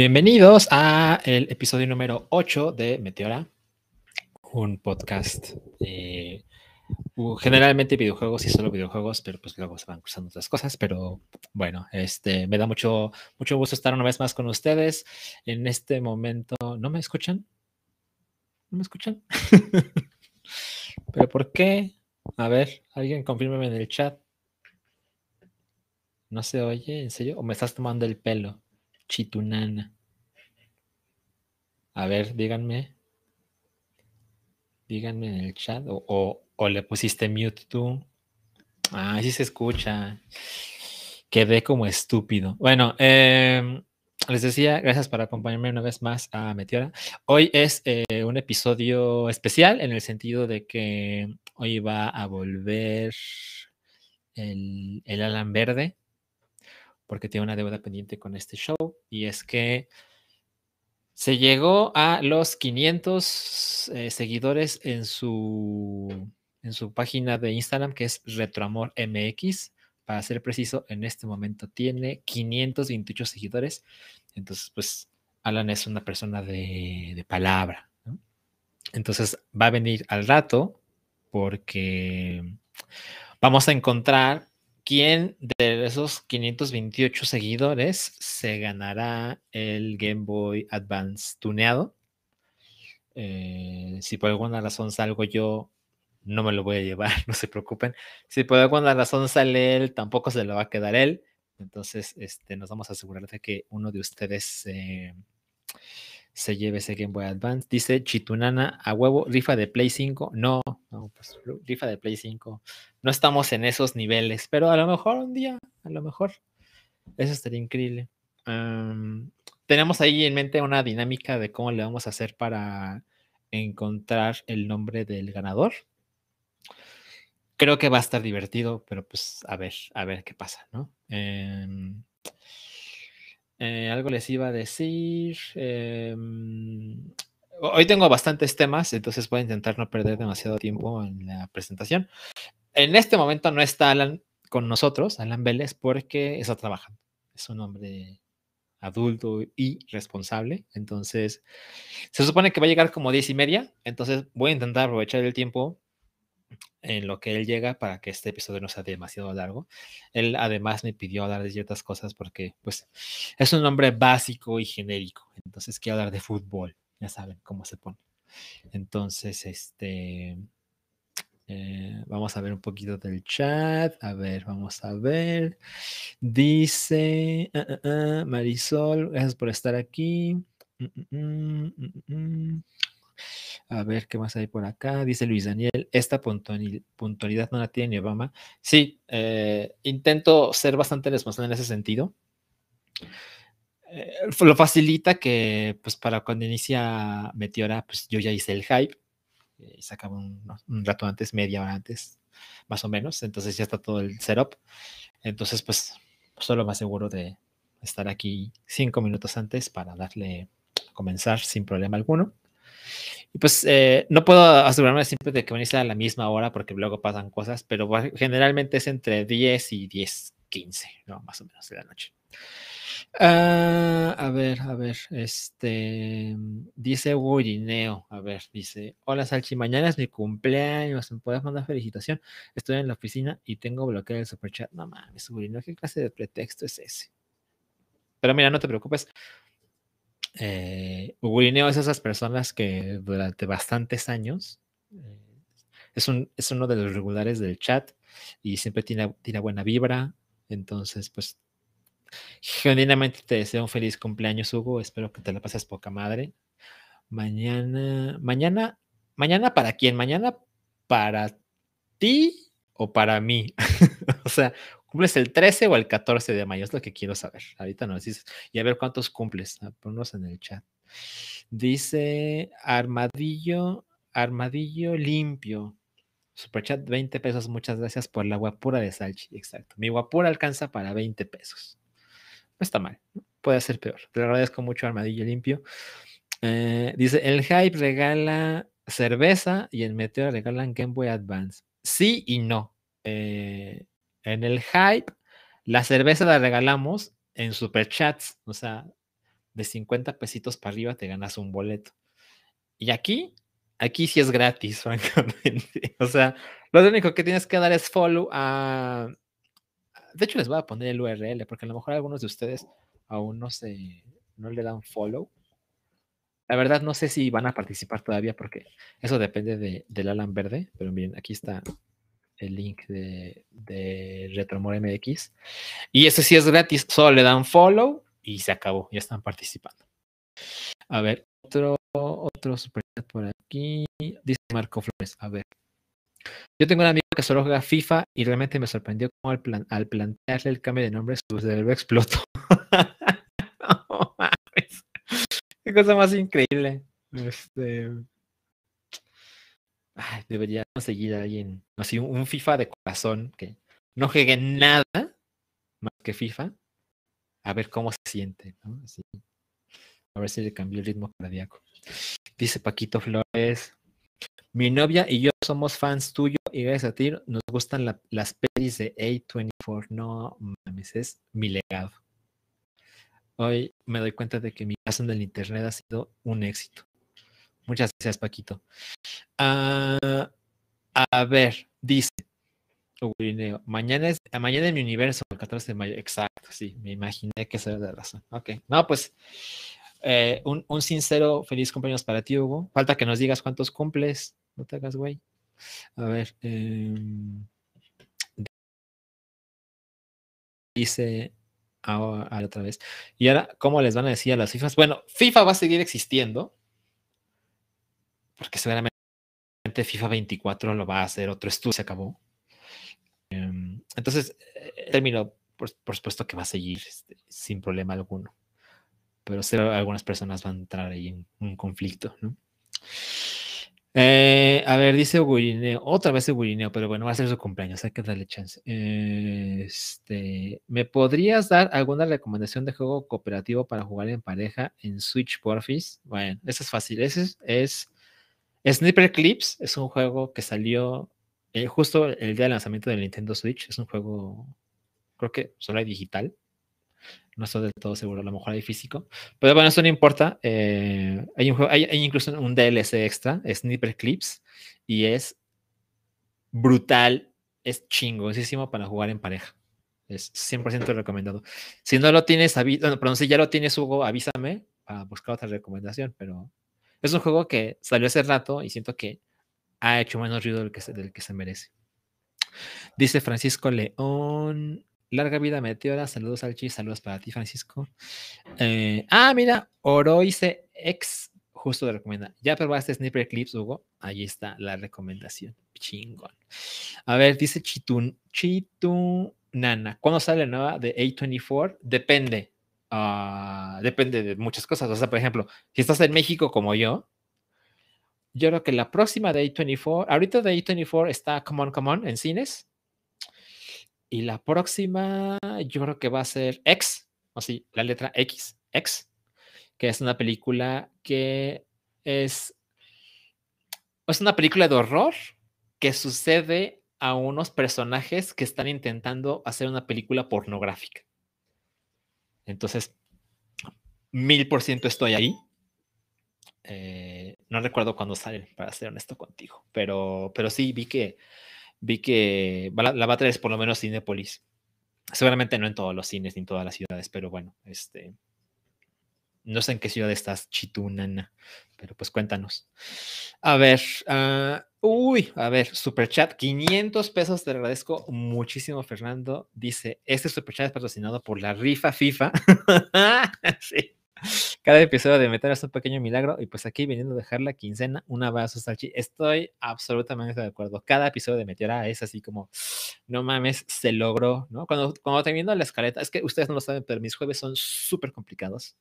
Bienvenidos a el episodio número 8 de Meteora, un podcast eh, generalmente videojuegos y solo videojuegos, pero pues luego se van cruzando otras cosas, pero bueno, este me da mucho mucho gusto estar una vez más con ustedes. En este momento, ¿no me escuchan? ¿No me escuchan? ¿Pero por qué? A ver, alguien confírmeme en el chat. ¿No se oye? ¿En serio? ¿O me estás tomando el pelo? Chitunana. A ver, díganme. Díganme en el chat. O, le pusiste mute tú. Ah, sí se escucha. Quedé como estúpido. Bueno, em, les decía, gracias por acompañarme una vez más a Meteora. Hoy es eh, un episodio especial en el sentido de que hoy va a volver el Alan Verde porque tiene una deuda pendiente con este show y es que se llegó a los 500 eh, seguidores en su, en su página de Instagram que es Retroamor MX. Para ser preciso, en este momento tiene 528 seguidores. Entonces, pues Alan es una persona de, palabra. Entonces va a venir al rato porque vamos a encontrar ¿Quién de esos 528 seguidores se ganará el Game Boy Advance tuneado? Eh, si por alguna razón salgo yo, no me lo voy a llevar, no se preocupen. Si por alguna razón sale él, tampoco se lo va a quedar él. Entonces, este, nos vamos a asegurar de que uno de ustedes se lleve ese Game Boy Advance. Dice Chitunana a huevo, rifa de Play 5. No, no, pues rifa de Play 5. No estamos en esos niveles, pero a lo mejor un día, a lo mejor. Eso estaría increíble. tenemos ahí en mente una dinámica de cómo le vamos a hacer para encontrar el nombre del ganador. Creo que va a estar divertido, pero pues a ver, a ver qué pasa, ¿no? Em, eh, algo les iba a decir. Em, hoy tengo bastantes temas, entonces voy a intentar no perder demasiado tiempo en la presentación. En este momento no está Alan con nosotros, Alan Vélez, porque está trabajando. Es un hombre adulto y responsable. Entonces, se supone que va a llegar como diez y media. Entonces, voy a intentar aprovechar el tiempo en lo que él llega para que este episodio no sea demasiado largo. Él además me pidió hablar de ciertas cosas porque pues es un nombre básico y genérico. Entonces quiero hablar de fútbol. Ya saben cómo se pone. Entonces, este... Eh, vamos a ver un poquito del chat. A ver, vamos a ver. Dice ah, ah, ah, Marisol, gracias por estar aquí. Mm, mm, mm, a ver, ¿qué más hay por acá? Dice Luis Daniel, esta puntualidad no la tiene Obama. Sí, eh, intento ser bastante responsable en ese sentido. Eh, lo facilita que, pues, para cuando inicia Meteora, pues yo ya hice el hype. Eh, y sacaba un, rato antes, media hora antes, más o menos. Entonces ya está todo el setup. Entonces, pues, solo me aseguro de estar aquí cinco minutos antes para darle a comenzar sin problema alguno. Y pues eh, no puedo asegurarme siempre de que van a la misma hora porque luego pasan cosas, pero generalmente es entre 10 y 10, 15, ¿no? Más o menos de la noche. Ah, a ver, a ver, este dice Gurineo, a ver, dice: Hola Salchi, mañana es mi cumpleaños, ¿me puedes mandar felicitación? Estoy en la oficina y tengo bloqueado el superchat. No mames, Gurineo, ¿qué clase de pretexto es ese? Pero mira, no te preocupes, eh, es esas personas que durante bastantes años eh, es, un, es, uno de los regulares del chat y siempre tiene, tiene buena vibra. Entonces, pues, genuinamente te deseo un feliz cumpleaños, Hugo. Espero que te la pases poca madre. Mañana, mañana, mañana para quién? Mañana para ti o para mí. o sea, ¿Cumples el 13 o el 14 de mayo? Es lo que quiero saber. Ahorita nos dices. Y a ver cuántos cumples. Ponnos en el chat. Dice Armadillo, Armadillo limpio. Superchat 20 pesos. Muchas gracias por la guapura de Salchi. Exacto. Mi guapura alcanza para 20 pesos. No está mal. Puede ser peor. Te agradezco mucho, Armadillo limpio. Eh, dice: El hype regala cerveza y el Meteor regalan Game Boy Advance. Sí y no. Eh, en el hype, la cerveza la regalamos en superchats, o sea, de 50 pesitos para arriba te ganas un boleto. Y aquí, aquí sí es gratis, francamente. O sea, lo único que tienes que dar es follow. De hecho, les voy a poner el URL, porque a lo mejor algunos de ustedes aún no se, no le dan follow. La verdad no sé si van a participar todavía porque eso depende de, del Alan Verde, pero miren, aquí está el link de, de Retromore MX. Y ese sí es gratis, solo le dan follow y se acabó, ya están participando. A ver, otro, otro super por aquí. Dice Marco Flores, a ver. Yo tengo un amigo que solo juega FIFA y realmente me sorprendió cómo al, plan, al plantearle el cambio de nombre su cerebro explotó. Qué cosa más increíble. Este. Ay, debería seguir a alguien. Así, un, FIFA de corazón que no juegue nada más que FIFA. A ver cómo se siente, ¿no? A ver si le cambió el ritmo cardíaco. Dice Paquito Flores. Mi novia y yo somos fans tuyo y gracias a ti nos gustan las pelis de A24. No mames, es mi legado. Hoy me doy cuenta de que mi paso en el internet ha sido un éxito. Muchas gracias, Paquito. Ah, a ver, dice mañana es mañana en mi universo, el 14 de mayo. Exacto, sí, me imaginé que esa era la razón. Ok, no, pues eh, un, sincero feliz cumpleaños para ti, Hugo. Falta que nos digas cuántos cumples. No te hagas, güey. A ver. Em, dice ahora, otra vez. Y ahora, ¿cómo les van a decir a las FIFAs? Bueno, FIFA va a seguir existiendo. Porque seguramente FIFA 24 lo va a hacer otro estudio, se acabó. Em, entonces, el término, por, supuesto que va a seguir este, sin problema alguno pero algunas personas van a entrar ahí en un conflicto, ¿no? Eh, a ver, dice Gurineo, otra vez Gurineo, pero bueno, va a ser su cumpleaños, hay que darle chance. este, ¿Me podrías dar alguna recomendación de juego cooperativo para jugar en pareja en Switch Porfis? Bueno, eso es fácil. Ese es, Sniper Clips, es un juego que salió eh, justo el día del lanzamiento del Nintendo Switch. Es un juego, creo que solo hay digital. No estoy del todo seguro, a lo mejor hay físico. Pero bueno, eso no importa. Eh, hay, incluso un DLC extra, Sniper Clips, y es brutal, es chingosísimo para jugar en pareja. Es 100% recomendado. Si no lo tienes, bueno, perdón, si ya lo tienes, Hugo, avísame para buscar otra recomendación, pero es un juego que salió hace rato y siento que ha hecho menos ruido del que se merece. Dice Francisco León, Larga vida Meteora, saludos al saludos para ti, Francisco. Eh, ah, mira, Oroice X, justo de recomienda. ¿Ya probaste Sniper Clips, Hugo? Ahí está la recomendación. Chingón. A ver, dice Chitun, Chitunana. ¿Cuándo sale la nueva de A24? Depende. Ah, depende de muchas cosas. O sea, por ejemplo, si estás en México como yo, yo creo que la próxima de A24, ahorita de A24 está Come On, Come On en cines y la próxima, yo creo que va a ser X, así, la letra X, X, que es una película que es, es una película de horror que sucede a unos personajes que están intentando hacer una película pornográfica. Entonces, mil por ciento estoy ahí. Eh, no recuerdo cuándo salen, para ser honesto contigo, pero, pero sí vi que vi que la, va a traer por lo menos Cinepolis. Seguramente no en todos los cines ni en todas las ciudades, pero bueno, este. No sé en qué ciudad estás, Chitunana, pero pues cuéntanos. A ver, uh, uy, a ver, super chat, 500 pesos, te agradezco muchísimo, Fernando. Dice: Este super chat es patrocinado por la rifa FIFA. sí. Cada episodio de Meter es un pequeño milagro y pues aquí viniendo a dejar la quincena, un abrazo, Salchi. Estoy absolutamente de acuerdo. Cada episodio de Meteora es así como, no mames, se logró, ¿no? Cuando, cuando termino la escaleta, es que ustedes no lo saben, pero mis jueves son súper complicados.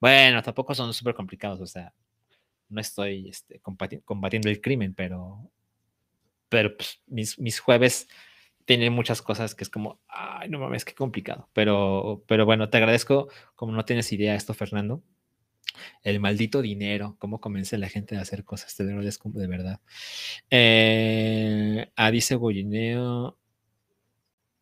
Bueno, tampoco son súper complicados, o sea, no estoy este, combatiendo el crimen, pero, pero pues, mis, mis jueves tiene muchas cosas que es como, ay, no mames, qué complicado. Pero, pero bueno, te agradezco, como no tienes idea esto, Fernando. El maldito dinero, cómo convence la gente a hacer cosas, te lo agradezco de verdad. Eh, a dice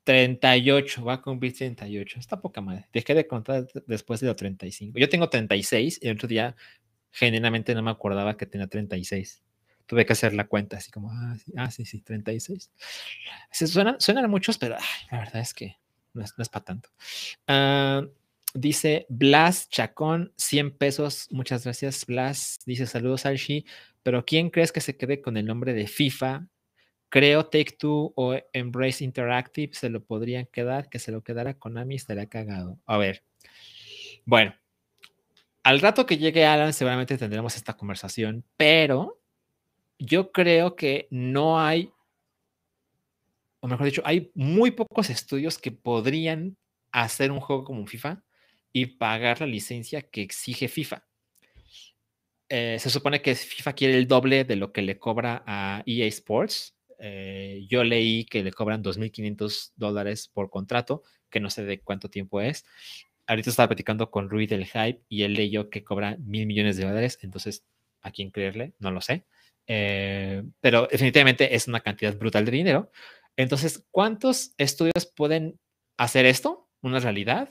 38, va a cumplir 38. Está poca madre. Dejé de contar después de los 35. Yo tengo 36 y el otro día genuinamente no me acordaba que tenía 36. Tuve que hacer la cuenta, así como, ah, sí, ah, sí, sí 36. Se suenan, suenan muchos, pero la verdad es que no es, para tanto. Ah, dice Blas Chacón, 100 pesos. Muchas gracias, Blas. Dice saludos, Alshi. Pero ¿quién crees que se quede con el nombre de FIFA? Creo Take Two o Embrace Interactive se lo podrían quedar, que se lo quedara Konami estaría cagado. A ver. Bueno, al rato que llegue Alan, seguramente tendremos esta conversación, pero yo creo que no hay, o mejor dicho, hay muy pocos estudios que podrían hacer un juego como FIFA y pagar la licencia que exige FIFA. Eh, se supone que FIFA quiere el doble de lo que le cobra a EA Sports. Eh, yo leí que le cobran 2.500 dólares por contrato, que no sé de cuánto tiempo es. Ahorita estaba platicando con Rui del Hype y él leyó que cobra mil millones de dólares, entonces, ¿a quién creerle? No lo sé. Eh, pero definitivamente es una cantidad brutal de dinero. Entonces, ¿cuántos estudios pueden hacer esto? ¿Una realidad?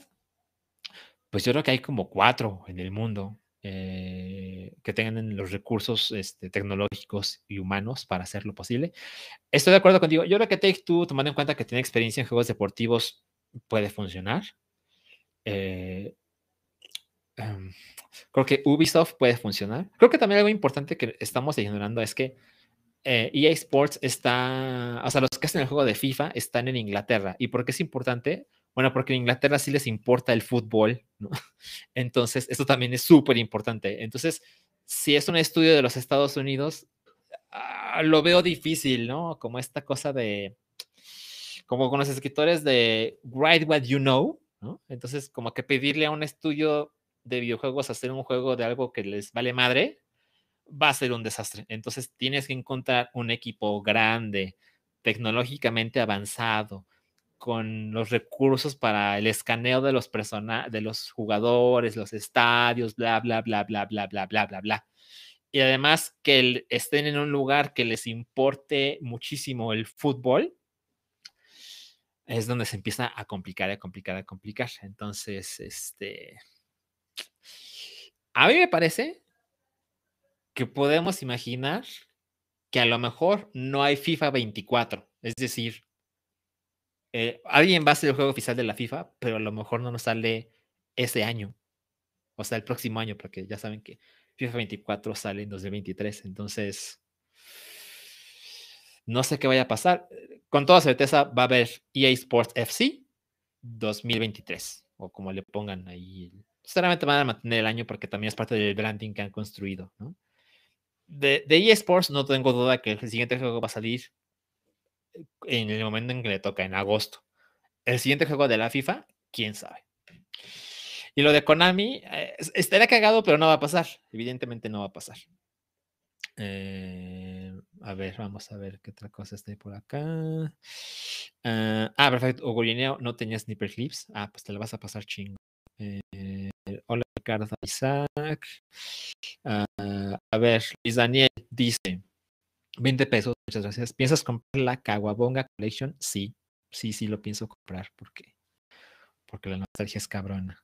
Pues yo creo que hay como cuatro en el mundo eh, que tengan los recursos este, tecnológicos y humanos para hacerlo posible. Estoy de acuerdo contigo. Yo creo que Take Two, tomando en cuenta que tiene experiencia en juegos deportivos, puede funcionar. Eh, em, creo que Ubisoft puede funcionar. Creo que también algo importante que estamos ignorando es que EA e Sports está, o sea, los que hacen el juego de FIFA están en Inglaterra. ¿Y por qué es importante? Bueno, porque en Inglaterra sí les importa el fútbol, ¿no? Entonces, esto también es súper importante. Entonces, si es un estudio de los Estados Unidos, ah, lo veo difícil, ¿no? Como esta cosa de, como con los escritores de Write What You Know, ¿no? Entonces, como que pedirle a un estudio de videojuegos hacer un juego de algo que les vale madre, va a ser un desastre. Entonces, tienes que encontrar un equipo grande, tecnológicamente avanzado, con los recursos para el escaneo de los de los jugadores, los estadios, bla, bla, bla, bla, bla, bla, bla, bla, bla. Y además que estén en un lugar que les importe muchísimo el fútbol, es donde se empieza a complicar, a complicar, a complicar. Entonces, este, a mí me parece que podemos imaginar que a lo mejor no hay FIFA 24, es decir, eh, alguien va a ser el juego oficial de la FIFA, pero a lo mejor no nos sale ese año, o sea, el próximo año, porque ya saben que FIFA 24 sale en 2023, entonces no sé qué vaya a pasar. Con toda certeza va a haber EA Sports FC 2023, o como le pongan ahí. Sinceramente van a mantener el año porque también es parte del branding que han construido, De, de EA Sports no tengo duda que el siguiente juego va a salir en el momento en que le toca, en agosto. El siguiente juego de la FIFA, quién sabe. Y lo de Konami, eh, estaría cagado, pero no va a pasar. Evidentemente no va a pasar. Eh, a ver, vamos a ver qué otra cosa está por acá. ah, ah perfecto. Ogolineo, no tenía sniper clips. Ah, pues te la vas a pasar chingo. Eh, hola, Ricardo Isaac. Ah, a ver, Luis Daniel dice: 20 pesos, muchas gracias. ¿Piensas comprar la Caguabonga Collection? Sí, sí, sí lo pienso comprar porque, porque la nostalgia es cabrona.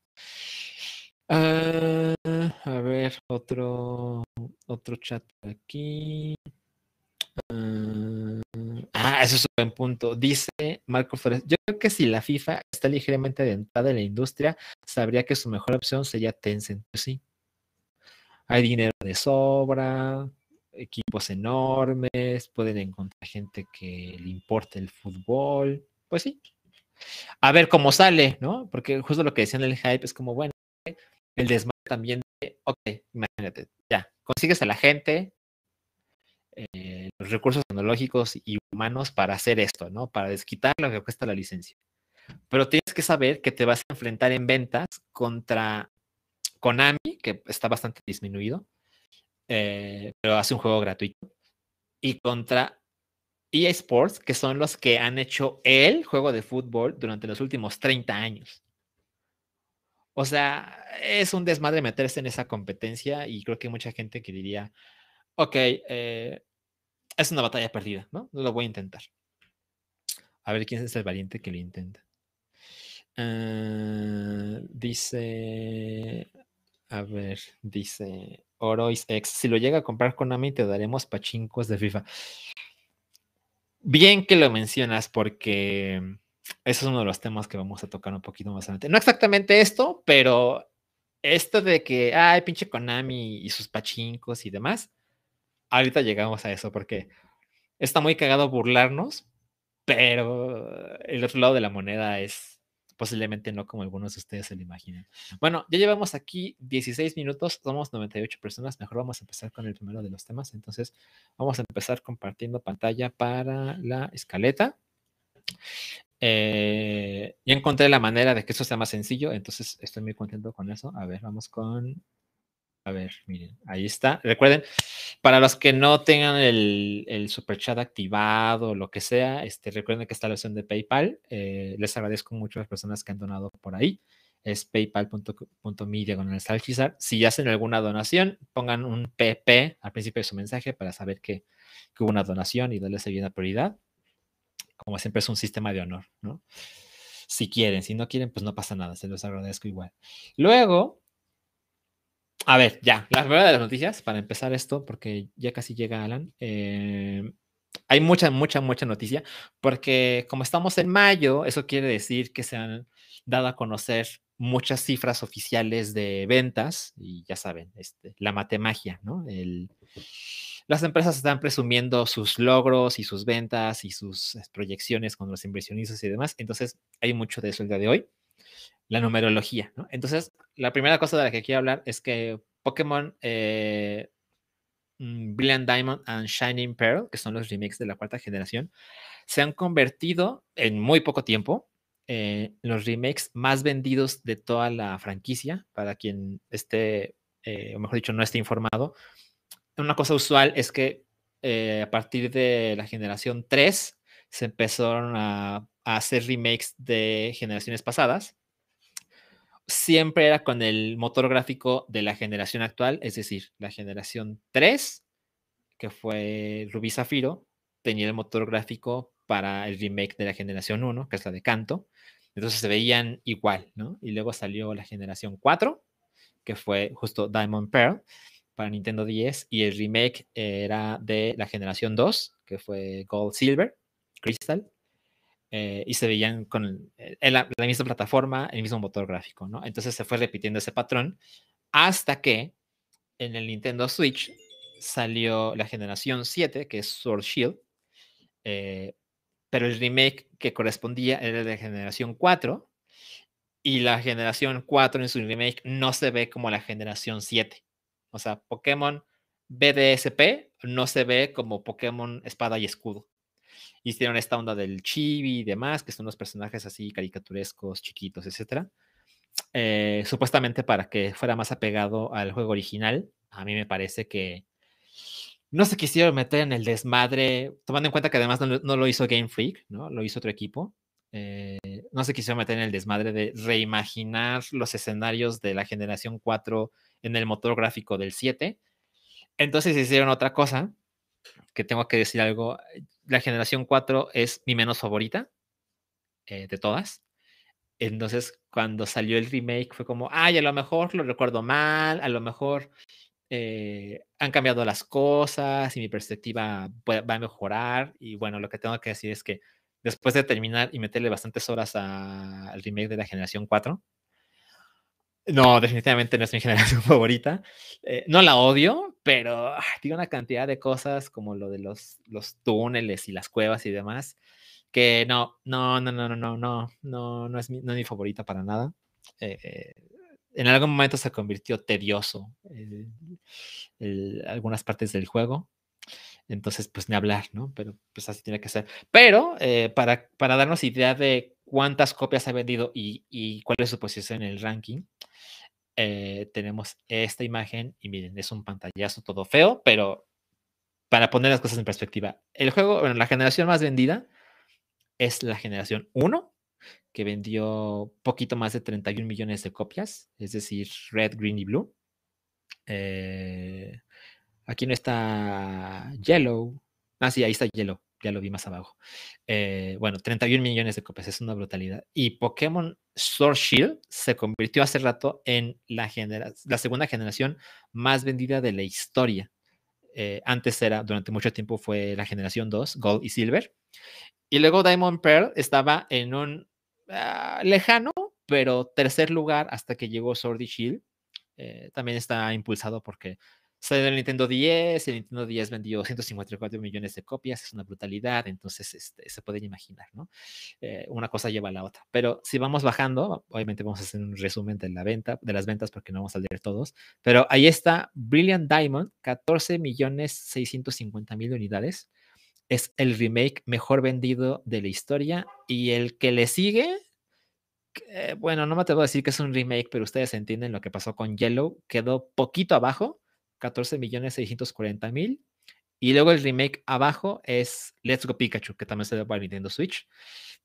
Ah, a ver, otro, otro chat aquí. ah, eso es un buen punto. Dice Marco Flores, yo creo que si la FIFA está ligeramente adentrada en la industria, sabría que su mejor opción sería Tencent. Pues sí. Hay dinero de sobra, equipos enormes, pueden encontrar gente que le importe el fútbol, pues sí. A ver cómo sale, ¿no? Porque justo lo que decían el hype es como, bueno, el desmadre también de, ok, imagínate, ya, consigues a la gente, eh, los recursos tecnológicos y humanos para hacer esto, ¿no? Para desquitar lo que cuesta la licencia. Pero tienes que saber que te vas a enfrentar en ventas contra Konami, que está bastante disminuido, eh, pero hace un juego gratuito. Y contra EA Sports, que son los que han hecho el juego de fútbol durante los últimos 30 años. O sea, es un desmadre meterse en esa competencia y creo que hay mucha gente que diría, ok, eh, es una batalla perdida, ¿no? Lo voy a intentar. A ver quién es el valiente que lo intenta. Ah, dice. A ver, dice Orois X. Si lo llega a comprar Konami, te daremos pachincos de FIFA. Bien que lo mencionas, porque eso es uno de los temas que vamos a tocar un poquito más adelante. No exactamente esto, pero esto de que, ay, pinche Konami y sus pachincos y demás. Ahorita llegamos a eso, porque está muy cagado burlarnos, pero el otro lado de la moneda es posiblemente no como algunos de ustedes se lo imaginan. Bueno, ya llevamos aquí 16 minutos, somos 98 personas, mejor vamos a empezar con el primero de los temas. Entonces, vamos a empezar compartiendo pantalla para la escaleta. Eh, ya encontré la manera de que eso sea más sencillo, entonces estoy muy contento con eso. A ver, vamos con a ver, miren, ahí está. Recuerden, para los que no tengan el, el super chat activado o lo que sea, este, recuerden que está la opción de PayPal. Eh, les agradezco mucho a las personas que han donado por ahí. Es paypal.me diagonal Si hacen alguna donación, pongan un PP al principio de su mensaje para saber que, hubo una donación y darles ahí una prioridad. Como siempre es un sistema de honor, ¿no? Si quieren, si no quieren, pues no pasa nada, se los agradezco igual. Luego, a ver, ya, las noticias, para empezar esto, porque ya casi llega Alan. Eh, hay mucha, mucha, mucha noticia, porque como estamos en mayo, eso quiere decir que se han dado a conocer muchas cifras oficiales de ventas, y ya saben, este, la matemagia, ¿no? las empresas están presumiendo sus logros y sus ventas y sus proyecciones con los inversionistas y demás, entonces hay mucho de eso el día de hoy la numerología. Entonces, la primera cosa de la que quiero hablar es que Pokémon eh, mm, Brilliant Diamond and Shining Pearl, que son los remakes de la cuarta generación, se han convertido en muy poco tiempo en los remakes más vendidos de toda la franquicia, para quien esté, eh, o mejor dicho, no esté informado. Una cosa usual es que eh, a partir de la generación 3 se empezaron a hacer remakes de generaciones pasadas siempre era con el motor gráfico de la generación actual, es decir, la generación 3, que fue Rubí Zafiro, tenía el motor gráfico para el remake de la generación 1, que es la de Canto. Entonces se veían igual, ¿no? Y luego salió la generación 4, que fue justo Diamond Pearl para Nintendo 10, y el remake era de la generación 2, que fue Gold Silver, Crystal. Eh, y se veían con la, misma plataforma, el mismo motor gráfico, ¿no? Entonces se fue repitiendo ese patrón hasta que en el Nintendo Switch salió la generación 7, que es Sword Shield, eh, pero el remake que correspondía era de la generación 4, y la generación 4 en su remake no se ve como la generación 7. O sea, Pokémon BDSP no se ve como Pokémon Espada y Escudo hicieron esta onda del chibi y demás, que son los personajes así caricaturescos, chiquitos, etc. Eh, supuestamente para que fuera más apegado al juego original. A mí me parece que no se quisieron meter en el desmadre, tomando en cuenta que además no, lo hizo Game Freak, ¿no? Lo hizo otro equipo. Eh, no se quisieron meter en el desmadre de reimaginar los escenarios de la generación 4 en el motor gráfico del 7. Entonces hicieron otra cosa, que tengo que decir algo la generación 4 es mi menos favorita eh, de todas. Entonces, cuando salió el remake, fue como, ay, a lo mejor lo recuerdo mal, a lo mejor eh, han cambiado las cosas y mi perspectiva va a mejorar. Y bueno, lo que tengo que decir es que después de terminar y meterle bastantes horas al remake de la generación 4, no, definitivamente no es mi generación favorita. Eh, no la odio, pero tiene una cantidad de cosas como lo de los, los túneles y las cuevas y demás, que no, no, no, no, no, no, no, no, es mi, no es mi favorita para nada. Eh, en algún momento se convirtió tedioso algunas partes del juego. Entonces, pues ni hablar, ¿no? Pero pues así tiene que ser. Pero eh, para, para darnos idea de cuántas copias ha vendido y, cuál es su posición en el ranking, eh, tenemos esta imagen y miren, es un pantallazo todo feo, pero para poner las cosas en perspectiva, el juego, bueno, la generación más vendida es la generación 1, que vendió poquito más de 31 millones de copias, es decir, red, green y blue. Eh, aquí no está yellow. Ah, sí, ahí está yellow. Ya lo vi más abajo. Eh, bueno, 31 millones de copias, es una brutalidad. Y Pokémon Sword Shield se convirtió hace rato en la, la segunda generación más vendida de la historia. Eh, antes era, durante mucho tiempo fue la generación 2, Gold y Silver. Y luego Diamond Pearl estaba en un ah, lejano, pero tercer lugar hasta que llegó Sword y Shield. Eh, también está impulsado porque Salió el Nintendo 10, el Nintendo 10 vendió 154 millones de copias, es una brutalidad, entonces este, se pueden imaginar, ¿no? Eh, una cosa lleva a la otra. Pero si vamos bajando, obviamente vamos a hacer un resumen de la venta, de las ventas, porque no vamos a leer todos, pero ahí está Brilliant Diamond, 14 millones 650 mil unidades. Es el remake mejor vendido de la historia y el que le sigue, bueno, no me atrevo a decir que es un remake, pero ustedes entienden lo que pasó con Yellow, quedó poquito abajo 14 millones 640 mil. Y luego el remake abajo es Let's Go Pikachu, que también ve para Nintendo Switch,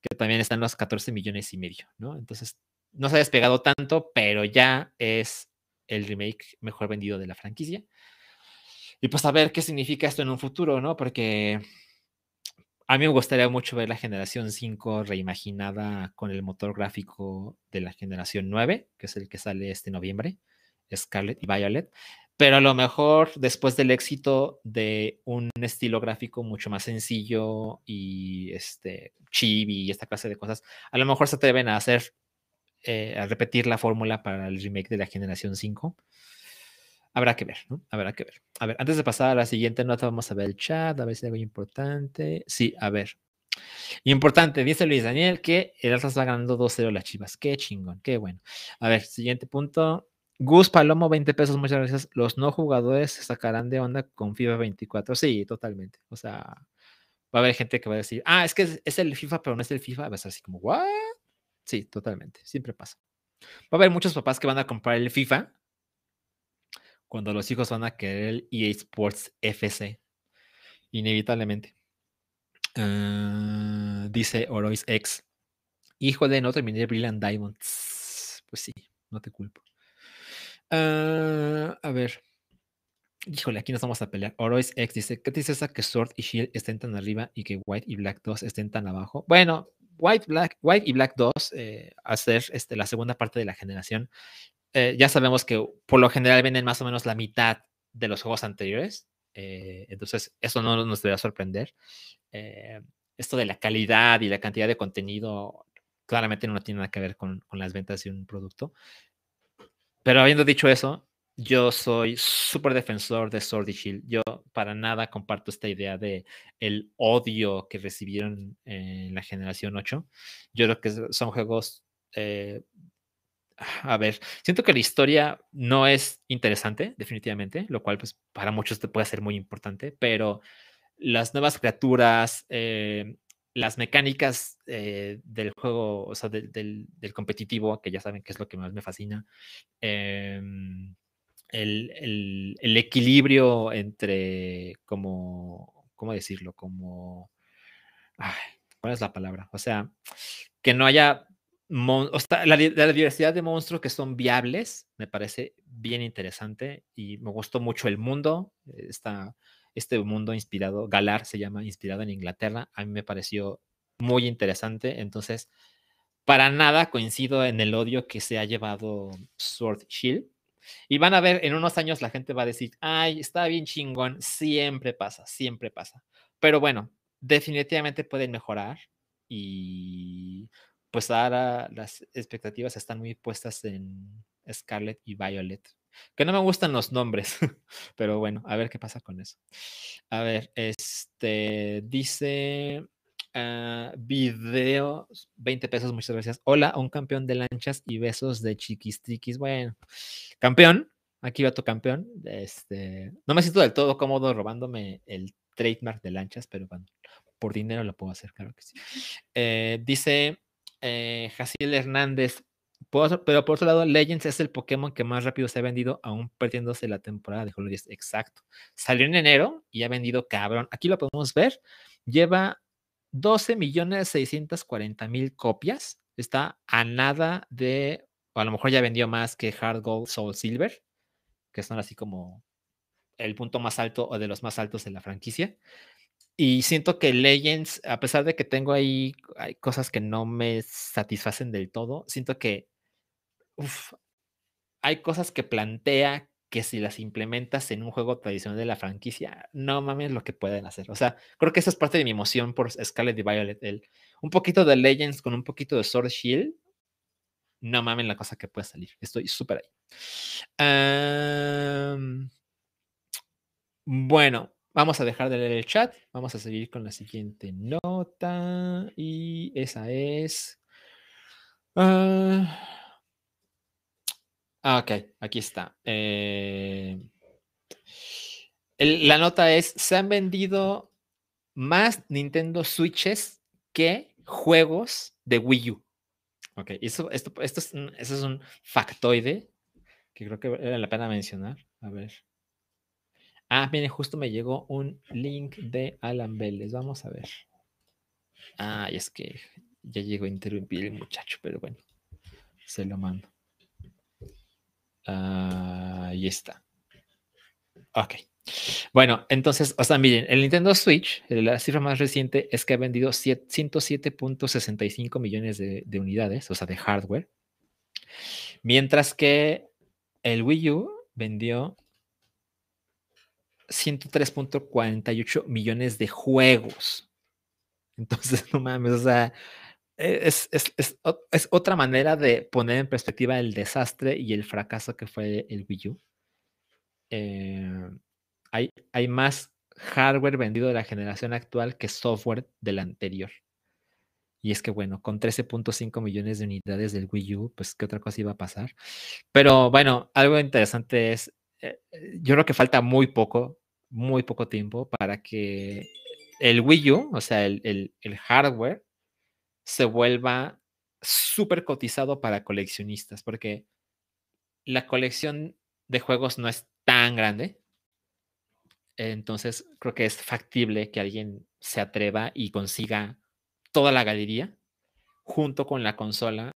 que también están los 14 millones y medio, ¿no? Entonces, no se ha despegado tanto, pero ya es el remake mejor vendido de la franquicia. Y pues a ver qué significa esto en un futuro, ¿no? Porque a mí me gustaría mucho ver la generación 5 reimaginada con el motor gráfico de la generación 9, que es el que sale este noviembre, Scarlet y Violet pero a lo mejor después del éxito de un estilo gráfico mucho más sencillo y este chibi y esta clase de cosas, a lo mejor se atreven a hacer, eh, a repetir la fórmula para el remake de la generación 5. Habrá que ver, ¿no? Habrá que ver. A ver, antes de pasar a la siguiente nota, vamos a ver el chat, a ver si hay algo importante. Sí, a ver. Importante, dice Luis Daniel que el Atlas va ganando 2-0 las chivas. Qué chingón, qué bueno. A ver, siguiente punto. Gus Palomo, 20 pesos, muchas gracias. Los no jugadores se sacarán de onda con FIFA 24. Sí, totalmente. O sea, va a haber gente que va a decir, ah, es que es, el FIFA, pero no es el FIFA. Va a ser así como, ¿what? Sí, totalmente. Siempre pasa. Va a haber muchos papás que van a comprar el FIFA cuando los hijos van a querer el EA Sports FC. Inevitablemente. Ah, dice Orois X. Hijo de no terminé Brilliant Diamonds. Pues sí, no te culpo. Ah, a ver. Híjole, aquí nos vamos a pelear. Orois X dice: ¿Qué esa que Sword y Shield estén tan arriba y que White y Black 2 estén tan abajo? Bueno, White, Black, White y Black 2, eh, a ser este, la segunda parte de la generación, eh, ya sabemos que por lo general venden más o menos la mitad de los juegos anteriores. Eh, entonces, eso no nos debería sorprender. esto de la calidad y la cantidad de contenido claramente no tiene nada que ver con, con las ventas de un producto. Pero habiendo dicho eso, yo soy súper defensor de Sword y Shield. Yo para nada comparto esta idea de el odio que recibieron en la generación 8. Yo creo que son juegos... Eh, a ver, siento que la historia no es interesante, definitivamente, lo cual pues para muchos te puede ser muy importante, pero las nuevas criaturas, eh, las mecánicas eh, del juego, o sea, del, competitivo, que ya saben que es lo que más me fascina, em, el, equilibrio entre, como, ¿cómo decirlo? Como, ¿cuál es la palabra? O sea, que no haya, la, la, diversidad de monstruos que son viables, me parece bien interesante y me gustó mucho el mundo, está este mundo inspirado, Galar se llama, inspirado en Inglaterra, a mí me pareció muy interesante. Entonces, para nada coincido en el odio que se ha llevado Sword Shield. Y van a ver, en unos años la gente va a decir, ay, está bien chingón, siempre pasa, siempre pasa. Pero bueno, definitivamente pueden mejorar y pues ahora las expectativas están muy puestas en Scarlet y Violet. Que no me gustan los nombres, pero bueno, a ver qué pasa con eso. A ver, este dice uh, video 20 pesos, muchas gracias. Hola, un campeón de lanchas y besos de chiquistriquis. Bueno, campeón, aquí va tu campeón. Este, no me siento del todo cómodo robándome el trademark de lanchas, pero por dinero lo puedo hacer, claro que sí. Eh, dice eh, Jaciel Hernández, pero por otro lado, Legends es el Pokémon que más rápido se ha vendido, aún perdiéndose la temporada de Holidays. Exacto. Salió en enero y ha vendido cabrón. Aquí lo podemos ver. Lleva 12 millones 640 mil copias. Está a nada de, o a lo mejor ya vendió más que Hard Gold Soul Silver, que son así como el punto más alto o de los más altos de la franquicia. Y siento que Legends, a pesar de que tengo ahí hay cosas que no me satisfacen del todo, siento que uf, hay cosas que plantea que si las implementas en un juego tradicional de la franquicia, no mames lo que pueden hacer. O sea, creo que esa es parte de mi emoción por Scarlet y Violet. El, un poquito de Legends con un poquito de Sword Shield. No mames la cosa que puede salir. Estoy súper ahí. bueno, vamos a dejar de leer el chat. Vamos a seguir con la siguiente nota. Y esa es. Ah, ok, aquí está. Eh, la nota es, se han vendido más Nintendo Switches que juegos de Wii U. Ok, eso, esto, esto es, eso es un factoide que creo que vale la pena mencionar. A ver. Ah, miren, justo me llegó un link de Alan Vélez. Vamos a ver. Ah, es que ya llegó a interrumpir el muchacho, pero bueno, se lo mando. Ahí está. Ok. Bueno, entonces, o sea, miren, el Nintendo Switch, la cifra más reciente es que ha vendido 107.65 millones de, unidades, o sea, de hardware. Mientras que el Wii U vendió 103.48 millones de juegos. Entonces, no mames, o sea, e, es, otra manera de poner en perspectiva el desastre y el fracaso que fue el Wii U. Eh, hay, hay, más hardware vendido de la generación actual que software de la anterior. Y es que, bueno, con 13.5 millones de unidades del Wii U, pues, ¿qué otra cosa iba a pasar? Pero bueno, algo interesante es, eh, yo creo que falta muy poco, muy poco tiempo para que el Wii U, o sea, el, el hardware, se vuelva súper cotizado para coleccionistas, porque la colección de juegos no es tan grande. Entonces, creo que es factible que alguien se atreva y consiga toda la galería junto con la consola,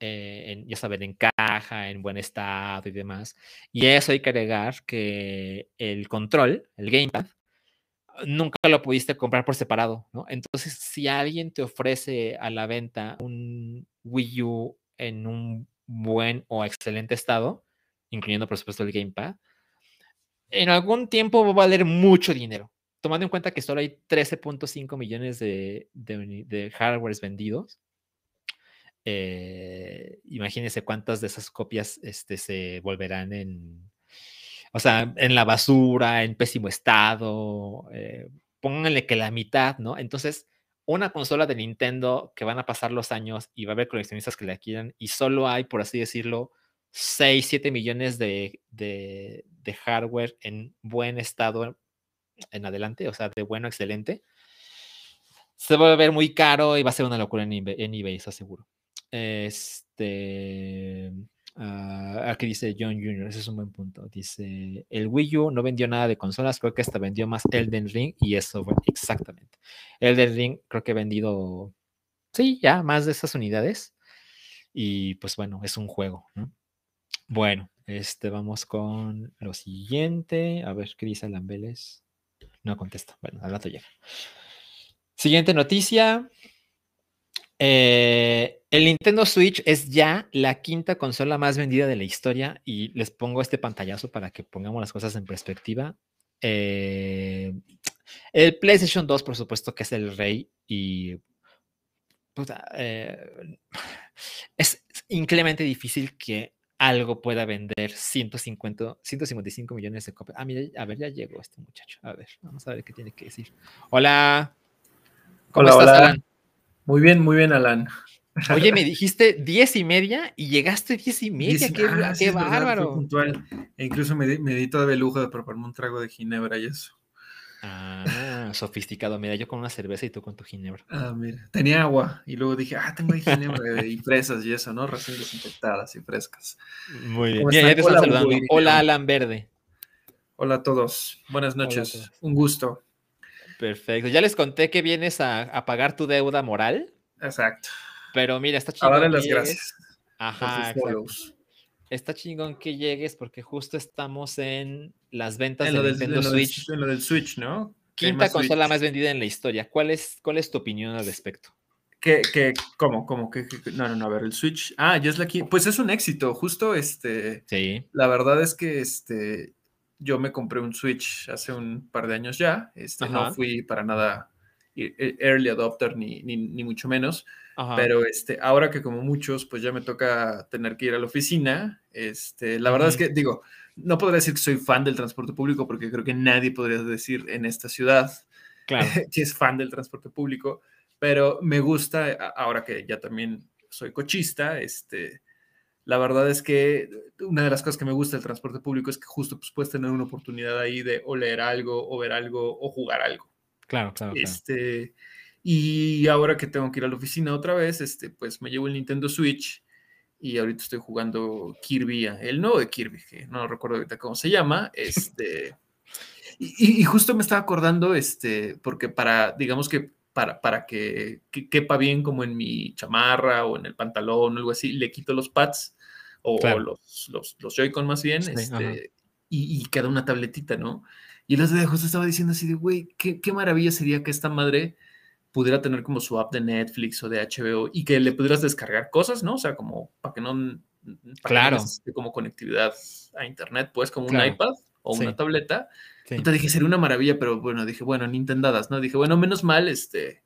eh, ya saben, en caja, en buen estado y demás. Y eso hay que agregar que el control, el gamepad, nunca lo pudiste comprar por separado, ¿no? Entonces, si alguien te ofrece a la venta un Wii U en un buen o excelente estado, incluyendo por supuesto el Gamepad, en algún tiempo va a valer mucho dinero. Tomando en cuenta que solo hay 13.5 millones de, de, hardwares vendidos, eh, imagínense cuántas de esas copias este, se volverán en, o sea, en la basura, en pésimo estado, eh, pónganle que la mitad, ¿no? Entonces, una consola de Nintendo que van a pasar los años y va a haber coleccionistas que la quieran y solo hay, por así decirlo, 6, 7 millones de, de, hardware en buen estado en adelante, o sea, de bueno, excelente, se va a ver muy caro y va a ser una locura en eBay, en eBay eso seguro. Este. Uh, aquí dice John Jr., ese es un buen punto. Dice, el Wii U no vendió nada de consolas, creo que hasta vendió más Elden Ring y eso, exactamente. Elden Ring creo que ha vendido, sí, ya más de esas unidades. Y pues bueno, es un juego. Bueno, este, vamos con lo siguiente. A ver, ¿qué dice Vélez? No contesta. Bueno, al rato llega. Siguiente noticia. Eh, el Nintendo Switch es ya la quinta consola más vendida de la historia y les pongo este pantallazo para que pongamos las cosas en perspectiva. Eh, el PlayStation 2, por supuesto, que es el rey y eh, es increíblemente difícil que algo pueda vender 150, 155 millones de copias. Ah, mira, a ver, ya llegó este muchacho. A ver, vamos a ver qué tiene que decir. Hola. ¿Cómo estás, Alan? Muy bien, muy bien, Alan. Oye, me dijiste diez y media y llegaste diez y media. qué, ah, bárbaro. puntual. E incluso me di, me di todo el lujo de prepararme un trago de ginebra y eso. Ah, sofisticado. Mira, yo con una cerveza y tú con tu ginebra. Ah, mira. Tenía agua y luego dije, ah, tengo ahí ginebra y fresas y eso, ¿no? Recién desinfectadas y frescas. Muy bien. ya te Hola, saludando. Hola, Alan Verde. Hola a todos. Buenas noches. Un gusto. Perfecto. Ya les conté que vienes a, pagar tu deuda moral. Exacto. Pero mira, está chingón. Ahora las gracias. Ajá. Está chingón que llegues porque justo estamos en las ventas de Nintendo Switch. en lo del Switch, ¿no? Quinta más consola Switch. más vendida en la historia. ¿Cuál es, cuál es tu opinión al respecto? ¿Qué, qué, cómo, cómo? No, no, no, a ver, el Switch. Ah, ya es la quinta. Pues es un éxito, justo, este, Sí. la verdad es que, este, yo me compré un Switch hace un par de años ya, este, Ajá. no fui para nada e- e- early adopter ni, ni, ni mucho menos, Ajá. pero, este, ahora que como muchos, pues ya me toca tener que ir a la oficina, este, la verdad es que, digo, no podría decir que soy fan del transporte público porque creo que nadie podría decir en esta ciudad Claro. que es fan del transporte público, pero me gusta, ahora que ya también soy cochista, este, la verdad es que una de las cosas que me gusta del transporte público es que justo pues, puedes tener una oportunidad ahí de o leer algo, o ver algo, o jugar algo. Claro, claro, claro. Este, y ahora que tengo que ir a la oficina otra vez, este, pues me llevo el Nintendo Switch y ahorita estoy jugando Kirby, el nuevo de Kirby, que no recuerdo ahorita cómo se llama, este, y justo me estaba acordando, este, porque para, digamos que para, para que, que quepa bien como en mi chamarra o en el pantalón o algo así, le quito los pads o, Claro. los, los, los Joy-Con más bien, Sí, este, y, y queda una tabletita, ¿no? Y otro día justo estaba diciendo así de, güey, qué, qué maravilla sería que esta madre pudiera tener como su app de Netflix o de HBO y que le pudieras descargar cosas, ¿no? O sea, como para que no, para que no Claro. necesite como conectividad a internet, pues como Claro. un iPad o Sí. una tableta. Sí. Puta, dije, sería una maravilla, pero bueno, dije, bueno, Nintendadas, ¿no? Dije, bueno, menos mal, este,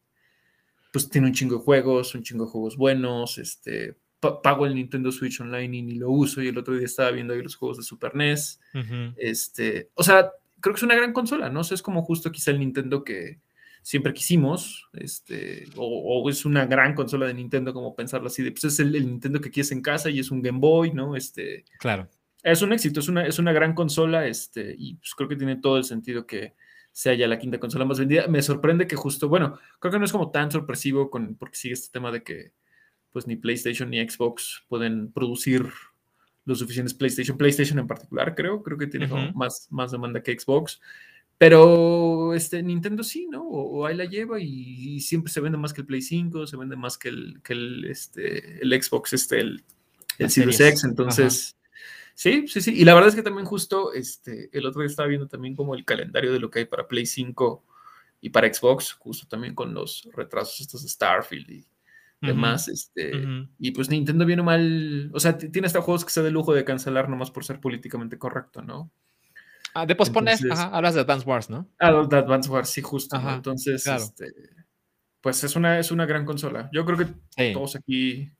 pues tiene un chingo de juegos, un chingo de juegos buenos, este, pago el Nintendo Switch Online y ni lo uso, y el otro día estaba viendo ahí los juegos de Super NES, este, o sea, creo que es una gran consola, ¿no? O sea, es como justo quizá el Nintendo que siempre quisimos, este, o, o es una gran consola de Nintendo, como pensarlo así, de, pues es el, el Nintendo que quieres en casa y es un Game Boy, ¿no? Este, Claro. es un éxito, es una, es una gran consola, este, y pues creo que tiene todo el sentido que sea ya la quinta consola más vendida. Me sorprende que justo, bueno, creo que no es como tan sorpresivo con, porque sigue este tema de que pues ni PlayStation ni Xbox pueden producir lo suficientes PlayStation, PlayStation en particular, creo, creo que tiene más, más demanda que Xbox. Pero este Nintendo sí, ¿no? O, o ahí la lleva y, y siempre se vende más que el Play 5, se vende más que el, que el, este, el Xbox, este, el, el series. X. Entonces, sí, sí, sí. Y la verdad es que también justo este, el otro día estaba viendo también como el calendario de lo que hay para Play 5 y para Xbox, justo también con los retrasos estos de Starfield y demás. Este. Y pues Nintendo viene mal, o sea, tiene hasta juegos que se da el lujo de cancelar nomás por ser políticamente correcto, ¿no? Ah, de posponer, Entonces- ajá, hablas de Advance Wars, ¿no? Ah, de Advance Wars, sí, justo. Entonces, claro. este, pues es una, es una gran consola. Yo creo que Sí. todos aquí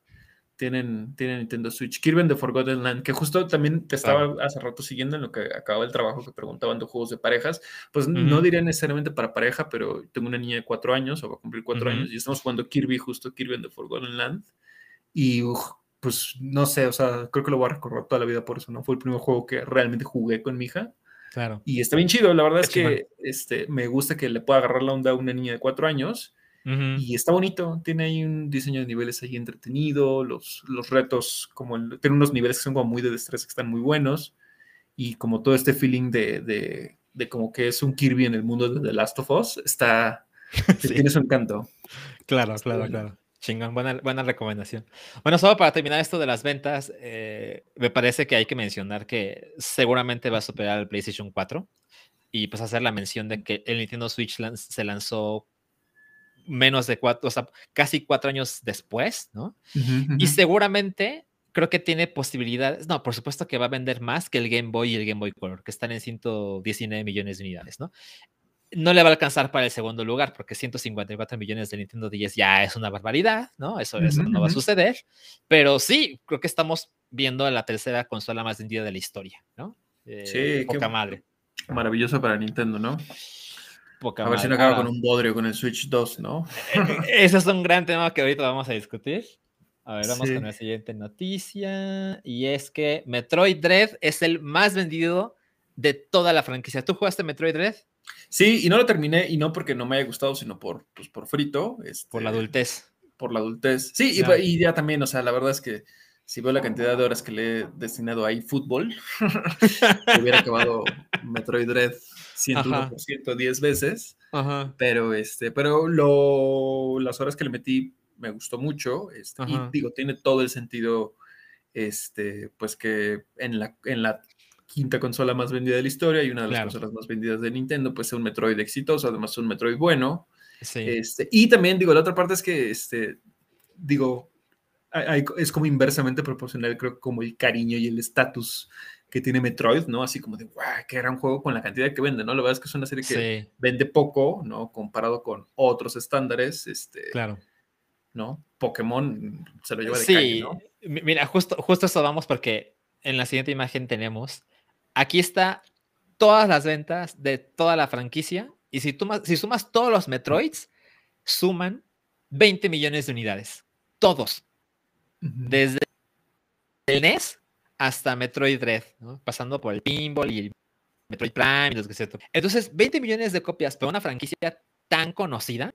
tienen, tienen Nintendo Switch. Kirby and the Forgotten Land, que justo también te estaba hace rato siguiendo en lo que acababa el trabajo que preguntaban de juegos de parejas. Pues no diría necesariamente para pareja, pero tengo una niña de cuatro años, o va a cumplir cuatro años, y estamos jugando Kirby, justo Kirby and the Forgotten Land. Y uf, pues no sé, o sea, creo que lo voy a recordar toda la vida por eso, ¿no? Fue el primer juego que realmente jugué con mi hija. Claro. Y está bien chido, la verdad Qué es que este, me gusta que le pueda agarrar la onda a una niña de cuatro años. Y está bonito, tiene ahí un diseño de niveles ahí entretenido, los, los retos, como el- tiene unos niveles que son como muy de destreza, que están muy buenos, y como todo este feeling de, de, de como que es un Kirby en el mundo de The Last of Us, está, Sí. tiene su encanto. Claro, Está claro, bueno. claro. Chingón, buena, buena recomendación. Bueno, solo para terminar esto de las ventas, eh, me parece que hay que mencionar que seguramente va a superar el PlayStation 4 y pues hacer la mención de que el Nintendo Switch lan- se lanzó menos de cuatro, o sea, casi cuatro años después, ¿no? Y seguramente creo que tiene posibilidades, no, por supuesto que va a vender más que el Game Boy y el Game Boy Color, que están en 119 millones de unidades, ¿no? No le va a alcanzar para el segundo lugar, porque 154 millones de Nintendo 10 ya es una barbaridad, ¿no? Eso, eso Ujú, no va a suceder, pero sí, creo que estamos viendo la tercera consola más vendida de la historia, ¿no? Eh, Sí, poca qué- madre. Maravilloso para Nintendo, ¿no? Poca A ver si no madre. acaba Ahora, con un bodrio con el Switch 2, ¿no? Ese es un gran tema que ahorita vamos a discutir. A ver, vamos Sí. con la siguiente noticia. Y es que Metroid Dread es el más vendido de toda la franquicia. ¿Tú jugaste Metroid Dread? Sí, y no lo terminé, y no porque no me haya gustado, sino por, pues, por frito. Por la este, adultez. por la adultez. Sí, y, y ya también, o sea, la verdad es que si veo la cantidad de horas que le he destinado ahí fútbol, hubiera acabado Metroid Dread 101% 10 veces, Ajá. pero este, pero lo, las horas que le metí me gustó mucho, este, y digo, tiene todo el sentido, este, pues que en la, en la quinta consola más vendida de la historia y una de las consolas más vendidas de Nintendo, pues es un Metroid exitoso, además un Metroid bueno. Este, y también, digo, la otra parte es que, este, digo, es como inversamente proporcional, creo, como el cariño y el estatus que tiene Metroid, ¿no? Así como de, guau, qué gran juego con la cantidad que vende, ¿no? La verdad es que es una serie que vende poco, ¿no? Comparado con otros estándares, este... Claro. ¿No? Pokémon se lo lleva de sí. ¿no? Mira, justo, justo eso vamos porque en la siguiente imagen tenemos, aquí está todas las ventas de toda la franquicia y si, si sumas todos los Metroids, suman 20 millones de unidades. Todos. Desde el NES hasta Metroid Dread, pasando por el Pinball y el Metroid Prime y los que Entonces, 20 millones de copias para una franquicia tan conocida,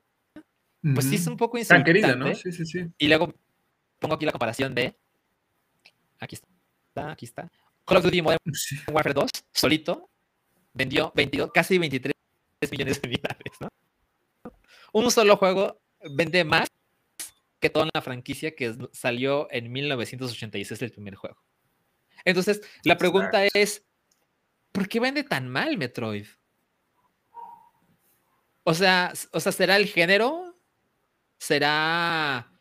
pues sí es un poco insultante. Tan querida, ¿no? Sí, sí, sí. Y luego pongo aquí la comparación de. Aquí está, aquí está. Call of Duty Modern Warfare 2, solito, vendió 22, casi 23 millones de unidades, ¿no? Un solo juego vende más que toda la franquicia que salió en 1986 el primer juego. Entonces, la pregunta es, ¿por qué vende tan mal Metroid? O sea, o sea, ¿será el género? ¿Será...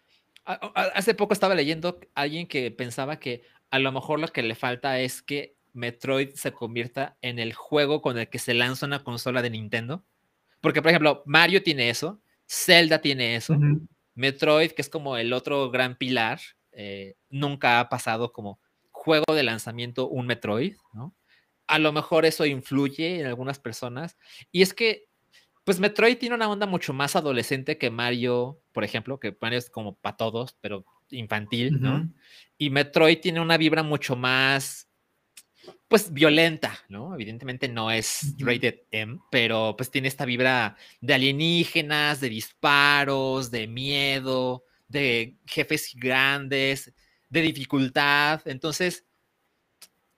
Hace poco estaba leyendo a alguien que pensaba que a lo mejor lo que le falta es que Metroid se convierta en el juego con el que se lanza una consola de Nintendo. Porque, por ejemplo, Mario tiene eso, Zelda tiene eso, Metroid, que es como el otro gran pilar, eh, nunca ha pasado como juego de lanzamiento un Metroid, ¿no? A lo mejor eso influye en algunas personas. Y es que, pues Metroid tiene una onda mucho más adolescente que Mario, por ejemplo, que Mario es como para todos, pero infantil, ¿no? Y Metroid tiene una vibra mucho más, pues, violenta, ¿no? Evidentemente no es rated M, pero pues tiene esta vibra de alienígenas, de disparos, de miedo, de jefes grandes, de dificultad. Entonces,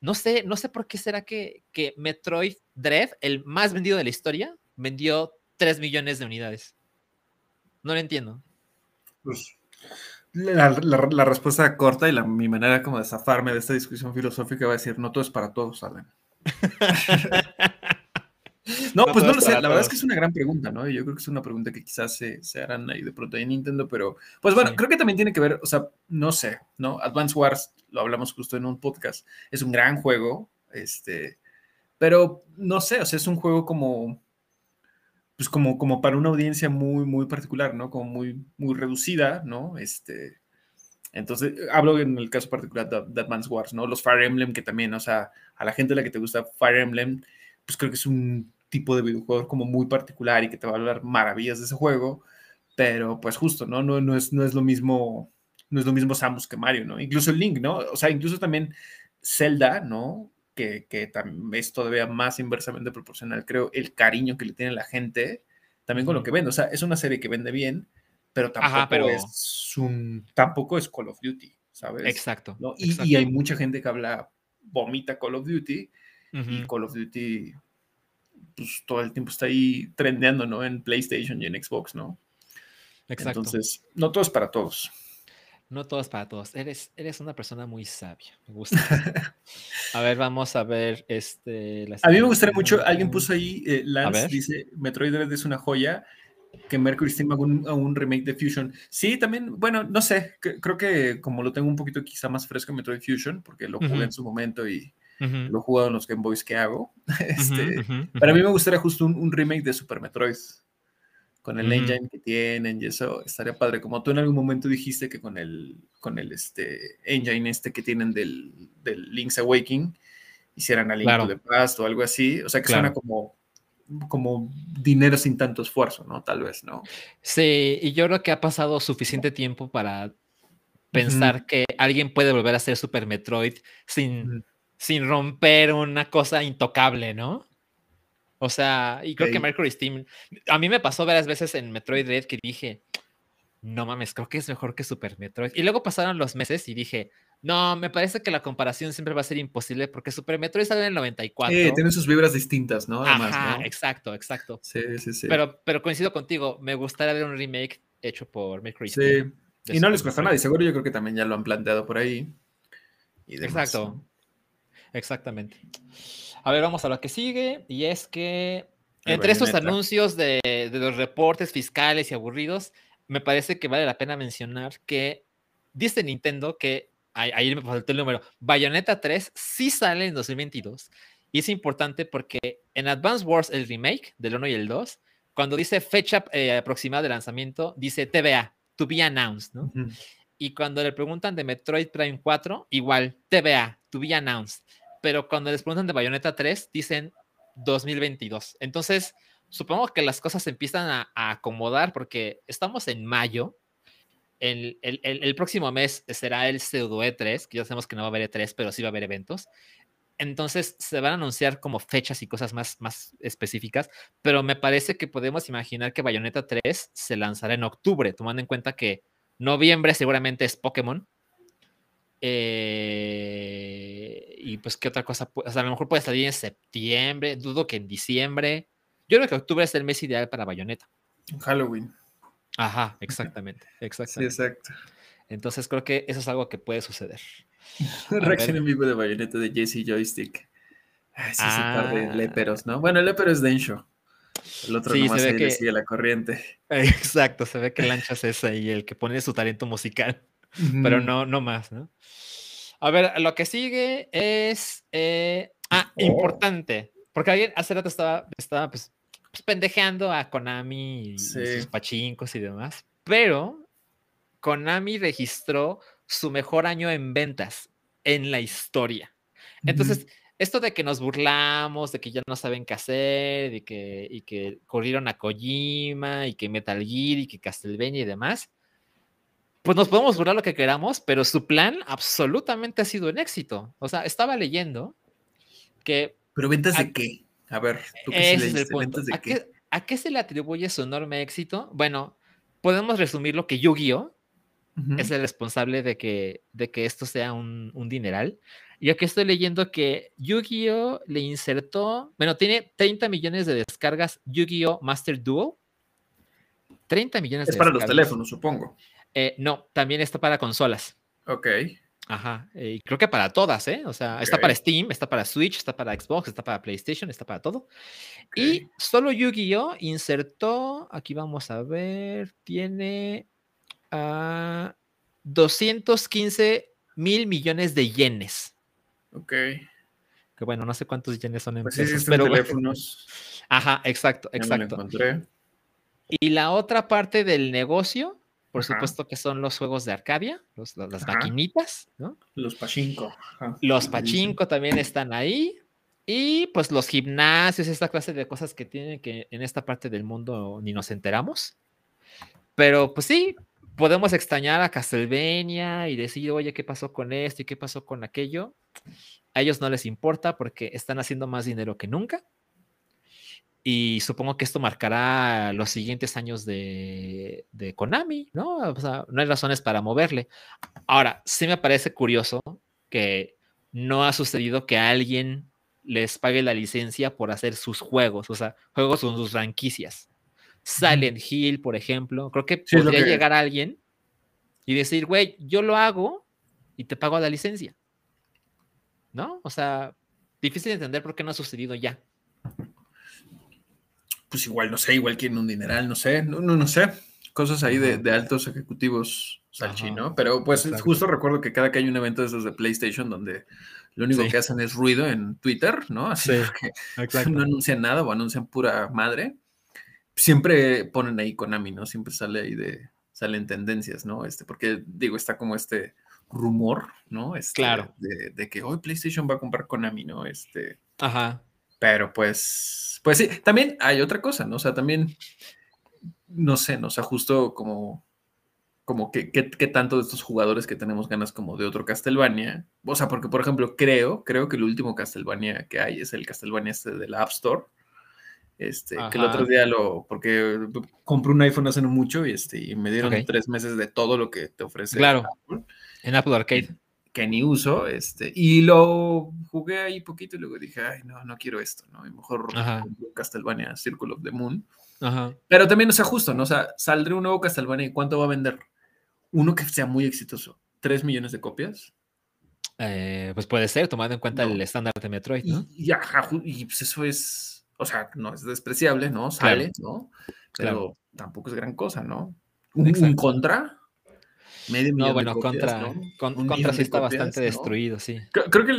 no sé, no sé por qué será que, que Metroid Dread, el más vendido de la historia, vendió 3 millones de unidades. No lo entiendo. Pues la, respuesta corta y la, mi manera como de zafarme de esta discusión filosófica va a decir, no todo es para todos, Alan. no, pues no lo sé, la verdad es que es una gran pregunta, ¿no? Yo creo que es una pregunta que quizás se, se harán ahí de pronto en Nintendo, pero pues bueno, creo que también tiene que ver, o sea, no sé, ¿no? Advance Wars, lo hablamos justo en un podcast, es un gran juego, este, pero no sé, o sea, es un juego como pues como, como para una audiencia muy, muy particular, ¿no? Como muy, muy reducida, ¿no? Este, entonces, hablo en el caso particular de, de Advance Wars, ¿no? Los Fire Emblem, que también, o sea, a la gente a la que te gusta Fire Emblem, pues creo que es un tipo de videojuego como muy particular y que te va a hablar maravillas de ese juego, pero pues justo, ¿no? No, no, es, no es lo mismo, no es lo mismo Samus que Mario, ¿no? Incluso Link, ¿no? O sea, incluso también Zelda, ¿no? que, también es todavía más inversamente proporcional, creo, el cariño que le tiene la gente, también con lo que vende. O sea, es una serie que vende bien, pero tampoco, Es, un, tampoco es Call of Duty, ¿sabes? Exacto, Y, hay mucha gente que habla, vomita Call of Duty, y Call of Duty, pues todo el tiempo está ahí trendeando, ¿no? En PlayStation y en Xbox, ¿no? Exacto. Entonces, no todo es para todos. No todo es para todos. Eres, eres una persona muy sabia. Me gusta. a ver, vamos a ver. Este, a mí me gustaría mucho. Alguien puso ahí, eh, Lance dice: Metroid Dread es una joya. Que Mercury Steam haga un, remake de Fusion. Sí, también, bueno, no sé. creo que como lo tengo un poquito quizá más fresco en Metroid Fusion, porque lo jugué en su momento y lo he jugado en los Game Boys que hago. este, Para mí me gustaría justo un, un remake de Super Metroid con el engine que tienen y eso estaría padre. Como tú en algún momento dijiste que con el, con el este, engine este que tienen del, del Link's Awakening hicieran a Link de Past o algo así. O sea, que suena como, como dinero sin tanto esfuerzo, ¿no? Tal vez, ¿no? Sí, y yo creo que ha pasado suficiente tiempo para pensar que alguien puede volver a ser Super Metroid sin, sin romper una cosa intocable, ¿no? O sea, y creo que Mercury Steam, a mí me pasó varias veces en Metroid Red que dije, no mames, creo que es mejor que Super Metroid. Y luego pasaron los meses y dije, no, me parece que la comparación siempre va a ser imposible porque Super Metroid sale en el 94. Sí, tiene sus vibras distintas, ¿no? Además, exacto, exacto. Sí, sí, sí. Pero, pero coincido contigo, me gustaría ver un remake hecho por Mercury Steam. Sí, y no les cuesta nada, y seguro yo creo que también ya lo han planteado por ahí. exacto. Exactamente. A ver, vamos a lo que sigue. Y es que entre estos anuncios de, de, los reportes fiscales y aburridos, me parece que vale la pena mencionar que dice Nintendo que ahí me faltó el número. Bayonetta 3 sí sale en 2022. Y es importante porque en Advance Wars, el remake del 1 y el 2, cuando dice fecha eh, aproximada de lanzamiento, dice TBA, to be announced, ¿no? Y cuando le preguntan de Metroid Prime 4, igual, TBA, to be announced. Pero cuando les preguntan de Bayonetta 3, dicen 2022. Entonces, supongo que las cosas empiezan a, a acomodar porque estamos en mayo el, el, próximo mes será el pseudo E3, que ya sabemos que no va a haber E3, pero sí va a haber eventos. Entonces se van a anunciar como fechas y cosas más, más específicas, pero me parece que podemos imaginar que Bayonetta 3 se lanzará en octubre, tomando en cuenta que noviembre seguramente es Pokémon. Eh, y pues, ¿qué otra cosa? O sea, a lo mejor puede salir en septiembre, dudo que en diciembre. Yo creo que octubre es el mes ideal para Bayonetta. Halloween. Ajá, exactamente, exactamente. Sí, exacto. Entonces creo que eso es algo que puede suceder. Reacción en vivo de bayoneta de Jesse Joystick. Ay, sí, ah. de léperos, ¿no? Bueno, el lépero es Densho. El otro sí, nomás se ve que... sigue la corriente. Exacto, se ve que Lancha es y el que pone su talento musical. Pero no, no más, ¿no? A ver, lo que sigue es. Eh... Ah, oh. importante. Porque alguien hace rato estaba, estaba pues, pues, pendejeando a Konami y sus pachincos y demás. Pero Konami registró su mejor año en ventas en la historia. Entonces, esto de que nos burlamos, de que ya no saben qué hacer, de que, y que corrieron a Kojima, y que Metal Gear, y que Castlevania y demás, pues nos podemos burlar lo que queramos, pero su plan absolutamente ha sido un éxito. O sea, estaba leyendo que... ¿Pero ventas de qué? A ver, ¿tú qué es el punto. ¿A, qué? ¿A, qué, se le atribuye su enorme éxito? Bueno, podemos resumir lo que Yu-Gi-Oh! es el responsable de que, de que esto sea un, un dineral. Y aquí estoy leyendo que Yu-Gi-Oh! le insertó, bueno, tiene 30 millones de descargas Yu-Gi-Oh! Master Duel. 30 millones es para los teléfonos, supongo. Eh, no, también está para consolas. Ok. Ajá, y eh, creo que para todas, ¿eh? O sea, está para Steam, está para Switch, está para Xbox, está para PlayStation, está para todo. Y solo Yu-Gi-Oh! insertó, aquí vamos a ver, tiene a 215 mil millones de yenes. Ok. Que bueno, no sé cuántos yenes son en pues pesos, pero teléfonos. Ajá, exacto, exacto. Y la otra parte del negocio por supuesto que son los juegos de Arcadia, las maquinitas, ¿no? Los pachinko. Los pachinko también están ahí. Y pues los gimnasios, esta clase de cosas que tienen que en esta parte del mundo ni nos enteramos. Pero pues sí, podemos extrañar a Castlevania y decir, oye, ¿qué pasó con esto y qué pasó con aquello? A ellos no les importa porque están haciendo más dinero que nunca y supongo que esto marcará los siguientes años de, de, Konami, ¿no? O sea, no hay razones para moverle. Ahora, sí me parece curioso que no ha sucedido que alguien les pague la licencia por hacer sus juegos, o sea, juegos con sus franquicias. Silent Hill, por ejemplo, creo que podría llegar alguien y decir, güey, yo lo hago y te pago la licencia. ¿No? O sea, difícil de entender por qué no ha sucedido ya pues igual, no sé, igual quieren un dineral, no sé, no, no, no sé, cosas ahí de, altos ejecutivos salchi, ¿no? Pero pues justo recuerdo que cada que hay un evento de esos de PlayStation donde lo único que hacen es ruido en Twitter, ¿no? Así que no anuncian nada o anuncian pura madre. Siempre ponen ahí Konami, ¿no? Siempre sale ahí de, salen tendencias, ¿no? Este, porque digo, está como este rumor, ¿no? Este, claro. De, de, que hoy PlayStation va a comprar Konami, ¿no? Este. Ajá. Pero pues, pues sí, también hay otra cosa, ¿no? O sea, también, no sé, ¿no? O sea, justo como, como que, qué tanto de estos jugadores que tenemos ganas como de otro Castlevania. O sea, porque, por ejemplo, creo, creo que el último Castlevania que hay es el Castlevania este del App Store. Este, que el otro día lo, porque compré un iPhone hace no mucho y, este, y me dieron tres meses de todo lo que te ofrece. Claro. En Apple Arcade que ni uso, este, y lo jugué ahí poquito y luego dije, ay, no, no quiero esto, ¿no? Y mejor Castlevania Circle of the Moon. Pero también, o sea, justo, ¿no? O sea, saldré un nuevo Castlevania y ¿cuánto va a vender? Uno que sea muy exitoso. ¿Tres millones de copias? Eh, pues puede ser, tomando en cuenta el estándar de Metroid, ¿no? Y, y, pues eso es, o sea, no es despreciable, ¿no? Sale, ¿no? Pero tampoco es gran cosa, ¿no? Un, contra, medio No, bueno, contra, contra sí está bastante destruido, sí. Creo, que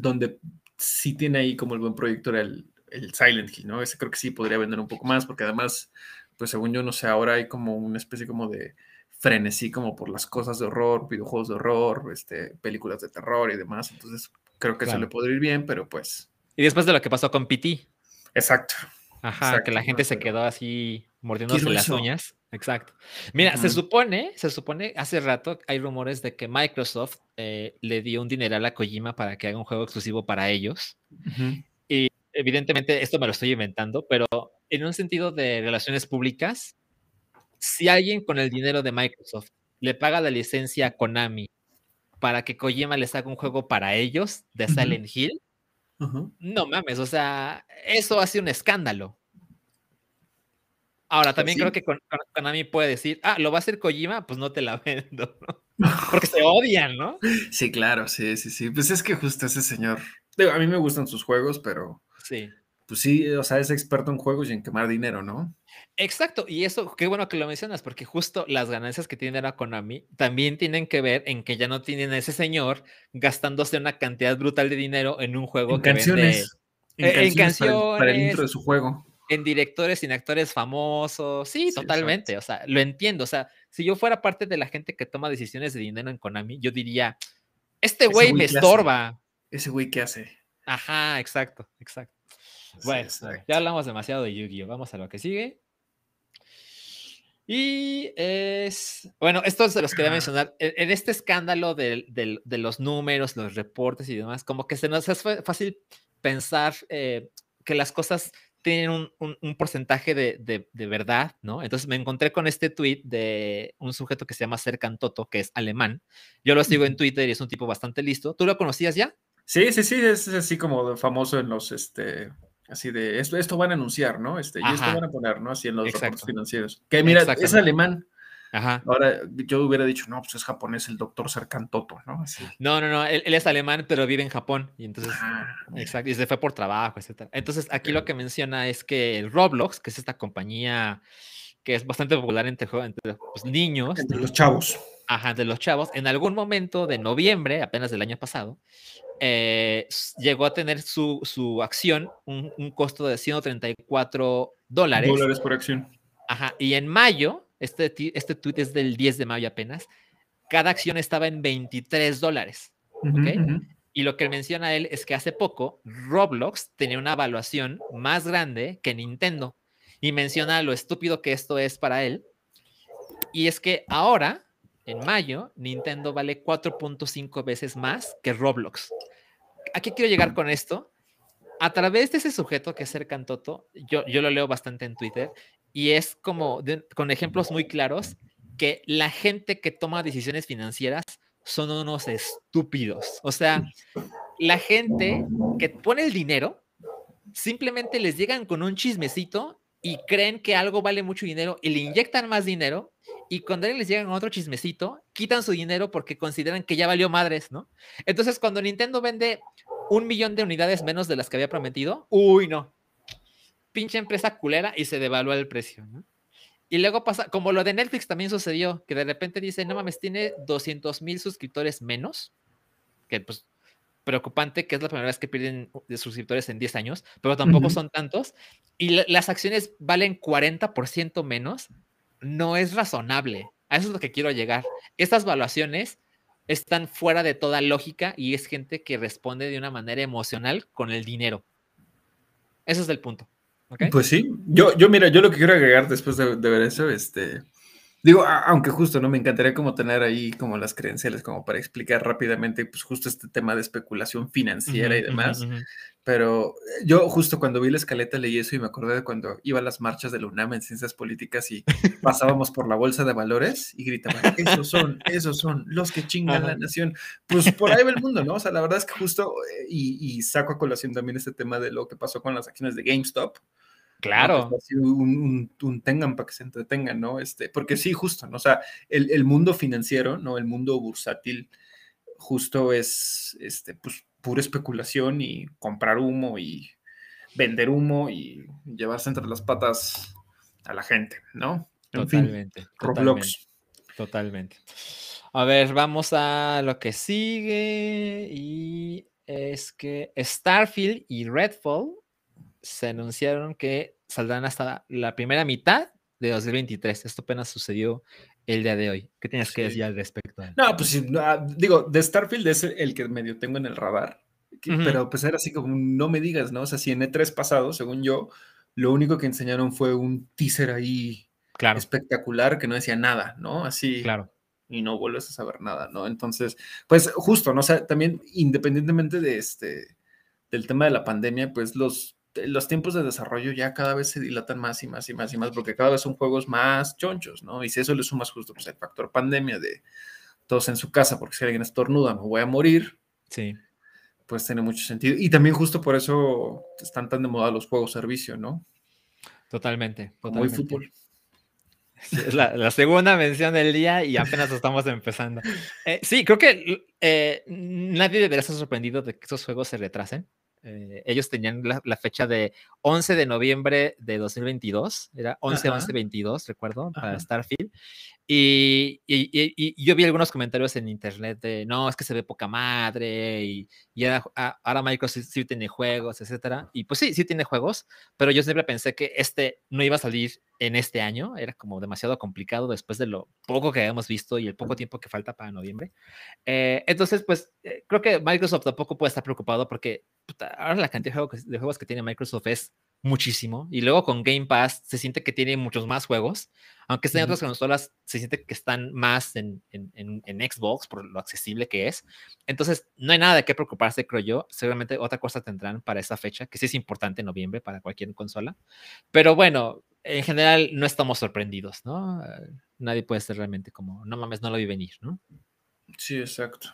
donde sí tiene ahí como el buen proyecto era el, el Silent Hill, ¿no? Ese creo que sí podría vender un poco más, porque además, pues según yo, no sé, ahora hay como una especie como de frenesí como por las cosas de horror, videojuegos de horror, este, películas de terror y demás. Entonces, creo que eso le podría ir bien, pero pues. Y después de lo que pasó con PT. Exacto. Ajá, que la gente se quedó así mordiéndose las uñas. Exacto. Mira, se supone, se supone, hace rato hay rumores de que Microsoft eh, le dio un dineral a Kojima para que haga un juego exclusivo para ellos. Y evidentemente esto me lo estoy inventando, pero en un sentido de relaciones públicas, si alguien con el dinero de Microsoft le paga la licencia a Konami para que Kojima les haga un juego para ellos de Silent Hill, no mames, o sea, eso hace un escándalo. Ahora, pues también creo que Konami puede decir, ah, lo va a hacer Kojima, pues no te la vendo, Porque se odian, ¿no? Sí, claro, sí, sí, sí. Pues es que justo ese señor, a mí me gustan sus juegos, pero... Sí. Pues sí, o sea, es experto en juegos y en quemar dinero, ¿no? Exacto, y eso, qué bueno que lo mencionas, porque justo las ganancias que tiene la Konami también tienen que ver en que ya no tienen a ese señor gastándose una cantidad brutal de dinero en un juego en canciones, en, canciones, para, el intro de su juego. En directores y en actores famosos, sí, totalmente, o sea, lo entiendo, o sea, si yo fuera parte de la gente que toma decisiones de dinero en Konami, yo diría, este güey me estorba. Ese güey qué hace. Ajá, exacto, exacto. Bueno, ya hablamos demasiado de Yu-Gi-Oh! Vamos a lo que sigue. Y es, bueno, esto se los quería mencionar. En, este escándalo de, los números, los reportes y demás, como que se nos hace fácil pensar eh, que las cosas tienen un, porcentaje de, verdad, ¿no? Entonces me encontré con este tweet de un sujeto que se llama Serkan Toto, que es alemán. Yo lo sigo en Twitter y es un tipo bastante listo. ¿Tú lo conocías ya? Sí, sí, sí, es así como famoso en los, este, Así de, esto, esto van a anunciar, ¿no? Este, y esto van a poner, ¿no? Así en los reportes financieros. Que mira, es alemán. Ajá. Ahora yo hubiera dicho, no, pues es japonés el doctor Sarkantoto, ¿no? Así. No, no, no, él, es alemán, pero vive en Japón. Y entonces, ah, exacto, y se fue por trabajo, etc. Entonces, aquí lo que menciona es que el Roblox, que es esta compañía que es bastante popular entre, entre los niños. Entre los chavos. Ajá, entre los chavos. En algún momento de noviembre, apenas del año pasado, eh, llegó a tener su, su acción un, un, costo de 134 dólares. Dólares por acción. Ajá, y en mayo, este, este tweet es del 10 de mayo apenas, cada acción estaba en 23 dólares. Y lo que menciona él es que hace poco Roblox tenía una evaluación más grande que Nintendo. Y menciona lo estúpido que esto es para él. Y es que ahora, en mayo, Nintendo vale 4.5 veces más que Roblox. ¿A qué quiero llegar con esto? A través de ese sujeto que es Cercantoto, yo, yo lo leo bastante en Twitter y es como con ejemplos muy claros que la gente que toma decisiones financieras son unos estúpidos. O sea, la gente que pone el dinero simplemente les llegan con un chismecito y creen que algo vale mucho dinero y le inyectan más dinero y cuando les llegan otro chismecito, quitan su dinero porque consideran que ya valió madres, ¿no? Entonces, cuando Nintendo vende un millón de unidades menos de las que había prometido, uy, no. Pinche empresa culera y se devalúa el precio, ¿no? Y luego pasa, como lo de Netflix también sucedió, que de repente dice, no mames, tiene 200 mil suscriptores menos, que pues preocupante, que es la primera vez que pierden de suscriptores en 10 años, pero tampoco son tantos, y las acciones valen 40% menos, no es razonable. A eso es lo que quiero llegar. Estas valuaciones están fuera de toda lógica y es gente que responde de una manera emocional con el dinero. Ese es el punto. Pues sí, yo, yo mira, yo lo que quiero agregar después de, de ver eso, este, Digo, aunque justo, ¿no? Me encantaría como tener ahí como las credenciales como para explicar rápidamente, pues justo este tema de especulación financiera y demás. Pero eh, yo justo cuando vi la escaleta leí eso y me acordé de cuando iba a las marchas de la UNAM en ciencias políticas y pasábamos por la bolsa de valores y gritaban, esos son, esos son los que chingan la nación. Pues por ahí va el mundo, ¿no? O sea, la verdad es que justo, eh, y, y saco a colación también este tema de lo que pasó con las acciones de GameStop. Claro. un, un, tengan para que se entretengan, ¿no? Este, porque sí, justo, ¿no? O sea, el, mundo financiero, ¿no? El mundo bursátil, justo es este, pues, pura especulación y comprar humo y vender humo y llevarse entre las patas a la gente, ¿no? totalmente. Roblox. Totalmente. A ver, vamos a lo que sigue y es que Starfield y Redfall se anunciaron que saldrán hasta la primera mitad de 2023. Esto apenas sucedió el día de hoy. ¿Qué tienes que decir al respecto? No, pues ah, digo, de Starfield es el que medio tengo en el radar, pero pues era así como, no me digas, ¿no? O sea, si en E3 pasado, según yo, lo único que enseñaron fue un teaser ahí claro. espectacular que no decía nada, ¿no? Así. Claro. Y no vuelves a saber nada, ¿no? Entonces, pues justo, ¿no? O sea, también independientemente de este, del tema de la pandemia, pues los los tiempos de desarrollo ya cada vez se dilatan más y más y más y más, porque cada vez son juegos más chonchos, ¿no? Y si eso le sumas justo pues, el factor pandemia de todos en su casa, porque si alguien estornuda me voy a morir. Sí. Pues tiene mucho sentido. Y también justo por eso están tan de moda los juegos servicio, ¿no? Totalmente. Muy fútbol. Es la, segunda mención del día y apenas estamos empezando. Eh, sí, creo que eh, nadie debería estar sorprendido de que esos juegos se retrasen. Eh, ellos tenían la, fecha de 11 de noviembre de 2022, era 11-11-22, recuerdo, para Starfield. Y, yo vi algunos comentarios en internet de, no, es que se ve poca madre y, ah, ahora, Microsoft sí tiene juegos, etcétera. Y pues sí, sí tiene juegos, pero yo siempre pensé que este no iba a salir en este año, era como demasiado complicado después de lo poco que habíamos visto y el poco tiempo que falta para noviembre. Eh, entonces, pues eh, creo que Microsoft tampoco puede estar preocupado porque ahora la cantidad de juegos que tiene Microsoft es muchísimo. Y luego con Game Pass se siente que tiene muchos más juegos. Aunque estén en otras consolas, se siente que están más en, Xbox por lo accesible que es. Entonces, no hay nada de qué preocuparse, creo yo. Seguramente otra cosa tendrán para esa fecha, que sí es importante en noviembre para cualquier consola. Pero bueno, en general no estamos sorprendidos, ¿no? Nadie puede ser realmente como, no mames, no lo vi venir, ¿no? Sí, exacto.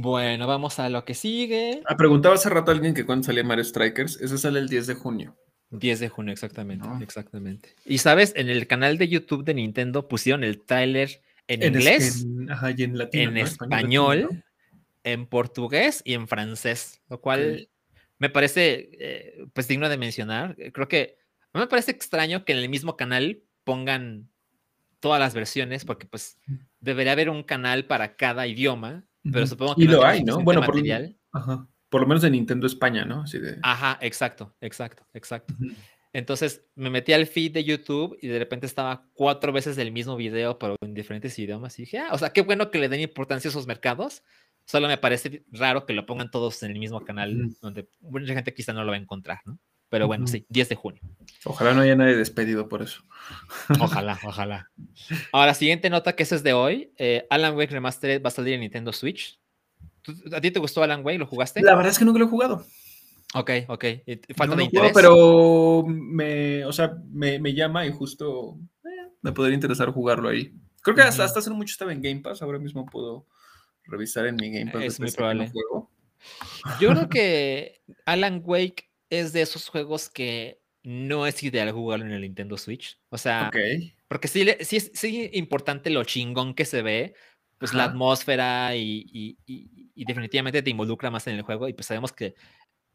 Bueno, vamos a lo que sigue. Ah, preguntaba hace rato a alguien que cuándo salía Mario Strikers. Eso sale el 10 de junio. 10 de junio, exactamente. Exactamente. Y sabes, en el canal de YouTube de Nintendo pusieron el tráiler en, inglés, en, ajá, y en, latino, en español, en portugués y en francés, lo cual me parece eh, pues digno de mencionar. Creo que no me parece extraño que en el mismo canal pongan todas las versiones, porque pues debería haber un canal para cada idioma pero supongo que. Y lo hay, ¿no? Bueno, por, ajá. por lo menos de Nintendo España, ¿no? Así de... Ajá, exacto, exacto, exacto. Entonces me metí al feed de YouTube y de repente estaba cuatro veces el mismo video, pero en diferentes idiomas. Y dije, ah, o sea, qué bueno que le den importancia a esos mercados. Solo me parece raro que lo pongan todos en el mismo canal, donde mucha gente quizá no lo va a encontrar, ¿no? Pero bueno, sí, 10 de junio. Ojalá no haya nadie despedido por eso. Ojalá, ojalá. Ahora, siguiente nota que esa es de hoy. Eh, Alan Wake Remastered va a salir en Nintendo Switch. ¿A ti te gustó Alan Wake? ¿Lo jugaste? La verdad es que nunca lo he jugado. Ok, ok. Falta de interés. pero me, o sea, me, llama y justo eh, me podría interesar jugarlo ahí. Creo que hasta, hace mucho estaba en Game Pass. Ahora mismo puedo revisar en mi Game Pass. Es muy probable. Yo creo que Alan Wake es de esos juegos que no es ideal jugarlo en el Nintendo Switch. O sea, porque sí, sí es sí importante lo chingón que se ve, pues la atmósfera y, definitivamente te involucra más en el juego y pues sabemos que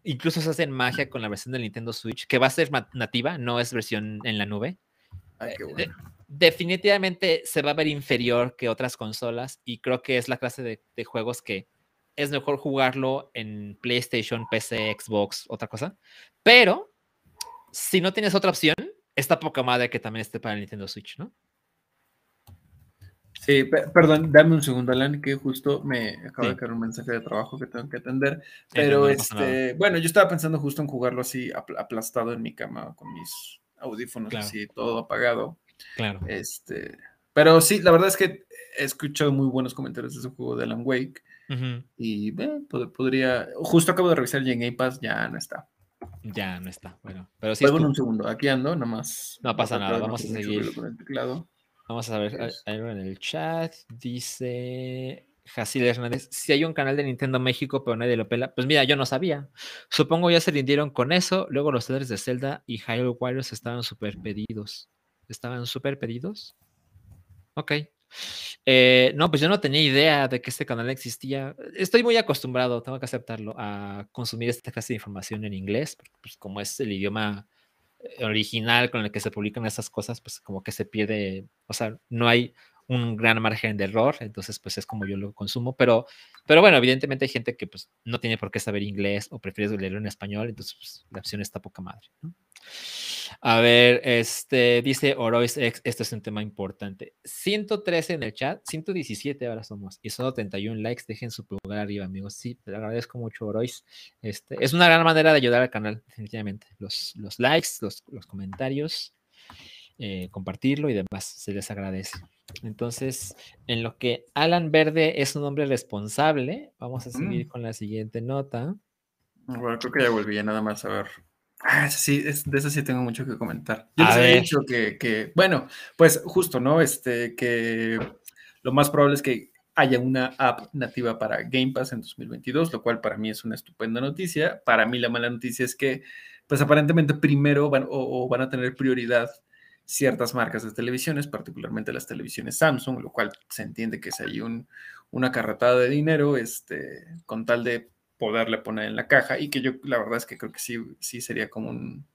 incluso se hacen magia con la versión del Nintendo Switch, que va a ser nativa, no es versión en la nube. Eh, definitivamente se va a ver inferior que otras consolas y creo que es la clase de juegos que es mejor jugarlo en PlayStation, PC, Xbox, otra cosa. Pero si no tienes otra opción, está poca madre que también esté para el Nintendo Switch, ¿no? Sí, perdón, dame un segundo, Alan, que justo me acaba de caer un mensaje de trabajo que tengo que atender. Pero este, bueno, yo estaba pensando justo en jugarlo así aplastado en mi cama con mis audífonos así todo apagado. Claro. Este, pero sí, la verdad es que he escuchado muy buenos comentarios de ese juego de Alan Wake. Y podría. Justo acabo de revisar y en Game Pass ya no está. Ya no está. Bueno, pero sí. un segundo. Aquí ando, nomás. No pasa nada. Vamos a seguir. Vamos a ver algo en el chat. Dice. Jacil Hernández, si hay un canal de Nintendo México, pero nadie lo pela. Pues mira, yo no sabía. Supongo ya se rindieron con eso. Luego los trailers de Zelda y Hyrule Warriors estaban súper pedidos. ¿Estaban súper pedidos? Ok, Eh, no, pues yo no tenía idea de que este canal existía. Estoy muy acostumbrado, tengo que aceptarlo, a consumir esta clase de información en inglés, pues como es el idioma eh, original con el que se publican esas cosas, pues como que se pierde, o sea, no hay un gran margen de error, entonces pues es como yo lo consumo, pero, pero bueno, evidentemente hay gente que pues no tiene por qué saber inglés o prefiere leerlo en español, entonces pues, la opción está poca madre. A ver, este dice Orois X, esto es un tema importante. 113 en el chat, 117 ahora somos, y solo 31 likes, dejen su pulgar arriba, amigos. Sí, te agradezco mucho, Orois. Este, es una gran manera de ayudar al canal, definitivamente. Los, los likes, los, los comentarios, eh, compartirlo y demás, se les agradece. Entonces, en lo que Alan Verde es un hombre responsable, vamos a seguir con la siguiente nota. Bueno, creo que ya volví nada más a ver. Ah, sí, de eso sí tengo mucho que comentar. Yo les había dicho que, que, bueno, pues justo, ¿no? Este, que lo más probable es que haya una app nativa para Game Pass en 2022, lo cual para mí es una estupenda noticia. Para mí la mala noticia es que, pues aparentemente primero van, o van a tener prioridad ciertas marcas de televisiones, particularmente las televisiones Samsung, lo cual se entiende que es ahí un, una carretada de dinero, este, con tal de poderle poner en la caja y que yo la verdad es que creo que sí, sí sería como un,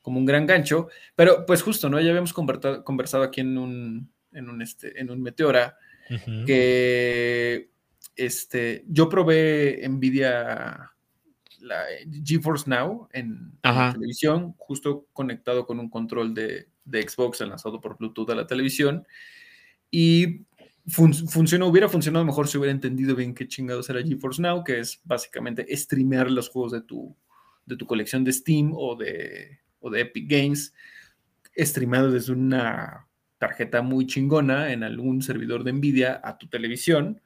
como un gran gancho, pero pues justo, ¿no? Ya habíamos conversado, aquí en un, en un, este, en un Meteora que este, yo probé Nvidia la GeForce Now en, en, televisión, justo conectado con un control de, de Xbox enlazado por Bluetooth a la televisión. Y funcionó, hubiera funcionado mejor si hubiera entendido bien qué chingados era GeForce Now, que es básicamente streamear los juegos de tu, de tu colección de Steam o de, o de Epic Games, streamado desde una tarjeta muy chingona en algún servidor de Nvidia a tu televisión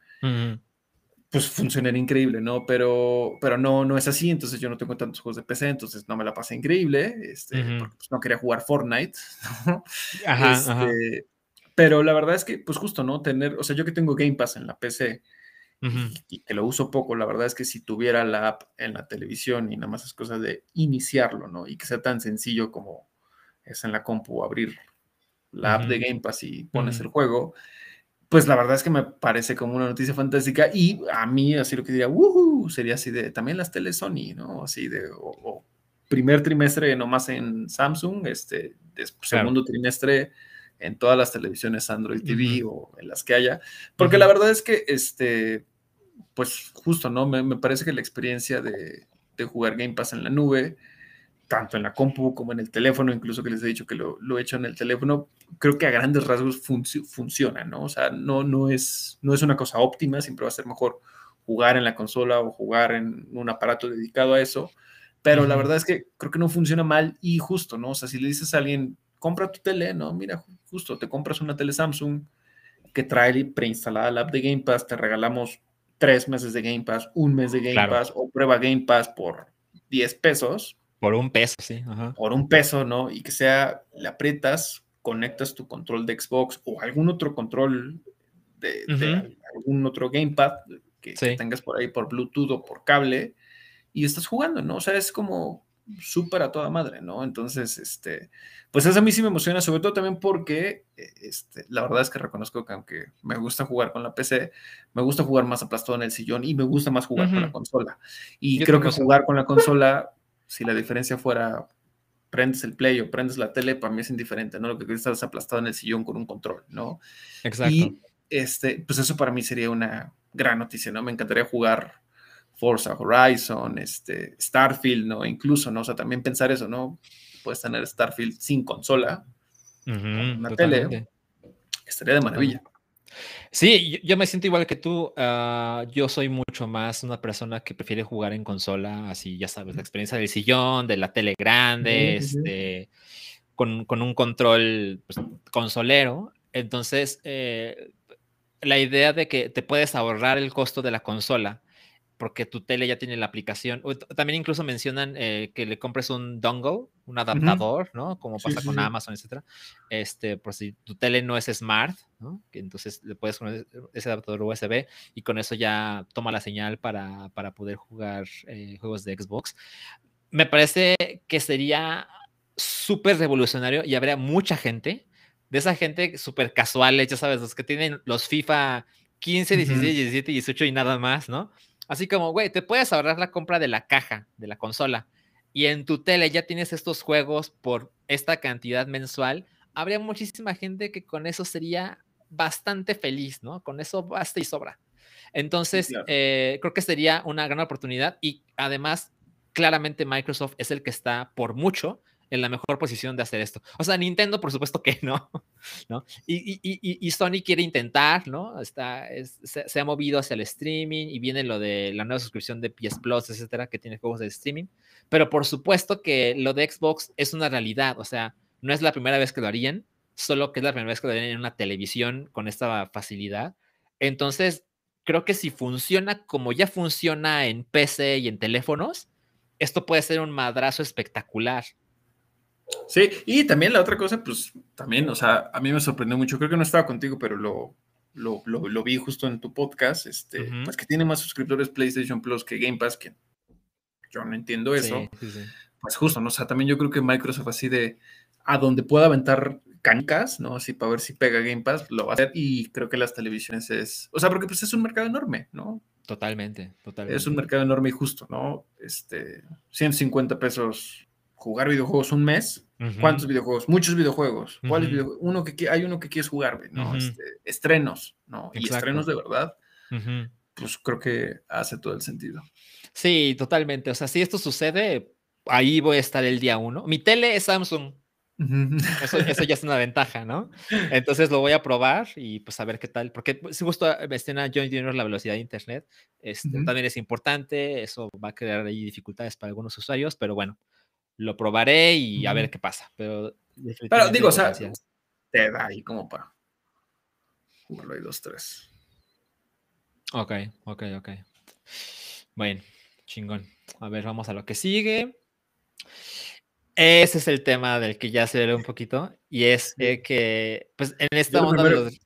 pues funcionaría increíble, ¿no? Pero, pero no, no es así, entonces yo no tengo tantos juegos de PC, entonces no me la pasé increíble, este, porque pues, no quería jugar Fortnite, Ajá, este, Pero la verdad es que, pues justo, ¿no? Tener, o sea, yo que tengo Game Pass en la PC y, que lo uso poco, la verdad es que si tuviera la app en la televisión y nada más es cosa de iniciarlo, ¿no? Y que sea tan sencillo como es en la compu abrir la app de Game Pass y pones el juego, pues la verdad es que me parece como una noticia fantástica y a mí así lo que diría, sería así de también las teles Sony, ¿no? Así de, o, primer trimestre nomás en Samsung, este, segundo trimestre en todas las televisiones Android TV o en las que haya, porque la verdad es que, este, pues justo, ¿no? Me, me parece que la experiencia de, de jugar Game Pass en la nube, tanto en la compu como en el teléfono, incluso que les he dicho que lo, lo he hecho en el teléfono, creo que a grandes rasgos funciona, ¿no? O sea, no, no, es, no es una cosa óptima, siempre va a ser mejor jugar en la consola o jugar en un aparato dedicado a eso, pero la verdad es que creo que no funciona mal y justo, ¿no? O sea, si le dices a alguien, compra tu tele, ¿no? Mira, justo, te compras una tele Samsung que trae preinstalada la app de Game Pass, te regalamos tres meses de Game Pass, un mes de Game Pass o prueba Game Pass por 10 pesos por un peso, sí. Por un peso, ¿no? Y que sea, le aprietas, conectas tu control de Xbox o algún otro control de, algún otro gamepad que, que, tengas por ahí por Bluetooth o por cable y estás jugando, ¿no? O sea, es como súper a toda madre, ¿no? Entonces, este, pues eso a mí sí me emociona, sobre todo también porque, eh, este, la verdad es que reconozco que aunque me gusta jugar con la PC, me gusta jugar más aplastado en el sillón y me gusta más jugar con la consola. Y creo que jugar con la consola si la diferencia fuera prendes el play o prendes la tele, para mí es indiferente, ¿no? Lo que estás aplastado en el sillón con un control, ¿no? Exacto. Y este, pues eso para mí sería una gran noticia, ¿no? Me encantaría jugar Forza Horizon, este, Starfield, ¿no? Incluso, ¿no? O sea, también pensar eso, ¿no? Puedes tener Starfield sin consola, una tele, estaría de maravilla. Sí, yo, me siento igual que tú. Ah, yo soy mucho más una persona que prefiere jugar en consola, así ya sabes, la experiencia del sillón, de la tele grande, este, con, un control pues, consolero. Entonces, eh, la idea de que te puedes ahorrar el costo de la consola porque tu tele ya tiene la aplicación. También incluso mencionan eh, que le compres un dongle, un adaptador, ¿no? Como pasa con Amazon, etcétera. Este, por si tu tele no es smart, ¿no? Que entonces le puedes poner ese adaptador USB y con eso ya toma la señal para, para poder jugar eh, juegos de Xbox. Me parece que sería súper revolucionario y habría mucha gente de esa gente súper casuales, ya sabes, los que tienen los FIFA 15, 16, 17, 18 y nada más, ¿no? Así como, güey, te puedes ahorrar la compra de la caja, de la consola, y en tu tele ya tienes estos juegos por esta cantidad mensual, habría muchísima gente que con eso sería bastante feliz, ¿no? Con eso basta y sobra. Entonces, eh, creo que sería una gran oportunidad y además, claramente Microsoft es el que está por mucho en la mejor posición de hacer esto. O sea, Nintendo, por supuesto que no, ¿no? Y, y, y Sony quiere intentar, ¿no? Está, se, ha movido hacia el streaming y viene lo de la nueva suscripción de PS Plus, etcétera, que tiene juegos de streaming. Pero por supuesto que lo de Xbox es una realidad, o sea, no es la primera vez que lo harían, solo que es la primera vez que lo harían en una televisión con esta facilidad. Entonces, creo que si funciona como ya funciona en PC y en teléfonos, esto puede ser un madrazo espectacular. Sí, y también la otra cosa, pues también, o sea, a mí me sorprendió mucho, creo que no estaba contigo, pero lo, lo, vi justo en tu podcast, este, pues que tiene más suscriptores PlayStation Plus que Game Pass, que yo no entiendo eso. Pues justo, ¿no? O sea, también yo creo que Microsoft así de a donde pueda aventar cancas, ¿no? Así para ver si pega Game Pass, lo va a hacer. Y creo que las televisiones es, o sea, porque pues es un mercado enorme, ¿no? Totalmente, totalmente. Es un mercado enorme y justo, ¿no? Este, 150 pesos jugar videojuegos un mes. ¿Cuántos videojuegos? Muchos videojuegos. ¿Cuáles videojuegos? Uno que hay uno que quieres jugar, ¿no? Este, estrenos, ¿no? Y estrenos de verdad. Pues creo que hace todo el sentido. Sí, totalmente. O sea, si esto sucede, ahí voy a estar el día uno. Mi tele es Samsung. Eso, ya es una ventaja, ¿no? Entonces lo voy a probar y pues a ver qué tal, porque si gusto escena John Junior la velocidad de internet, este, también es importante, eso va a crear ahí dificultades para algunos usuarios, pero bueno, lo probaré y a ver qué pasa. Pero, pero digo, o sea, te da ahí como para jugarlo ahí dos, tres. Ok, ok, ok. Bueno, chingón. A ver, vamos a lo que sigue. Ese es el tema del que ya se ve un poquito. Y es que, pues, en esta onda de los...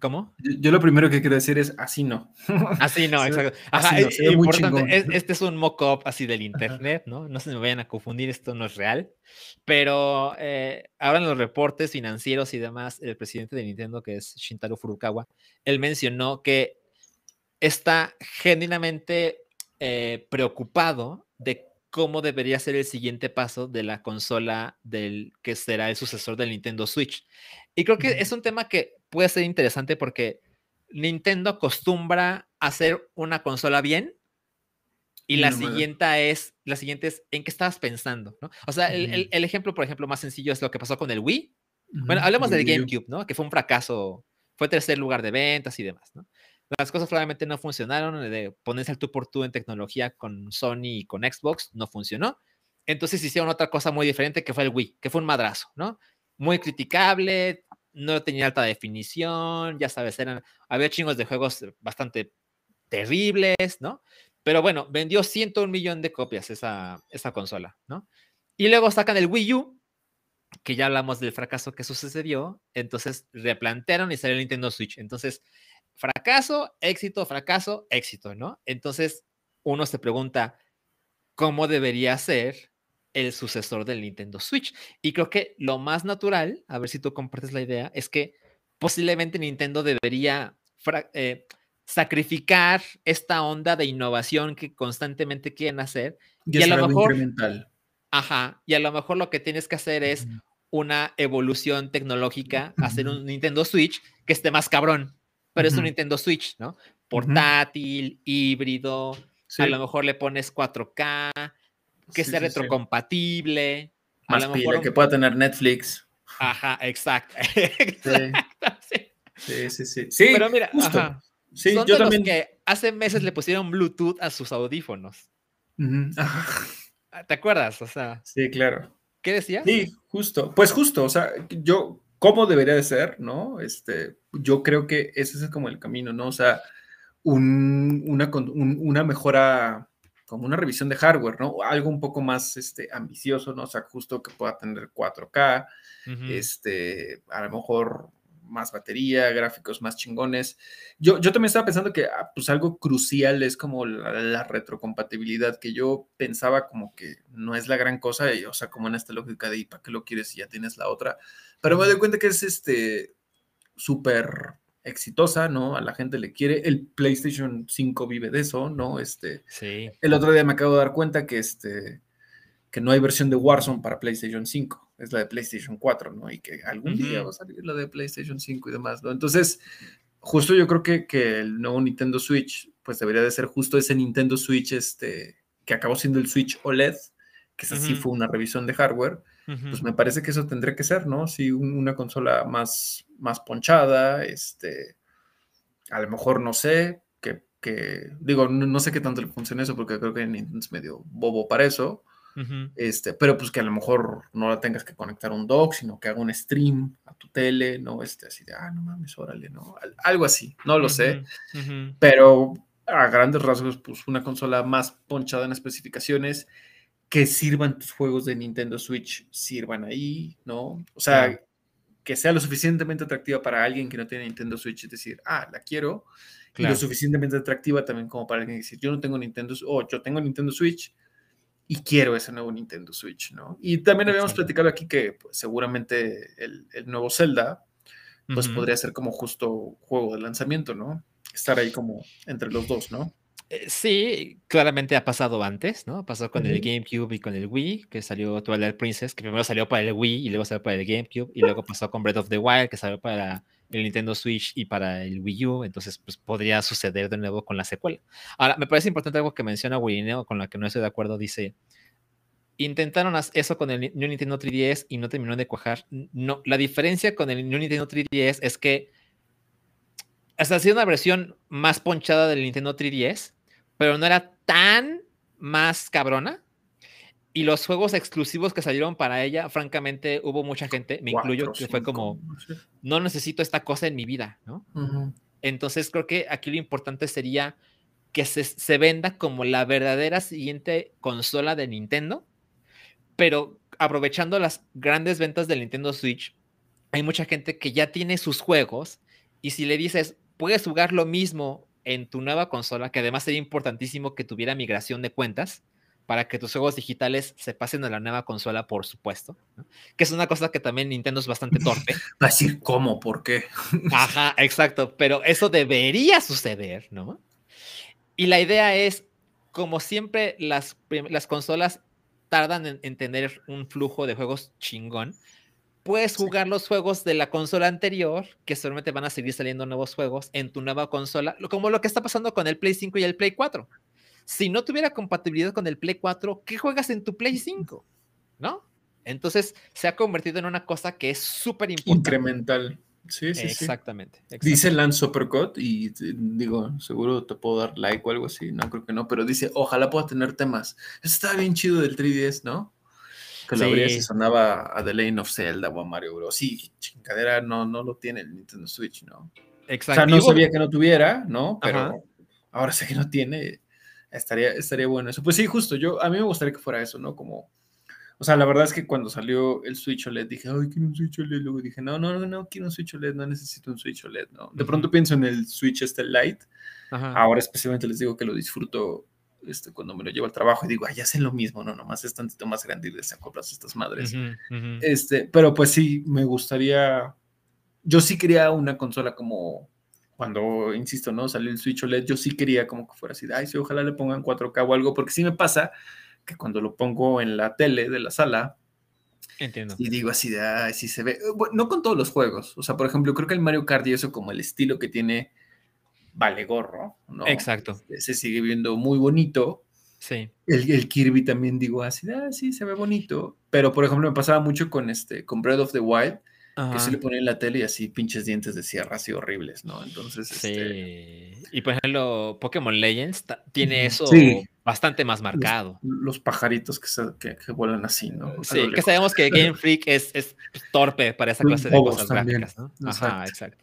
¿Cómo? Yo, lo primero que quiero decir es así no. Así no, exacto. Ajá, es, importante. este es un mock-up así del internet, ¿no? No se me vayan a confundir, esto no es real. Pero eh, ahora en los reportes financieros y demás, el presidente de Nintendo, que es Shintaro Furukawa, él mencionó que está genuinamente eh, preocupado de cómo debería ser el siguiente paso de la consola del que será el sucesor del Nintendo Switch. Y creo que es un tema que puede ser interesante porque Nintendo acostumbra a hacer una consola bien y la siguiente es, la siguiente es, ¿en qué estabas pensando? ¿no? O sea, el, ejemplo, por ejemplo, más sencillo es lo que pasó con el Wii. Bueno, hablemos del GameCube, ¿no? Que fue un fracaso, fue tercer lugar de ventas y demás, ¿no? Las cosas claramente no funcionaron, de ponerse al tú por tú en tecnología con Sony y con Xbox, no funcionó. Entonces hicieron otra cosa muy diferente que fue el Wii, que fue un madrazo, ¿no? Muy criticable, no tenía alta definición, ya sabes, eran, había chingos de juegos bastante terribles, ¿no? Pero bueno, vendió 101 millón de copias esa, esa consola, ¿no? Y luego sacan el Wii U, que ya hablamos del fracaso que sucedió, entonces replantearon y salió el Nintendo Switch. Entonces, fracaso, éxito, fracaso, éxito, ¿no? Entonces uno se pregunta, ¿cómo debería ser el sucesor del Nintendo Switch? Y creo que lo más natural, a ver si tú compartes la idea, es que posiblemente Nintendo debería eh, sacrificar esta onda de innovación que constantemente quieren hacer. Y, a lo mejor... Ajá, y a lo mejor lo que tienes que hacer es una evolución tecnológica, hacer un Nintendo Switch que esté más cabrón pero es un Nintendo Switch, ¿no? Portátil, híbrido, a lo mejor le pones 4K, que sea retrocompatible. Más a lo mejor que pueda tener Netflix. Ajá, exacto. sí, sí, sí. Sí, pero mira, ajá. Sí, Son yo también. Los que hace meses le pusieron Bluetooth a sus audífonos. Ah, ¿Te acuerdas? O sea. Sí, claro. ¿Qué decías? Sí, justo. Pues justo, o sea, yo cómo debería de ser, ¿no? Este, yo creo que ese es como el camino, ¿no? O sea, una, una mejora, como una revisión de hardware, ¿no? Algo un poco más este, ambicioso, ¿no? O sea, justo que pueda tener 4K, este, a lo mejor más batería, gráficos más chingones. Yo, yo también estaba pensando que ah, pues algo crucial es como la, retrocompatibilidad, que yo pensaba como que no es la gran cosa, y, o sea, como en esta lógica de, ¿y para qué lo quieres si ya tienes la otra? Pero me doy cuenta que es este súper exitosa, ¿no? A la gente le quiere. El PlayStation 5 vive de eso, ¿no? Este, sí. El otro día me acabo de dar cuenta que, este, que no hay versión de Warzone para PlayStation 5, es la de PlayStation 4, ¿no? Y que algún día va a salir la de PlayStation 5 y demás, ¿no? Entonces, justo yo creo que, que el nuevo Nintendo Switch, pues debería de ser justo ese Nintendo Switch, este, que acabó siendo el Switch OLED, que esa sí fue una revisión de hardware, pues me parece que eso tendría que ser, ¿no? Si una consola más, más ponchada, este, a lo mejor no sé, que, que digo, no, sé qué tanto le funciona eso, porque creo que Nintendo es medio bobo para eso, este, pero pues que a lo mejor no la tengas que conectar a un dock, sino que haga un stream a tu tele, ¿no? Este, así de, ah, no mames, órale, ¿no? Algo así, no lo sé, pero a grandes rasgos, pues una consola más ponchada en especificaciones que sirvan tus juegos de Nintendo Switch, sirvan ahí, ¿no? O sea, que sea lo suficientemente atractiva para alguien que no tiene Nintendo Switch y decir, ah, la quiero, y lo suficientemente atractiva también como para alguien decir, yo no tengo Nintendo, o yo tengo Nintendo Switch y quiero ese nuevo Nintendo Switch, ¿no? Y también habíamos platicado aquí que pues, seguramente el, el, nuevo Zelda, pues podría ser como justo juego de lanzamiento, ¿no? Estar ahí como entre los dos, ¿no? Eh, sí, claramente ha pasado antes, ¿no? Pasó con el GameCube y con el Wii, que salió Twilight Princess, que primero salió para el Wii y luego salió para el GameCube, y luego pasó con Breath of the Wild, que salió para el Nintendo Switch y para el Wii U, entonces pues podría suceder de nuevo con la secuela. Ahora, me parece importante algo que menciona Wirineo, con la que no estoy de acuerdo, dice, intentaron eso con el New Nintendo 3DS y no terminó de cuajar. No, la diferencia con el New Nintendo 3DS es que hasta ha sido una versión más ponchada del Nintendo 3DS, pero no era tan más cabrona. Y los juegos exclusivos que salieron para ella, francamente, hubo mucha gente, me incluyo, que fue como, no necesito esta cosa en mi vida, ¿no? Entonces creo que aquí lo importante sería que se, se, venda como la verdadera siguiente consola de Nintendo, pero aprovechando las grandes ventas del Nintendo Switch, hay mucha gente que ya tiene sus juegos y si le dices, puedes jugar lo mismo en tu nueva consola, que además sería importantísimo que tuviera migración de cuentas para que tus juegos digitales se pasen a la nueva consola, por supuesto, que es una cosa que también Nintendo es bastante torpe. Va a decir cómo, por qué. Ajá, exacto, pero eso debería suceder, ¿no? Y la idea es, como siempre, las, las consolas tardan en, en tener un flujo de juegos chingón, puedes jugar los juegos de la consola anterior, que solamente van a seguir saliendo nuevos juegos en tu nueva consola, como lo que está pasando con el Play 5 y el Play 4. Si no tuviera compatibilidad con el Play 4, ¿qué juegas en tu Play 5? ¿No? Entonces se ha convertido en una cosa que es súper importante. Incremental. Sí, sí, exactamente, Dice Lance Supercut y digo, seguro te puedo dar like o algo así, no creo que no, pero dice, ojalá pueda tener temas. Eso está bien chido del 3DS, ¿no? Que lo sí. si sonaba a The Lane of Zelda o a Mario Bros. Sí, chingadera no, no lo tiene el Nintendo Switch, ¿no? Exacto. O sea, no sabía que no tuviera, ¿no? Pero ahora sé que no tiene. Estaría, estaría bueno eso. Pues sí, justo, yo, a mí me gustaría que fuera eso, ¿no? Como, o sea, la verdad es que cuando salió el Switch OLED dije, ay, quiero un Switch OLED. Luego dije, no, no, no, no quiero un Switch OLED, no necesito un Switch OLED, ¿no? De pronto pienso en el Switch este Lite. Ahora especialmente les digo que lo disfruto este, cuando me lo llevo al trabajo y digo, ay, hacen lo mismo, no, nomás es tantito más grande y les acoplas estas madres. Este, pero pues sí, me gustaría, yo sí quería una consola como cuando, insisto, ¿no? Salió el Switch OLED, yo sí quería como que fuera así, ay, sí, ojalá le pongan 4K o algo, porque sí me pasa que cuando lo pongo en la tele de la sala, Entiendo. Y digo así de, ay, sí se ve, no con todos los juegos, o sea, por ejemplo, creo que el Mario Kart y eso como el estilo que tiene vale gorro, ¿no? Exacto. Este, se sigue viendo muy bonito. Sí. El, Kirby también digo así, ah, sí, se ve bonito. Pero, por ejemplo, me pasaba mucho con este, con Breath of the Wild, que se le ponía en la tele y así pinches dientes de sierra así horribles, ¿no? Entonces, sí. Este... Y por ejemplo, Pokémon Legends tiene eso bastante más marcado. Los, pajaritos que, se, que, vuelan así, ¿no? sí, que sabemos que Game Freak es, es torpe para esa clase de cosas gráficas, ¿no? Ajá, exacto.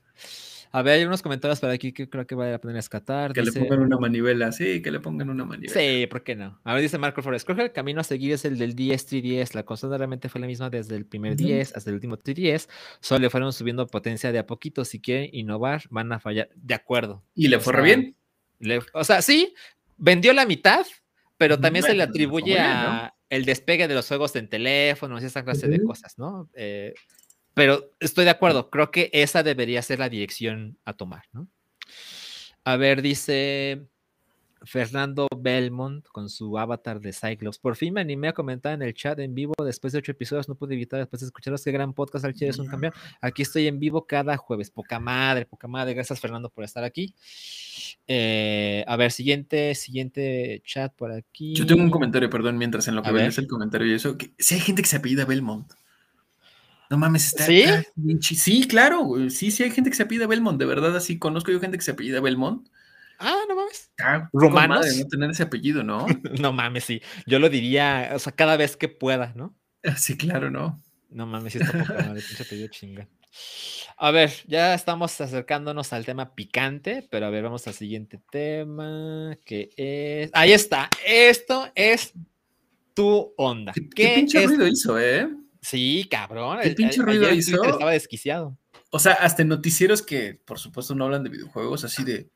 A ver, hay unos comentarios para aquí que creo que vale la pena rescatar. Que le pongan una manivela, sí, que le pongan una manivela. Sí, ¿por qué no? A ver, dice Marco Flores, creo que el camino a seguir es el del 10 3DS. La consola realmente fue la misma desde el primer 10 hasta el último 3DS. Solo le fueron subiendo potencia de a poquito. Si quieren innovar, van a fallar. De acuerdo. ¿Y le fue re bien? o sea, sí, vendió la mitad, pero también se le atribuye a el despegue de los juegos en teléfonos y esa clase de cosas, ¿no? Eh, pero estoy de acuerdo, creo que esa debería ser la dirección a tomar, ¿no? A ver, dice Fernando Belmont con su avatar de Cyclops. Por fin me animé a comentar en el chat en vivo después de ocho episodios. No pude evitar después de escucharlos. Qué gran podcast, al es un campeón. Aquí estoy en vivo cada jueves. Poca madre, poca madre. Gracias, Fernando, por estar aquí. Eh, a ver, siguiente, siguiente chat por aquí. Yo tengo un comentario, perdón, mientras en lo que ves el comentario y eso. si hay gente que se apellida Belmont. No mames, está, ¿Sí? sí, claro, sí, sí hay gente que se apellida Belmont, de verdad, así conozco yo gente que se apellida Belmont. Ah, no mames. Romanos. no tener ese apellido, ¿no? no mames, sí. Yo lo diría, o sea, cada vez que pueda, ¿no? Sí, claro, ¿no? No mames, sí está poco madre, pinche apellido chinga. A ver, ya estamos acercándonos al tema picante, pero a ver, vamos al siguiente tema, que es... Ahí está, esto es tu onda. ¿Qué, ¿Qué, pinche ruido hizo, eh? Sí, cabrón. ¿Qué pinche ruido hizo? Estaba desquiciado. O sea, hasta en noticieros que, por supuesto, no hablan de videojuegos, así de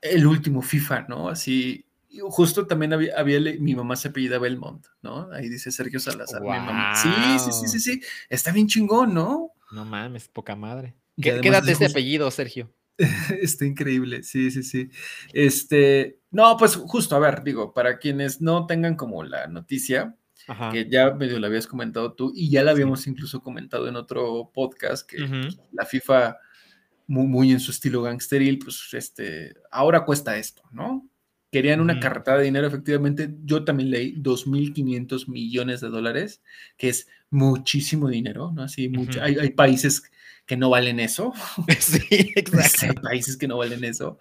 el último FIFA, ¿no? Así, justo también había, mi mamá se apellida Belmont, ¿no? Ahí dice Sergio Salazar. Sí, sí, sí, sí, sí. Está bien chingón, ¿no? No mames, poca madre. Quédate ese apellido, Sergio. Está increíble, sí, sí, sí. Este, no, pues justo, a ver, digo, para quienes no tengan como la noticia, que ya medio la habías comentado tú y ya la habíamos incluso comentado en otro podcast, que la FIFA, muy, muy, en su estilo gangsteril, pues este, ahora cuesta esto, ¿no? Querían una carretada de dinero, efectivamente, yo también leí 2.500 millones de dólares, que es muchísimo dinero, ¿no? Así, hay, hay, países que no valen eso. Sí, exacto. hay países que no valen eso,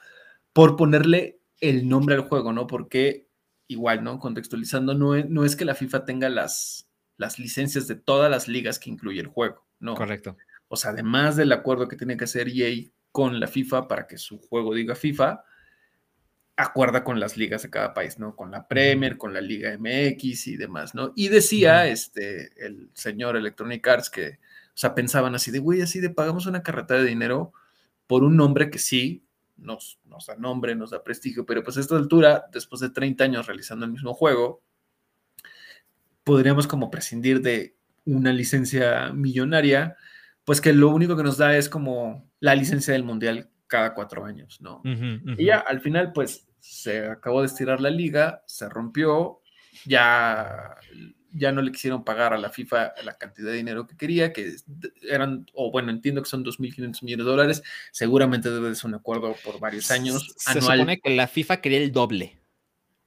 por ponerle el nombre al juego, ¿no? Porque igual, ¿no? Contextualizando, no es, no es que la FIFA tenga las, las licencias de todas las ligas que incluye el juego, ¿no? Correcto. O sea, además del acuerdo que tiene que hacer EA con la FIFA para que su juego diga FIFA, acuerda con las ligas de cada país, ¿no? Con la Premier, con la Liga MX y demás, ¿no? Y decía este, el señor Electronic Arts que, o sea, pensaban así de, güey, así de pagamos una carreta de dinero por un nombre que sí, nos, da nombre, nos da prestigio, pero pues a esta altura, después de 30 años realizando el mismo juego, podríamos como prescindir de una licencia millonaria, pues que lo único que nos da es como la licencia del mundial cada cuatro años, ¿no? Y ya al final, pues se acabó de estirar la liga, se rompió, ya ya no le quisieron pagar a la FIFA la cantidad de dinero que quería, que eran, o bueno, entiendo que son 2.500 millones de dólares, seguramente debe de ser un acuerdo por varios años. Se supone que la FIFA quería el doble.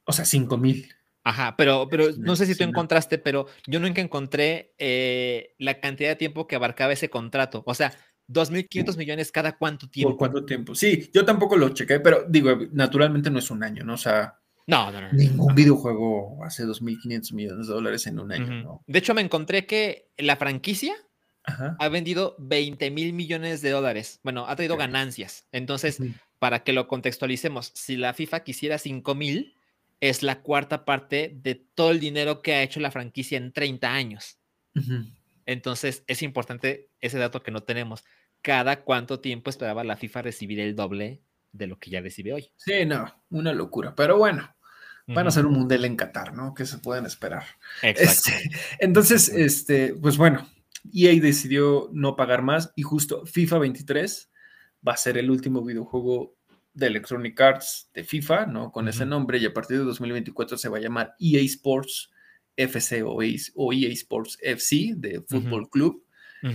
O sea, 5.000. Ajá, pero, pero no sé si tú encontraste, pero yo nunca encontré eh, la cantidad de tiempo que abarcaba ese contrato. O sea, 2.500 millones cada cuánto tiempo. ¿Por cuánto tiempo? Sí, yo tampoco lo chequé, pero digo, naturalmente no es un año, ¿no? O sea, no, no, no. Ningún videojuego hace 2.500 millones de dólares en un año, ¿no? De hecho, me encontré que la franquicia ha vendido 20 mil millones de dólares. Bueno, ha traído ganancias. Entonces, para que lo contextualicemos, si la FIFA quisiera 5 mil, es la cuarta parte de todo el dinero que ha hecho la franquicia en 30 años. Entonces, es importante ese dato que no tenemos. ¿Cada cuánto tiempo esperaba la FIFA recibir el doble de lo que ya recibe hoy. Sí, no, una locura. Pero bueno, van a ser un mundial en Qatar, ¿no? Que se pueden esperar. Exacto. Este, entonces, este, pues bueno, EA decidió no pagar más y justo FIFA 23 va a ser el último videojuego de Electronic Arts de FIFA, ¿no? Con ese nombre y a partir de 2024 se va a llamar EA Sports FC o EA, Sports FC de Fútbol Club,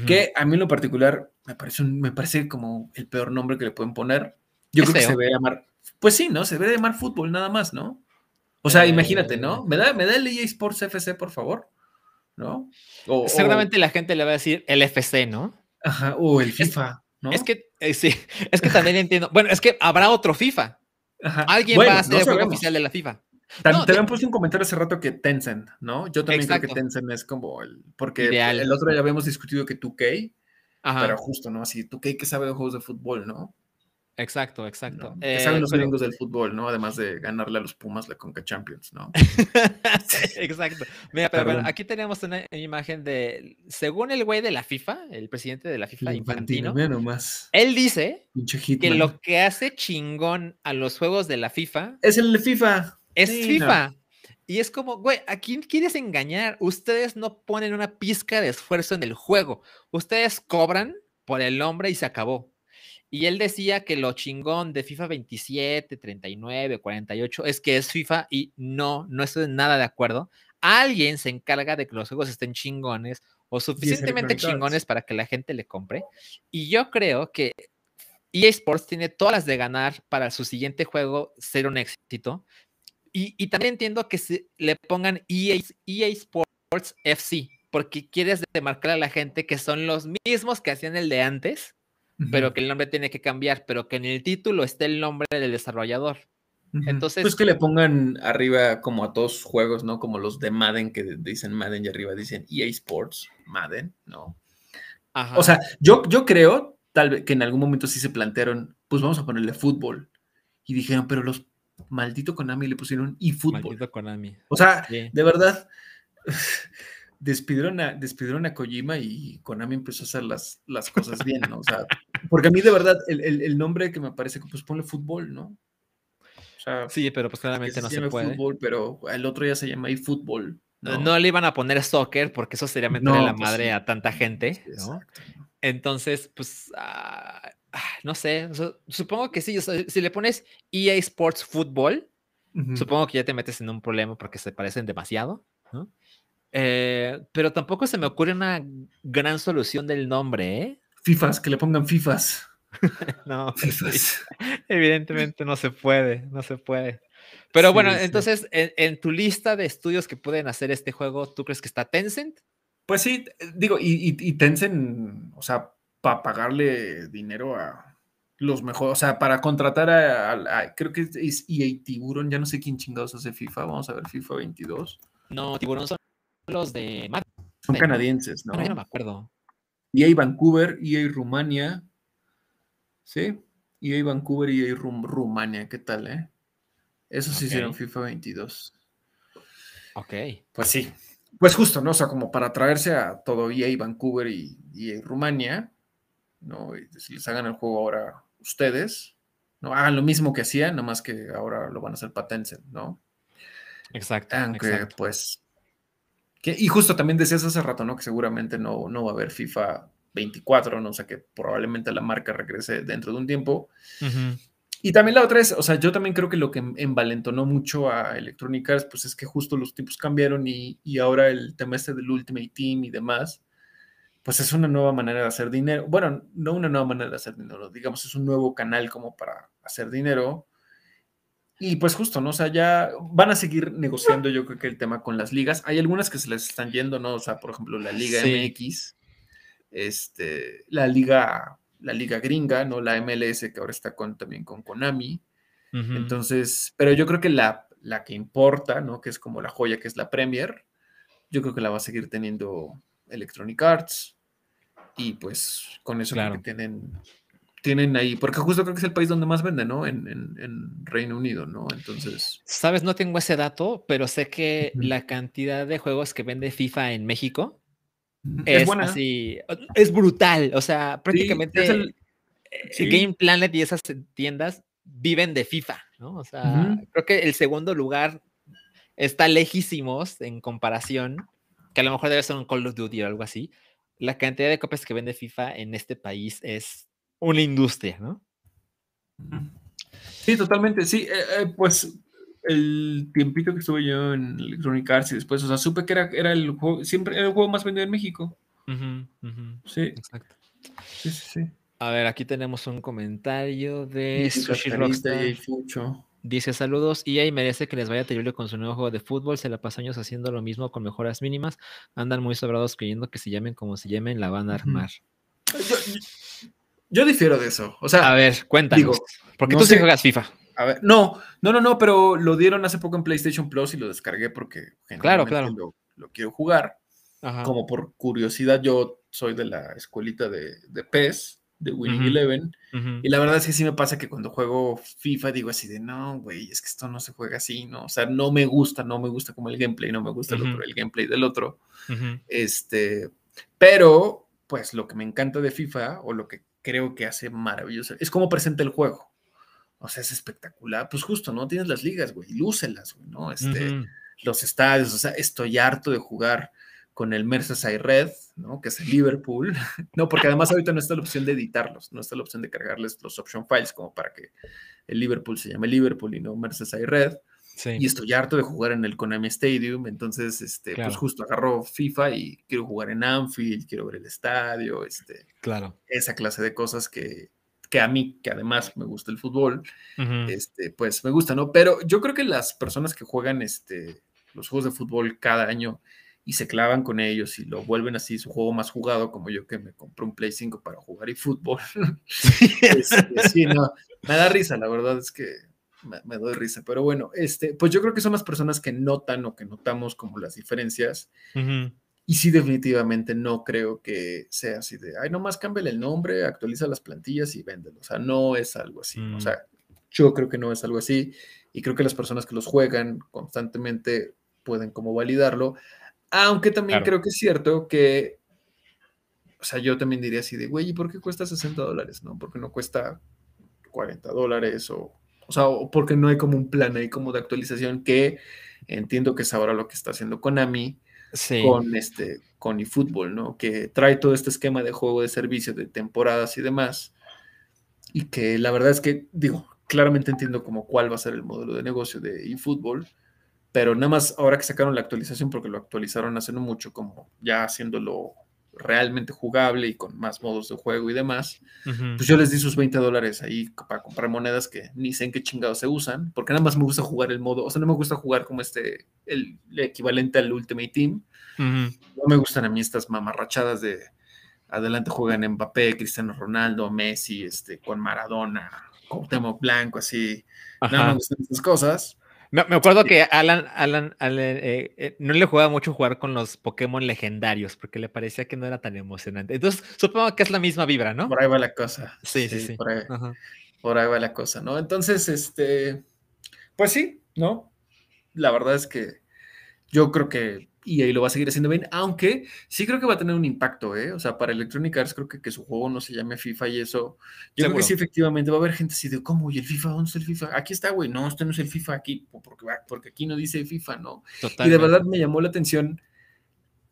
que a mí en lo particular me parece, me parece como el peor nombre que le pueden poner yo creo que se debe llamar, pues sí, ¿no? Se debe llamar fútbol nada más, ¿no? O sea, imagínate, ¿no? Eh. ¿Me da, ¿Me da el EA Sports FC, por favor? ¿No? Seguramente la gente le va a decir el FC, ¿no? Ajá, o el FIFA, ¿no? Es que, eh, sí, es que también entiendo. Bueno, es que habrá otro FIFA. Ajá. Alguien va a ser el juego oficial de la FIFA. te habían puesto un comentario hace rato que Tencent, ¿no? Yo también creo que Tencent es como el. Porque el otro ya habíamos discutido que 2K Pero justo, ¿no? Así, ¿tú qué, qué sabe de juegos de fútbol, no? Exacto, exacto. ¿Qué saben eh, los gringos del fútbol, ¿no? Además de ganarle a los Pumas la Conca Champions, ¿no? exacto. Mira, pero bueno, aquí tenemos una imagen de, según el güey de la FIFA, el presidente de la FIFA, Infantino, él dice que lo que hace chingón a los juegos de la FIFA es el FIFA. Es FIFA. Y es como, güey, ¿a quién quieres engañar? Ustedes no ponen una pizca de esfuerzo en el juego. Ustedes cobran por el nombre y se acabó. Y él decía que lo chingón de FIFA 27, 39, 48 es que es FIFA y no, no estoy nada de acuerdo. Alguien se encarga de que los juegos estén chingones o suficientemente chingones para que la gente le compre. Y yo creo que EA Sports tiene todas las de ganar para su siguiente juego ser un éxito. Y, también entiendo que se le pongan EA, EA Sports FC, porque quieres demarcar a la gente que son los mismos que hacían el de antes pero que el nombre tiene que cambiar, pero que en el título esté el nombre del desarrollador. Entonces. Pues que le pongan arriba como a todos juegos, ¿no? Como los de Madden que dicen Madden y arriba dicen EA Sports, Madden, ¿no? O sea, yo, yo creo, tal vez, que en algún momento sí se plantearon, pues vamos a ponerle fútbol. Y dijeron, pero los maldito Konami le pusieron eFootball. Maldito Konami. O sea, de verdad despidieron a, despidieron a Kojima y Konami empezó a hacer las, las cosas bien, ¿no? O sea, porque a mí de verdad el, nombre que me parece que pues ponle fútbol, ¿no? O sea, sí, pero pues claramente no se, puede. Fútbol, pero el otro ya se llama eFootball. ¿no? no le iban a poner soccer porque eso sería meterle la pues madre a tanta gente, ¿no? Entonces, pues, ah, ah, no sé, supongo que sí, si le pones EA Sports Football, supongo que ya te metes en un problema porque se parecen demasiado, ¿no? Eh, pero tampoco se me ocurre una gran solución del nombre, ¿eh? FIFAs, que le pongan FIFAs. no, evidentemente no se puede, no se puede. Pero bueno, entonces, en, tu lista de estudios que pueden hacer este juego, ¿tú crees que está Tencent? Pues sí, digo, y, Tencent, o sea, para pagarle dinero a los mejores, o sea, para contratar a, creo que es EA Tiburon, ya no sé quién chingados hace FIFA, vamos a ver FIFA 22. No, Tiburón son los de Son canadienses, ¿no? No, no me acuerdo. EA Vancouver, EA Rumania. ¿Sí? EA Vancouver y EA Rumania, ¿qué tal, eh? Eso sí hicieron FIFA 22. Ok. Pues sí. Pues justo, ¿no? O sea, como para traerse a todo EA Vancouver y EA Rumania, ¿no? Y si les hagan el juego ahora ustedes, ¿no? Hagan lo mismo que hacían, más que ahora lo van a hacer patense, ¿no? Exacto. Aunque, pues, y justo también decías hace rato, ¿no? Que seguramente no, no va a haber FIFA 24, ¿no? O sea, que probablemente la marca regrese dentro de un tiempo. Y también la otra es, o sea, yo también creo que lo que envalentonó mucho a Electronic Arts, pues es que justo los tipos cambiaron y, y ahora el tema este del Ultimate Team y demás, pues es una nueva manera de hacer dinero. Bueno, no una nueva manera de hacer dinero, digamos, es un nuevo canal como para hacer dinero y pues justo, ¿no? O sea, ya van a seguir negociando yo creo que el tema con las ligas. Hay algunas que se les están yendo, ¿no? O sea, por ejemplo, la Liga MX, este, la Liga, la Liga Gringa, ¿no? La MLS que ahora está con, también con Konami. Entonces, pero yo creo que la, la que importa, ¿no? Que es como la joya, que es la Premier, yo creo que la va a seguir teniendo Electronic Arts. Y pues con eso creo que tienen tienen ahí, porque justo creo que es el país donde más vende, ¿no? En, Reino Unido, ¿no? Entonces. Sabes, no tengo ese dato, pero sé que la cantidad de juegos que vende FIFA en México es, así, es brutal. O sea, prácticamente el, eh, Game Planet y esas tiendas viven de FIFA, ¿no? O sea, creo que el segundo lugar está lejísimos en comparación, que a lo mejor debe ser un Call of Duty o algo así. La cantidad de copias que vende FIFA en este país es una industria, ¿no? Sí, totalmente. Sí, eh, eh, pues el tiempito que estuve yo en Electronic Arts y después, o sea, supe que era, era el juego, siempre era el juego más vendido en México. Sí. Exacto. Sí, sí, sí. A ver, aquí tenemos un comentario de Sushi Rockstar. Dice saludos, y ahí merece que les vaya terrible con su nuevo juego de fútbol, se la pasa años haciendo lo mismo con mejoras mínimas, andan muy sobrados creyendo que se llamen como se llamen, la van a armar. Yo difiero de eso. O sea, a ver, cuéntanos. porque tú sí juegas FIFA. A ver, no, no, no, no, pero lo dieron hace poco en PlayStation Plus y lo descargué porque claro, claro. Lo, quiero jugar. Como por curiosidad, yo soy de la escuelita de, de PES, de Winning Eleven, y la verdad es que sí me pasa que cuando juego FIFA digo así de, no, güey, es que esto no se juega así, ¿no? O sea, no me gusta, no me gusta como el gameplay, no me gusta el, otro, el gameplay del otro. Este, pero, pues lo que me encanta de FIFA, o lo que creo que hace maravilloso, es cómo presenta el juego. O sea, es espectacular. Pues justo, ¿no? Tienes las ligas, güey, lúcelas, güey, ¿no? Este, los estadios, o sea, estoy harto de jugar con el Merseyside Red, ¿no? Que es el Liverpool, ¿no? Porque además ahorita no está la opción de editarlos, no está la opción de cargarles los option files como para que el Liverpool se llame Liverpool y no Merseyside Red. Sí. Y estoy harto de jugar en el Konami Stadium, entonces, este, pues justo agarro FIFA y quiero jugar en Anfield, quiero ver el estadio, este, claro. esa clase de cosas que, que a mí, que además me gusta el fútbol, este, pues me gusta, ¿no? Pero yo creo que las personas que juegan este, los juegos de fútbol cada año y se clavan con ellos y lo vuelven así su juego más jugado, como yo que me compré un Play 5 para jugar y fútbol. Este, sí, no, me da risa, la verdad es que me, doy risa, pero bueno, este, pues yo creo que son las personas que notan o que notamos como las diferencias. Y sí, definitivamente no creo que sea así de, ay, nomás cámbiale el nombre, actualiza las plantillas y véndelo. O sea, no es algo así. O mm. sea, yo creo que no es algo así. Y creo que las personas que los juegan constantemente pueden como validarlo. Aunque también creo que es cierto que, o sea, yo también diría así de, güey, ¿y por qué cuesta 60 dólares? ¿No? Porque no cuesta 40 dólares o, o sea, porque no hay como un plan ahí como de actualización que entiendo que es ahora lo que está haciendo Konami con este, con eFootball, ¿no? Que trae todo este esquema de juego de servicio, de temporadas y demás. Y que la verdad es que, digo, claramente entiendo como cuál va a ser el modelo de negocio de eFootball pero nada más ahora que sacaron la actualización, porque lo actualizaron hace no mucho, como ya haciéndolo realmente jugable y con más modos de juego y demás, pues yo les di sus 20 dólares ahí para comprar monedas que ni sé en qué chingados se usan, porque nada más me gusta jugar el modo, o sea, no me gusta jugar como este, el, equivalente al Ultimate Team. No me gustan a mí estas mamarrachadas de adelante juegan Mbappé, Cristiano Ronaldo, Messi, este, con Maradona, Cuauhtémoc Blanco, así. Nada me gustan estas cosas. Me, acuerdo que Alan, Alan, eh, eh, no le jugaba mucho jugar con los Pokémon legendarios porque le parecía que no era tan emocionante. Entonces, supongo que es la misma vibra, ¿no? Por ahí va la cosa. Sí, sí, sí. Por, ahí, por, ahí, va la cosa, ¿no? Entonces, este, pues sí, ¿no? La verdad es que yo creo que y ahí lo va a seguir haciendo bien, aunque sí creo que va a tener un impacto, ¿eh? O sea, para Electronic Arts creo que, que su juego no se llame FIFA y eso, yo creo que sí efectivamente va a haber gente así de, ¿cómo? ¿Y el FIFA? ¿Dónde está el FIFA? Aquí está, güey, no, este no es el FIFA aquí, porque, porque aquí no dice FIFA, ¿no? Y de verdad me llamó la atención,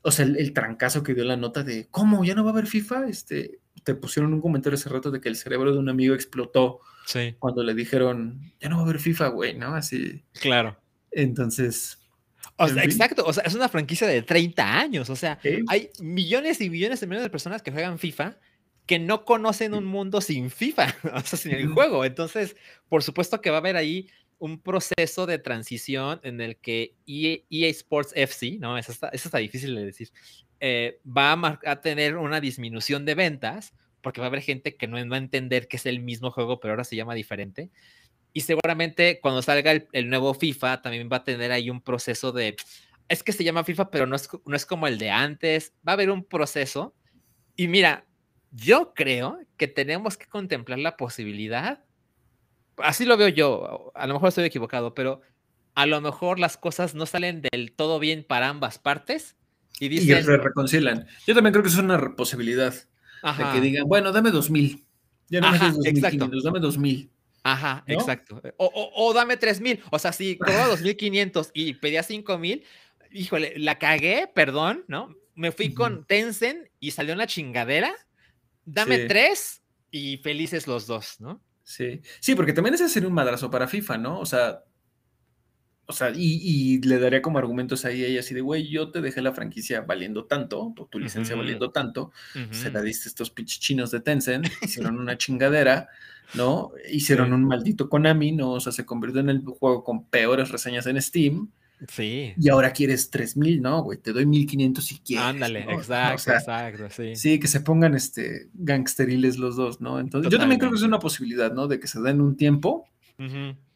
o sea, el, trancazo que dio la nota de, ¿cómo? ¿Ya no va a haber FIFA? Este, te pusieron un comentario hace rato de que el cerebro de un amigo explotó cuando le dijeron, ya no va a haber FIFA, güey, ¿no? Así. Claro. Entonces, exacto, o sea, es una franquicia de 30 años, o sea, hay millones y millones y millones de personas que juegan FIFA que no conocen un mundo sin FIFA, o sea, sin el juego. Entonces, por supuesto que va a haber ahí un proceso de transición en el que EA, e Sports FC, ¿no? Eso está, eso está difícil de decir, eh, va a, a, tener una disminución de ventas porque va a haber gente que no va a entender que es el mismo juego, pero ahora se llama diferente. Y seguramente cuando salga el, nuevo FIFA también va a tener ahí un proceso de, es que se llama FIFA, pero no es, no es como el de antes. Va a haber un proceso. Y mira, yo creo que tenemos que contemplar la posibilidad, así lo veo yo, a lo mejor estoy equivocado, pero a lo mejor las cosas no salen del todo bien para ambas partes. Y, dicen, y se reconcilian. Yo también creo que es una posibilidad. De que digan, bueno, dame 2000. Ya no Ajá, me exacto. dame 2000. Ajá, exacto. O, o, o, dame 3000. O sea, si cobraba 2500 y pedía 5000, híjole, la cagué, perdón, ¿no? Me fui con Tencent y salió una chingadera. Dame tres y felices los dos, ¿no? Sí, sí, porque también es hacer un madrazo para FIFA, ¿no? O sea, o sea, y, le daría como argumentos ahí a ella así de, güey, yo te dejé la franquicia valiendo tanto, tu, licencia valiendo tanto, se la diste a estos pichichinos de Tencent, hicieron una chingadera, ¿no? Hicieron un maldito Konami, ¿no? O sea, se convirtió en el juego con peores reseñas en Steam. Sí. Y ahora quieres 3000, ¿no, güey? Te doy 1500 si quieres. Ándale, exacto, exacto, sí. Sí, que se pongan este gangsteriles los dos, ¿no? Entonces, yo también creo que es una posibilidad, ¿no? De que se den un tiempo.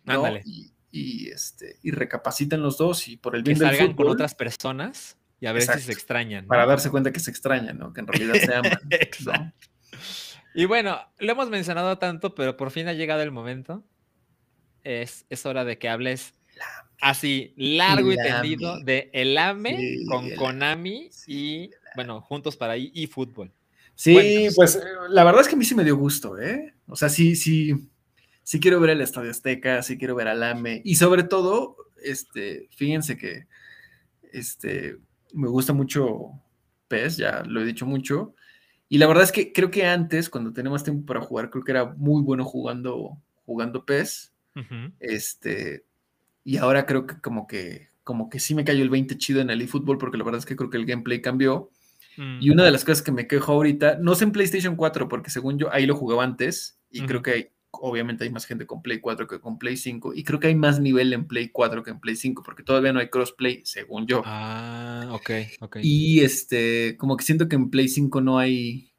Ándale. Y, este, y recapaciten los dos y por el bien que salgan con otras personas y a ver si se extrañan. ¿no? Para darse cuenta que se extrañan, ¿no? Que en realidad se aman. ¿no? Exacto. Y bueno, lo hemos mencionado tanto, pero por fin ha llegado el momento. Es, es hora de que hables así largo y tendido AME. de el AME Sí, con el Konami Sí, y, bueno, juntos para ahí y fútbol. Sí, Cuéntanos. pues la verdad es que a mí sí me dio gusto, ¿eh? O sea, sí, sí, sí quiero ver el Estadio Azteca, sí quiero ver al AME y sobre todo, este, fíjense que, este, me gusta mucho PES, ya lo he dicho mucho, y la verdad es que creo que antes, cuando tenía más tiempo para jugar, creo que era muy bueno jugando, jugando PES, Ujú. este, y ahora creo que como que, como que sí me cayó el 20 chido en el eFootball, porque la verdad es que creo que el gameplay cambió. Mm, Y una de las cosas que me quejo ahorita, no sé en PlayStation 4, porque según yo ahí lo jugaba antes, y creo que obviamente hay más gente con Play 4 que con Play 5, y creo que hay más nivel en Play 4 que en Play 5, porque todavía no hay crossplay, según yo. Ah, ok, ok. Y este, como que siento que en Play 5 no hay,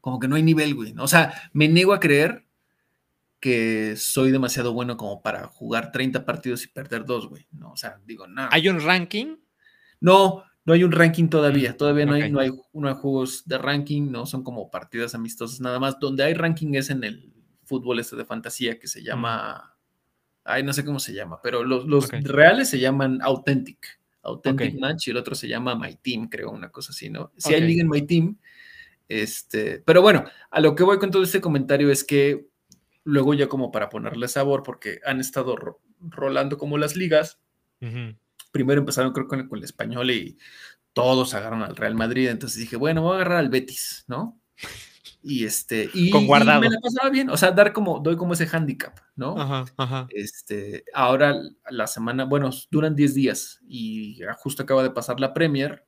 como que no hay nivel, güey. O sea, me niego a creer que soy demasiado bueno como para jugar 30 partidos y perder dos, güey. No, o sea, digo, no. ¿Hay un ranking? No, no hay un ranking todavía. Mm, Todavía no, hay, no, hay, no hay juegos de ranking, no son como partidas amistosas nada más. Donde hay ranking es en el fútbol este de fantasía que se llama. Ay, no sé cómo se llama, pero los, reales se llaman Authentic. Authentic Ok. Match y el otro se llama My Team, creo, una cosa así, ¿no? Si hay Ok. liga en My Team. Este, pero bueno, a lo que voy con todo este comentario es que luego ya como para ponerle sabor, porque han estado ro- rolando como las ligas, primero empezaron creo con, con el español y todos agarraron al Real Madrid, entonces dije, bueno, voy a agarrar al Betis, ¿no? Y este, y, Con y Guardado. me la pasaba bien, o sea, dar como, doy como ese handicap, ¿no? Ajá, ajá. Este, ahora la semana, bueno, duran 10 días y justo acaba de pasar la Premier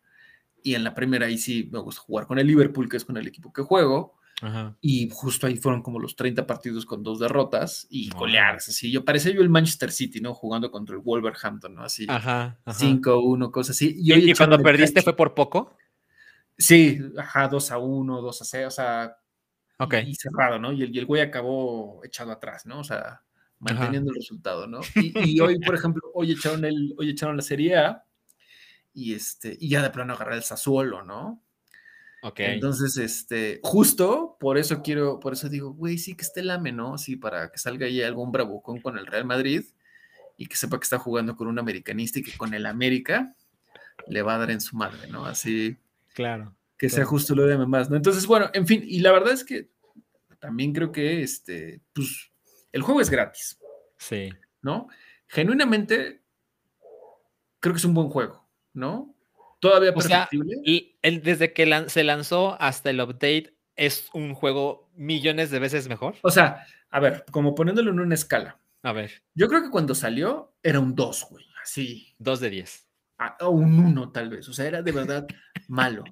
y en la Premier ahí sí me gusta jugar con el Liverpool, que es con el equipo que juego, Ajá. y justo ahí fueron como los 30 partidos con dos derrotas y goleadas, así, yo parecía yo el Manchester City, ¿no? Jugando contra el Wolverhampton, ¿no? Así. Ajá. ajá. 5-1, cosas así. ¿Y, y echaron cuando perdiste fue por poco? Sí, ajá, 2 a 1, 2 a 0, o sea, Ok. y, cerrado, ¿no? Y el, y el güey acabó echado atrás, ¿no? O sea, manteniendo el resultado, ¿no? Y, y hoy, por ejemplo, hoy echaron, el, hoy echaron la Serie A y, este, y ya de plano agarrar el Sassuolo, ¿no? Ok. Entonces, este, justo por eso quiero, por eso digo, güey, sí que esté Lame, ¿no? Sí, para que salga ahí algún bravucón con el Real Madrid y que sepa que está jugando con un americanista y que con el América le va a dar en su madre, ¿no? Así claro. Que sea justo lo de más, ¿no? Entonces, bueno, en fin, y la verdad es que también creo que, este, pues, el juego es gratis, Sí. ¿no? Genuinamente, creo que es un buen juego, ¿no? Todavía O sea, perfectible. Y el- desde que lan- se lanzó hasta el update, es un juego millones de veces mejor. o sea, a ver, como poniéndolo en una escala. A ver, Yo creo que cuando salió era un 2, güey, así, dos de 10. a- o un 1 tal vez, o sea, era de verdad malo.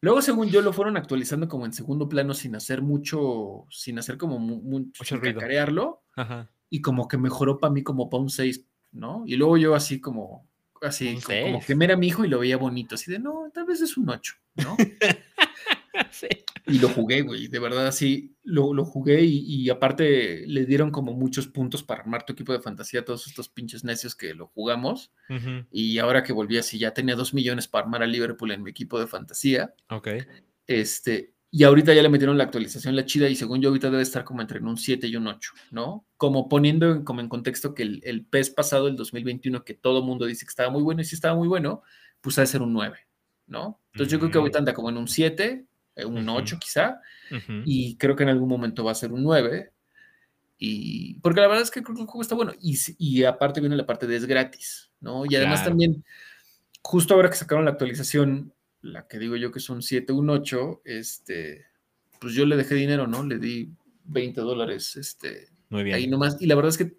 Luego, según yo, lo fueron actualizando como en segundo plano sin hacer mucho, sin hacer como mu- mu- Mucho ruido. cacarearlo, Ajá. y como que mejoró para mí como para un 6, ¿no? Y luego yo así como, así, como, seis. que me era mi hijo y lo veía bonito, así de, no, tal vez es un 8, ¿no? sí. Y lo jugué, güey, de verdad así, lo, lo jugué y, y aparte le dieron como muchos puntos para armar tu equipo de fantasía a todos estos pinches necios que lo jugamos. Y ahora que volví así, ya tenía dos millones para armar a Liverpool en mi equipo de fantasía. Ok. Este, y ahorita ya le metieron la actualización, la chida, y según yo ahorita debe estar como entre un 7 y un 8, ¿no? Como poniendo en, como en contexto que el, el PES pasado, el 2021, que todo mundo dice que estaba muy bueno y sí estaba muy bueno, pues ha de ser un 9, ¿no? Entonces yo creo que Mm. ahorita anda como en un 7, eh, un Ujú. 8 quizá, Ujú. y creo que en algún momento va a ser un 9. Y porque la verdad es que creo que el juego está bueno. Y, y aparte viene la parte de es gratis, ¿no? Y además Claro. también, justo ahora que sacaron la actualización, la que digo yo que son 7, un 8, este, pues yo le dejé dinero, ¿no? Le di 20 dólares, este, Muy bien. ahí nomás. Y la verdad es que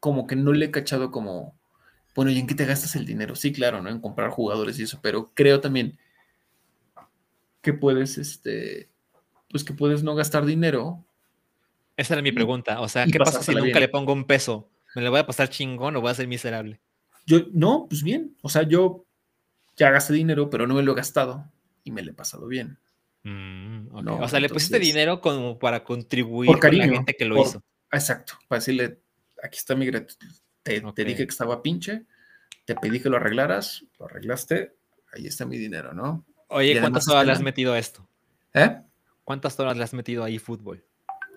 como que no le he cachado como, bueno, ¿y en qué te gastas el dinero? Sí, claro, ¿no? En comprar jugadores y eso, pero creo también que puedes, este, pues que puedes no gastar dinero Esa era mi pregunta. O sea, ¿qué pasa si nunca bien. le pongo un peso? ¿Me lo voy a pasar chingón o voy a ser miserable? Yo, no, pues bien. O sea, yo ya gasté dinero, pero no me lo he gastado y me lo he pasado bien. Mm. No, o sea, le pusiste dinero como para contribuir Por con la cariño, gente que lo por- hizo. Exacto. Para decirle, aquí está mi gratitud. Te, dije que estaba pinche, te pedí que lo arreglaras, lo arreglaste, ahí está mi dinero, ¿no? Oye, ¿cuántas horas le has metido a esto? ¿Eh? ¿Cuántas horas le has metido ahí fútbol?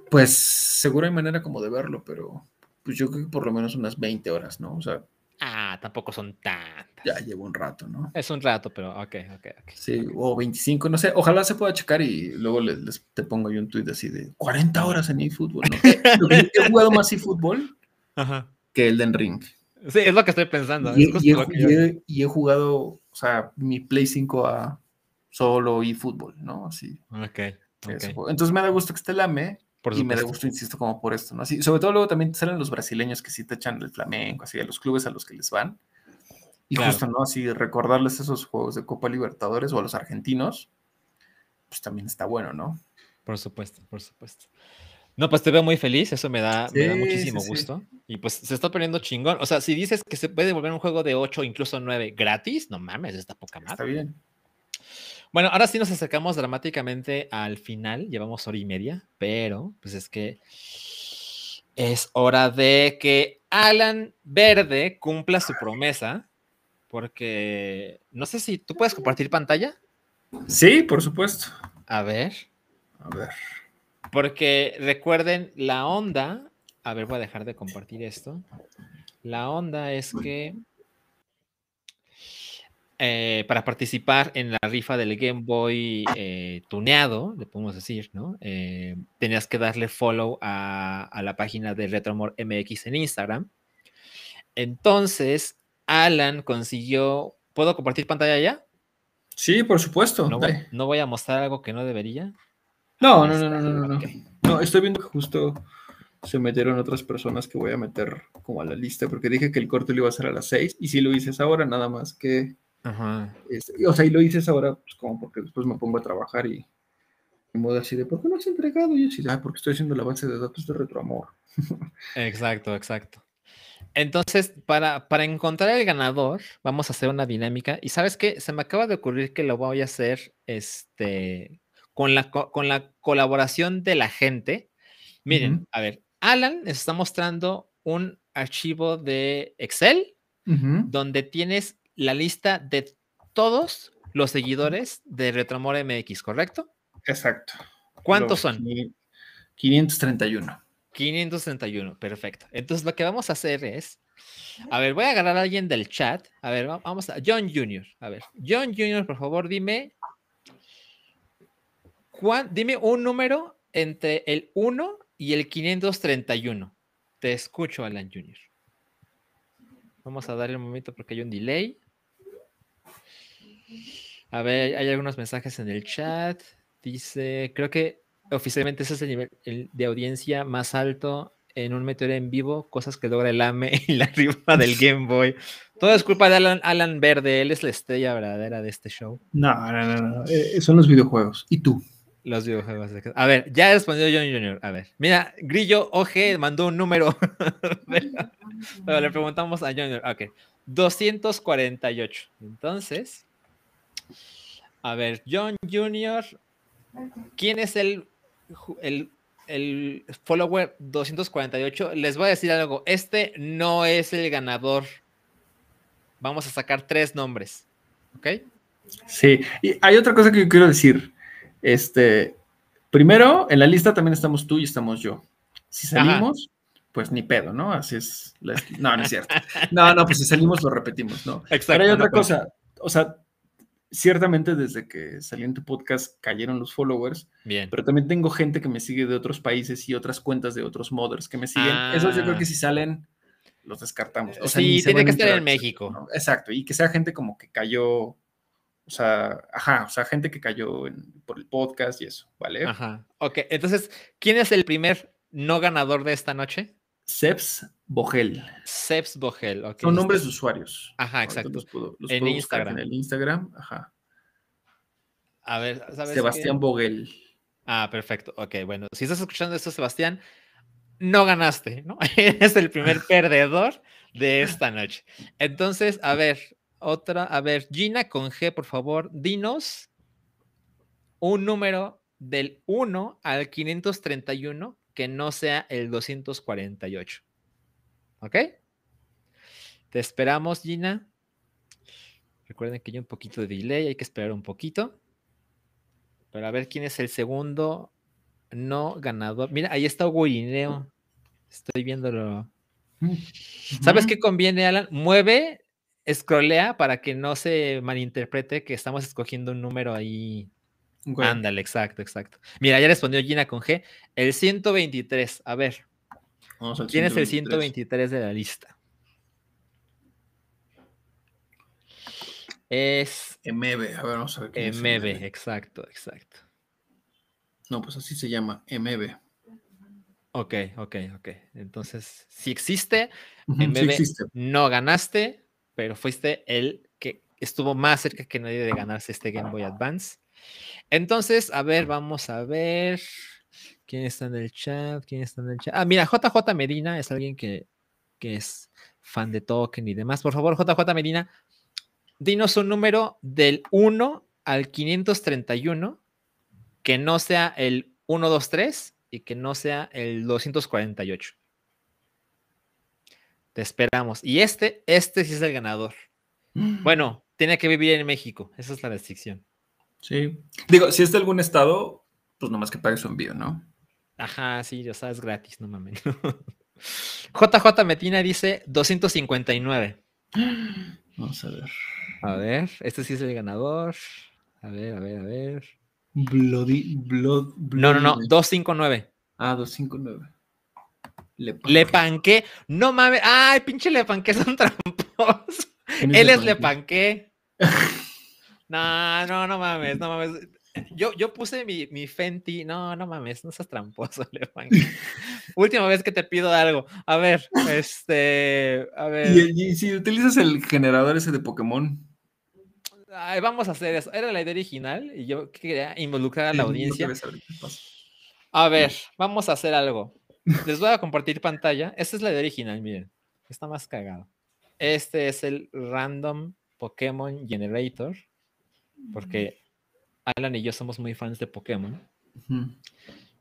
Pues seguro hay manera como de verlo, pero pues yo creo que por lo menos unas 20 horas, ¿no? O sea. Ah, tampoco son tantas. Ya llevo un rato, ¿no? Es un rato, pero ok, ok, ok. Sí, o 25, no sé. Ojalá se pueda checar y luego les, te pongo yo un tweet así de 40 horas en eFootball, ¿no? he jugado más eFootball que el Den Ring. Sí, es lo que estoy pensando. Y, he, jugado, o sea, mi Play 5 a solo eFootball, ¿no? Así. Ok. Entonces me da gusto que esté la me y me da gusto, insisto, como por esto, ¿no? Así, sobre todo luego también salen los brasileños que sí te echan el flamenco, así, a los clubes a los que les van. Y justo, ¿no? Así recordarles esos juegos de Copa Libertadores o a los argentinos, pues también está bueno, ¿no? Por supuesto, por supuesto. No, pues te veo muy feliz, eso me da, me da muchísimo gusto. Y pues se está poniendo chingón. O sea, si dices que se puede volver un juego de 8, incluso 9 gratis, no mames, está poca madre. Está bien. Bueno, ahora sí nos acercamos dramáticamente al final, llevamos hora y media, pero pues es que es hora de que Alan Verde cumpla su promesa, porque no sé si tú puedes compartir pantalla. Sí, por supuesto. A ver. A ver. Porque recuerden, la onda, a ver, voy a dejar de compartir esto. La onda es que eh, para participar en la rifa del Game Boy eh, tuneado, le podemos decir, ¿no? Eh, tenías que darle follow a, la página de Retromor MX en Instagram. Entonces, Alan consiguió. ¿Puedo compartir pantalla ya? Sí, por supuesto. No, voy a mostrar algo que no debería. No, no, no, no, no, no. No, estoy viendo que justo se metieron otras personas que voy a meter como a la lista, porque dije que el corte lo iba a hacer a las 6 y si lo dices ahora, nada más que Ajá. Este, o sea, y lo dices ahora, pues como porque después me pongo a trabajar y en modo así de, ¿por qué no has entregado? Y yo así, ah, porque estoy haciendo la base de datos de retroamor. exacto, exacto. Entonces, para, para encontrar el ganador, vamos a hacer una dinámica. Y sabes qué, se me acaba de ocurrir que lo voy a hacer este, con, la, con la colaboración de la gente. Miren, a ver, Alan nos está mostrando un archivo de Excel donde tienes la lista de todos los seguidores de Retromor MX, ¿correcto? Exacto. ¿Cuántos son? 531. 531, perfecto. Entonces lo que vamos a hacer es, a ver, voy a agarrar a alguien del chat. A ver, vamos a John Jr. A ver, John Jr., por favor, dime, dime un número entre el 1 y el 531. Te escucho, Alan Jr. Vamos a darle un momento porque hay un delay. A ver, hay algunos mensajes en el chat. Dice, creo que oficialmente ese es el nivel de audiencia más alto en un meteoro en vivo, cosas que logra el AME y la rifa del Game Boy. Todo es culpa de Alan, Verde, él es la estrella verdadera de este show. No, no, no, no. Eh, son los videojuegos. ¿Y tú? Los videojuegos. A ver, ya respondió John Jr. A ver, mira, Grillo OG mandó un número. Pero le preguntamos a John Jr. Ok, 248. Entonces, a ver, John Jr., ¿quién es el, el, follower 248? Les voy a decir algo, este no es el ganador. Vamos a sacar tres nombres, ¿ok? Sí, y hay otra cosa que yo quiero decir. Este, primero, en la lista también estamos tú y estamos yo. Si salimos, pues ni pedo, ¿no? Así es. No, no es cierto. No, no, pues si salimos lo repetimos, ¿no? Exacto. Pero hay otra cosa, o sea, ciertamente desde que salió en tu podcast cayeron los followers. Bien. Pero también tengo gente que me sigue de otros países y otras cuentas de otros modders que me siguen. Eso Esos yo creo que ah. si salen, los descartamos. O sea, sí, tiene que estar en México. Exacto. Y que sea gente como que cayó. O sea, ajá, o sea, gente que cayó por el podcast y eso, ¿vale? Ajá. Ok, entonces, ¿quién es el primer no ganador de esta noche? Seps Bogel. Seps Bogel, ok. Son nombres de usuarios. Ajá, exacto. en Instagram. En el Instagram, ajá. A ver, ¿sabes Sebastián Bogel. Ah, perfecto. Ok, bueno, si estás escuchando esto, Sebastián, no ganaste, ¿no? Eres el primer perdedor de esta noche. Entonces, a ver, otra, a ver, Gina con G, por favor, dinos un número del 1 al 531 que no sea el 248. ¿Ok? Te esperamos, Gina. Recuerden que hay un poquito de delay, hay que esperar un poquito. Pero a ver quién es el segundo no ganador. Mira, ahí está Hugo. Estoy viéndolo. ¿Sabes qué conviene, Alan? Mueve, scrollea para que no se malinterprete que estamos escogiendo un número ahí. Ándale, exacto, exacto. Mira, ya respondió Gina con G. El 123. A ver. ¿Quién es el 123 de la lista? Es. MB. A ver, vamos a ver. Qué MB, exacto, exacto. No, pues así se llama, MB. Ok, ok, ok. Entonces, si existe, MB no ganaste, pero fuiste el que estuvo más cerca que nadie de ganarse este Game Boy Advance. Entonces, a ver, vamos a ver. ¿Quién está en el chat? ¿Quién está en el chat? Ah, mira, JJ Medina es alguien que, que es fan de Token y demás. Por favor, JJ Medina, dinos un número del 1 al 531 que no sea el 123 y que no sea el 248. Te esperamos. Y este, este sí es el ganador. Bueno, tiene que vivir en México. Esa es la restricción. Sí. Digo, si es de algún estado, pues nomás que pague su envío, ¿no? Ajá, sí, ya sabes, gratis, no mames. JJ Metina dice 259. Vamos a ver. A ver, este sí es el ganador. A ver, a ver, a ver. Bloody, blood, No, no, no, 259. Ah, 259. Le, le panqué. No mames. Ay, pinche le panqué son tramposos. Él es le panqué. no, no, no mames, no mames. Yo, yo puse mi, mi Fenty. No, no mames, no seas tramposo, le panqué. Última vez que te pido algo. A ver, este. A ver. y si utilizas el generador ese de Pokémon vamos a hacer eso. Era la idea original y yo quería involucrar a la audiencia. A ver, vamos a hacer algo. Les voy a compartir pantalla. Esta es la idea original, miren. Está más cagado. Este es el Random Pokémon Generator. Porque Alan y yo somos muy fans de Pokémon.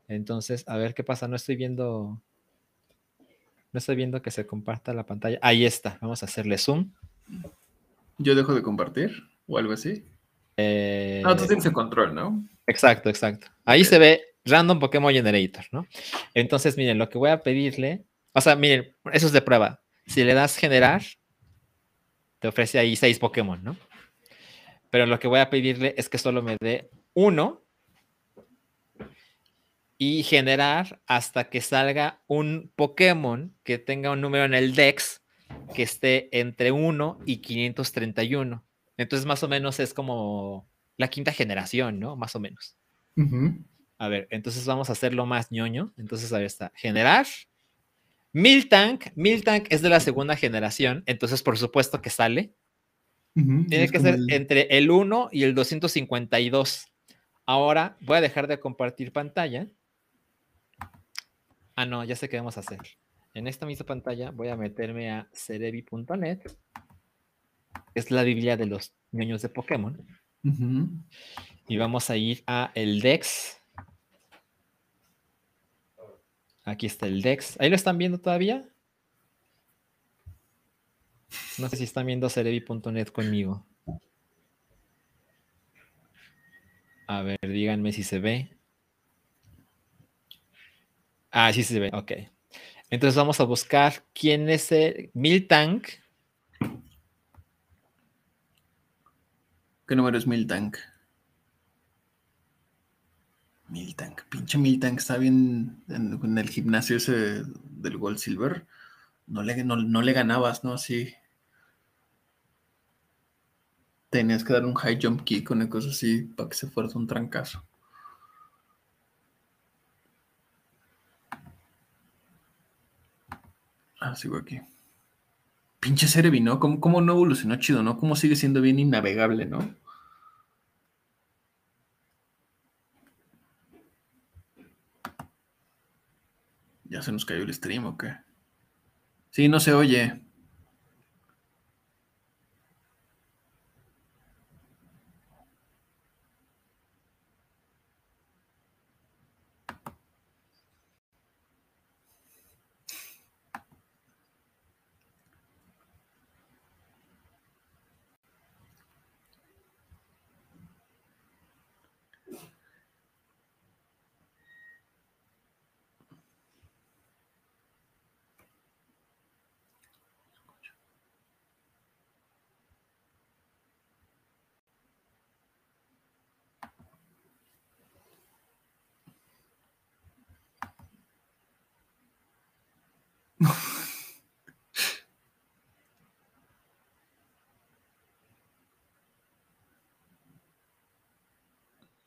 Entonces, a ver qué pasa. No estoy viendo. No estoy viendo que se comparta la pantalla. Ahí está. Vamos a hacerle zoom. Yo dejo de compartir o algo así. Eh, no, tú tienes el control, ¿no? Exacto, exacto. Ahí se ve Random Pokémon Generator, ¿no? Entonces, miren, lo que voy a pedirle, o sea, miren, eso es de prueba. Si le das generar, te ofrece ahí seis Pokémon, ¿no? Pero lo que voy a pedirle es que solo me dé uno y generar hasta que salga un Pokémon que tenga un número en el Dex que esté entre 1 y 531. Entonces, más o menos es como la quinta generación, ¿no? Más o menos. A ver, entonces vamos a hacerlo más ñoño. Entonces, ahí está. Generar. Miltank. Miltank es de la segunda generación. Entonces, por supuesto que sale. Tiene que ser entre el 1 y el 252. Ahora voy a dejar de compartir pantalla. Ah, no, ya sé qué vamos a hacer. En esta misma pantalla voy a meterme a cerebi.net es la Biblia de los niños de Pokémon. Y vamos a ir a el Dex. Aquí está el Dex. ¿Ahí lo están viendo todavía? No sé si están viendo cerebi.net conmigo. A ver, díganme si se ve. Ah, sí se ve, ok. Entonces vamos a buscar quién es el Miltank ¿Qué número es Miltank? Miltank, pinche Miltank, está bien en, el gimnasio ese del Gold Silver. No le, no, le ganabas, ¿no? Así. Tenías que dar un high jump kick, una cosa así, para que se fuera un trancazo. Ah, sigo aquí. Pinche Cerebi, ¿no? ¿Cómo, no evolucionó chido, no? ¿Cómo sigue siendo bien innavegable, no? ¿Ya se nos cayó el stream o qué? Sí, no se oye.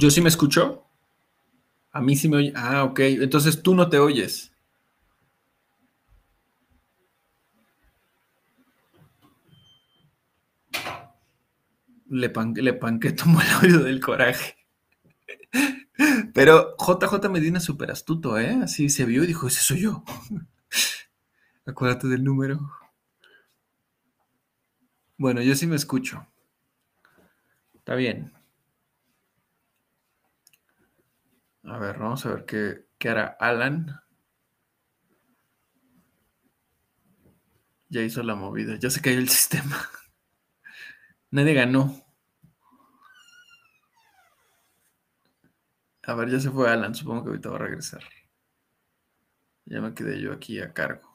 ¿Yo sí me escucho? A mí sí me oye. Ah, ok. Entonces tú no te oyes. Le, pan, le panqué tomó el oído del coraje. Pero JJ Medina súper astuto, ¿eh? Así se vio y dijo, ese soy yo. Acuérdate del número. Bueno, yo sí me escucho. Está bien. A ver, vamos a ver qué, qué hará Alan. Ya hizo la movida, ya se cayó el sistema. Nadie ganó. A ver, ya se fue Alan, supongo que ahorita va a regresar. Ya me quedé yo aquí a cargo.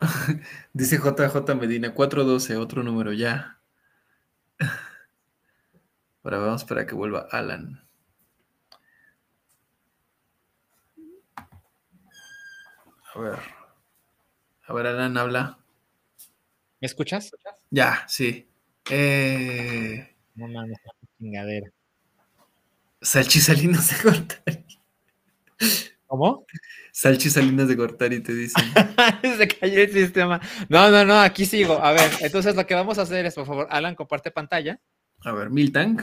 Dice JJ Medina, 412, otro número ya. Ahora vamos para que vuelva Alan. A ver. A ver, Alan, habla. ¿Me escuchas? Ya, sí. Eh... No mames, chingadera. Salchisalinas de Gortari. ¿Cómo? Salchisalinas de Gortari te dicen. Se cayó el sistema. No, no, no, aquí sigo. A ver, entonces lo que vamos a hacer es, por favor, Alan, comparte pantalla. A ver, Miltank.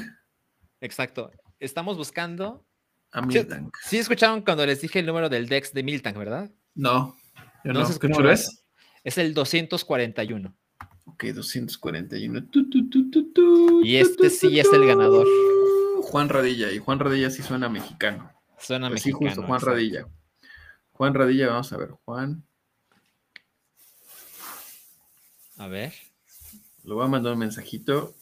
Exacto. Estamos buscando. A Miltank. Sí, escucharon cuando les dije el número del Dex de Miltank, ¿verdad? No. No, no ¿Qué número es? Es el 241. Ok, 241. Tu, tu, tu, tu, tu, Y este sí es el ganador. Juan Radilla. Y Juan Radilla sí suena mexicano. Suena Pues sí, mexicano. justo, Juan exacto. Radilla. Juan Radilla, vamos a ver. Juan, A ver. le voy a mandar un mensajito.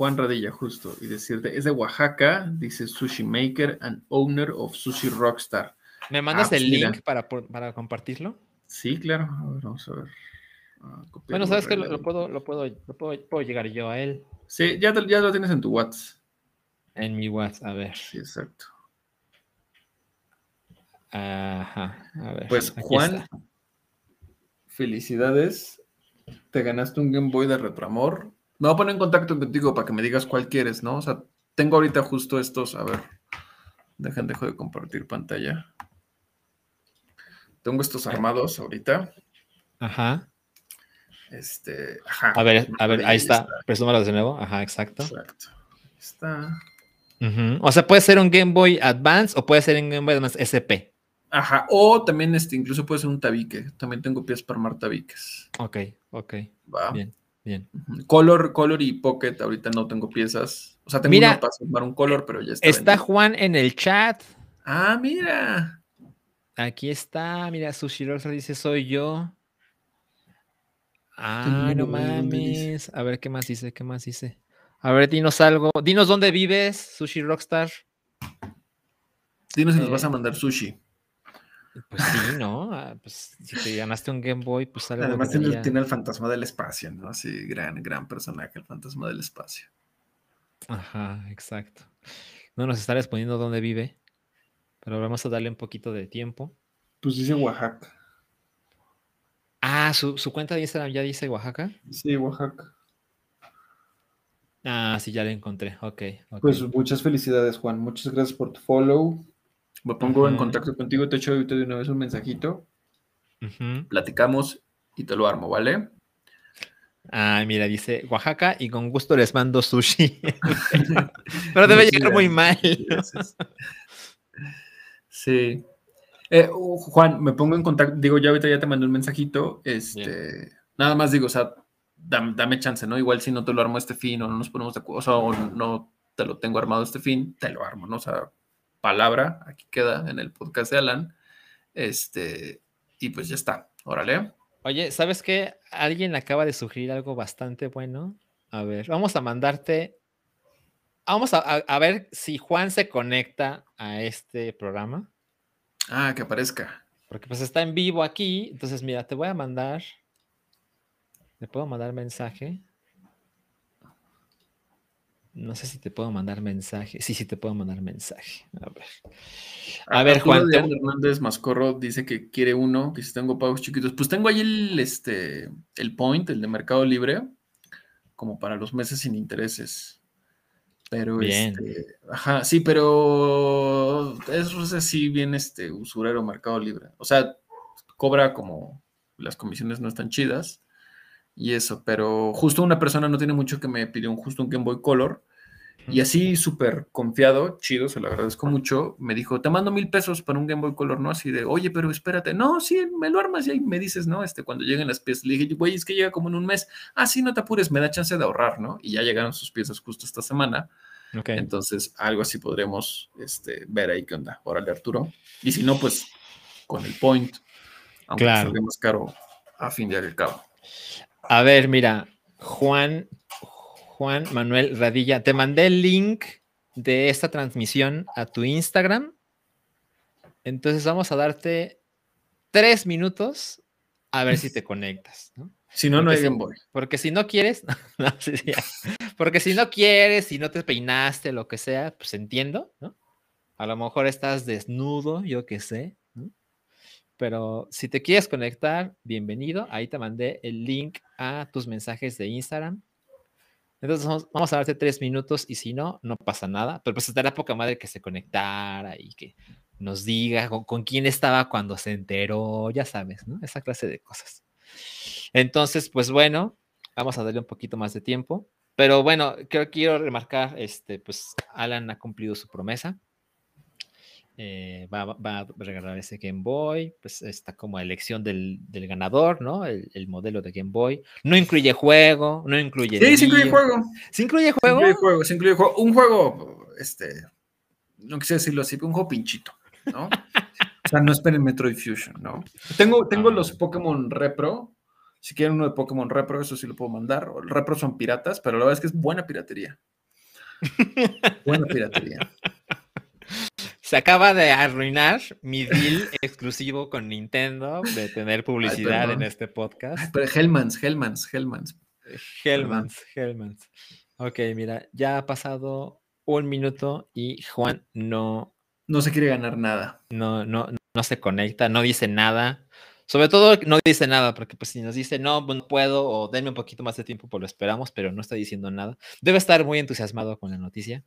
Juan Radilla, justo. Y decirte, es de Oaxaca, dice Sushi Maker and owner of Sushi Rockstar. ¿Me mandas pues el mira. link para, para compartirlo? Sí, claro. A ver, vamos a ver. Ah, Bueno, sabes que lo, puedo, lo puedo, lo puedo, puedo llegar yo a él Sí, ya, te- ya lo tienes en tu WhatsApp. en mi WhatsApp. A ver. Sí, exacto. Ajá. A ver. Pues Juan, está. felicidades. Te ganaste un Game Boy de Retroamor. Me voy a poner en contacto contigo para que me digas cuál quieres, ¿no? O sea, tengo ahorita justo estos. A ver, dejen, dejo de compartir pantalla. Tengo estos armados ahorita. Ajá. Este, ajá. A ver, a ver, ahí está. está. Presúmalos de nuevo. Ajá, exacto. Exacto. Ahí está. O sea, puede ser un Game Boy Advance o puede ser un Game Boy Advance SP. Ajá. O también, este, incluso puede ser un tabique. También tengo piezas para armar tabiques. Ok, ok. Va. Bien, bien. Color, color y pocket. Ahorita no tengo piezas. O sea, tengo Mira, uno para armar un color, pero ya está. Está vendido. Juan en el chat. Ah, mira. Aquí está. Mira, Sushi Rockstar dice soy yo. Ah, no mames. A ver qué más dice, qué más dice. A ver, dinos algo. Dinos dónde vives, Sushi Rockstar. Dinos si nos Eh, vas a mandar sushi. Pues sí, ¿no? Ah, pues si te ganaste un Game Boy, pues algo Además tiene, tiene el fantasma del espacio, ¿no? Así, gran, gran personaje, el fantasma del espacio. Ajá, exacto. No nos está respondiendo dónde vive, pero vamos a darle un poquito de tiempo. Pues dice Oaxaca. Ah, su, su cuenta de Instagram ya dice Oaxaca. Sí, Oaxaca. Ah, sí, ya la encontré. Ok, ok. Pues muchas felicidades, Juan. Muchas gracias por tu follow. Me pongo en contacto contigo, te echo de una vez un mensajito. Platicamos y te lo armo, ¿vale? Ah, mira, dice Oaxaca y con gusto les mando sushi. Pero debe llegar muy mal. Sí. Eh, Juan, me pongo en contacto. Digo, ya ahorita ya te mandé un mensajito. Este, nada más digo, o sea, dame, dame chance, ¿no? Igual si no te lo armo este fin o no nos ponemos de acuerdo, o sea, o no te lo tengo armado este fin, te lo armo, ¿no? O sea, palabra, aquí queda en el podcast de Alan. Este, y pues ya está, órale. Oye, ¿sabes qué? Alguien acaba de sugerir algo bastante bueno. A ver, vamos a mandarte. Vamos a, ver si Juan se conecta a este programa. Ah, que aparezca. Porque pues está en vivo aquí. Entonces, mira, te voy a mandar. ¿Le puedo mandar mensaje? No sé si te puedo mandar mensaje. Sí, sí te puedo mandar mensaje. A ver. A, ver, Juan. Hernández Mascorro dice que quiere uno, que si tengo pagos chiquitos. Pues tengo ahí el, este, el point, el de Mercado Libre, como para los meses sin intereses. Pero Bien. este. Ajá, sí, pero eso es así bien este usurero Mercado Libre. O sea, cobra como las comisiones no están chidas y eso, pero justo una persona no tiene mucho que me pidió un, justo un Game Boy Color y así súper confiado, chido, se lo agradezco mucho, me dijo, te mando mil pesos para un Game Boy Color, ¿no? Así de, oye, pero espérate, no, sí, me lo armas y ahí me dices, ¿no? Este, cuando lleguen las piezas, le dije, güey, es que llega como en un mes, ah, sí, no te apures, me da chance de ahorrar, ¿no? Y ya llegaron sus piezas justo esta semana. Entonces, algo así podremos este, ver ahí qué onda. Órale, Arturo. Y si no, pues con el point, aunque claro. más caro a fin de cabo. A ver, mira, Juan, Juan Manuel Radilla, te mandé el link de esta transmisión a tu Instagram. Entonces vamos a darte tres minutos a ver si te conectas. Si no, no hay Game Boy. Porque si no quieres, porque si no quieres, si no te peinaste, lo que sea, pues entiendo, ¿no? A lo mejor estás desnudo, yo qué sé. Pero si te quieres conectar, bienvenido. Ahí te mandé el link a tus mensajes de Instagram. Entonces vamos, a darte tres minutos y si no, no pasa nada. Pero pues la poca madre que se conectara y que nos diga con, quién estaba cuando se enteró, ya sabes, ¿no? Esa clase de cosas. Entonces, pues bueno, vamos a darle un poquito más de tiempo. Pero bueno, quiero, quiero remarcar, este, pues Alan ha cumplido su promesa. Eh, va, a regalar ese Game Boy, pues está como elección del, ganador, ¿no? El, modelo de Game Boy. No incluye juego, no incluye... Sí, sí incluye juego. ¿Sí incluye juego? Sí incluye juego, sí incluye juego. Un juego, este, no quise decirlo así, un juego pinchito, ¿no? o sea, no esperen Metroid Fusion, ¿no? Tengo, tengo ah. los Pokémon Repro, si quieren uno de Pokémon Repro, eso sí lo puedo mandar. Repro son piratas, pero la verdad es que es buena piratería. buena piratería. Se acaba de arruinar mi deal exclusivo con Nintendo de tener publicidad en este podcast. pero Hellmans, Hellmans, Hellmans. Hellmans, Hellmans. Ok, mira, ya ha pasado un minuto y Juan no. No se quiere ganar nada. No, no, no se conecta, no dice nada. Sobre todo no dice nada, porque pues si nos dice no, no puedo o denme un poquito más de tiempo, pues lo esperamos, pero no está diciendo nada. Debe estar muy entusiasmado con la noticia.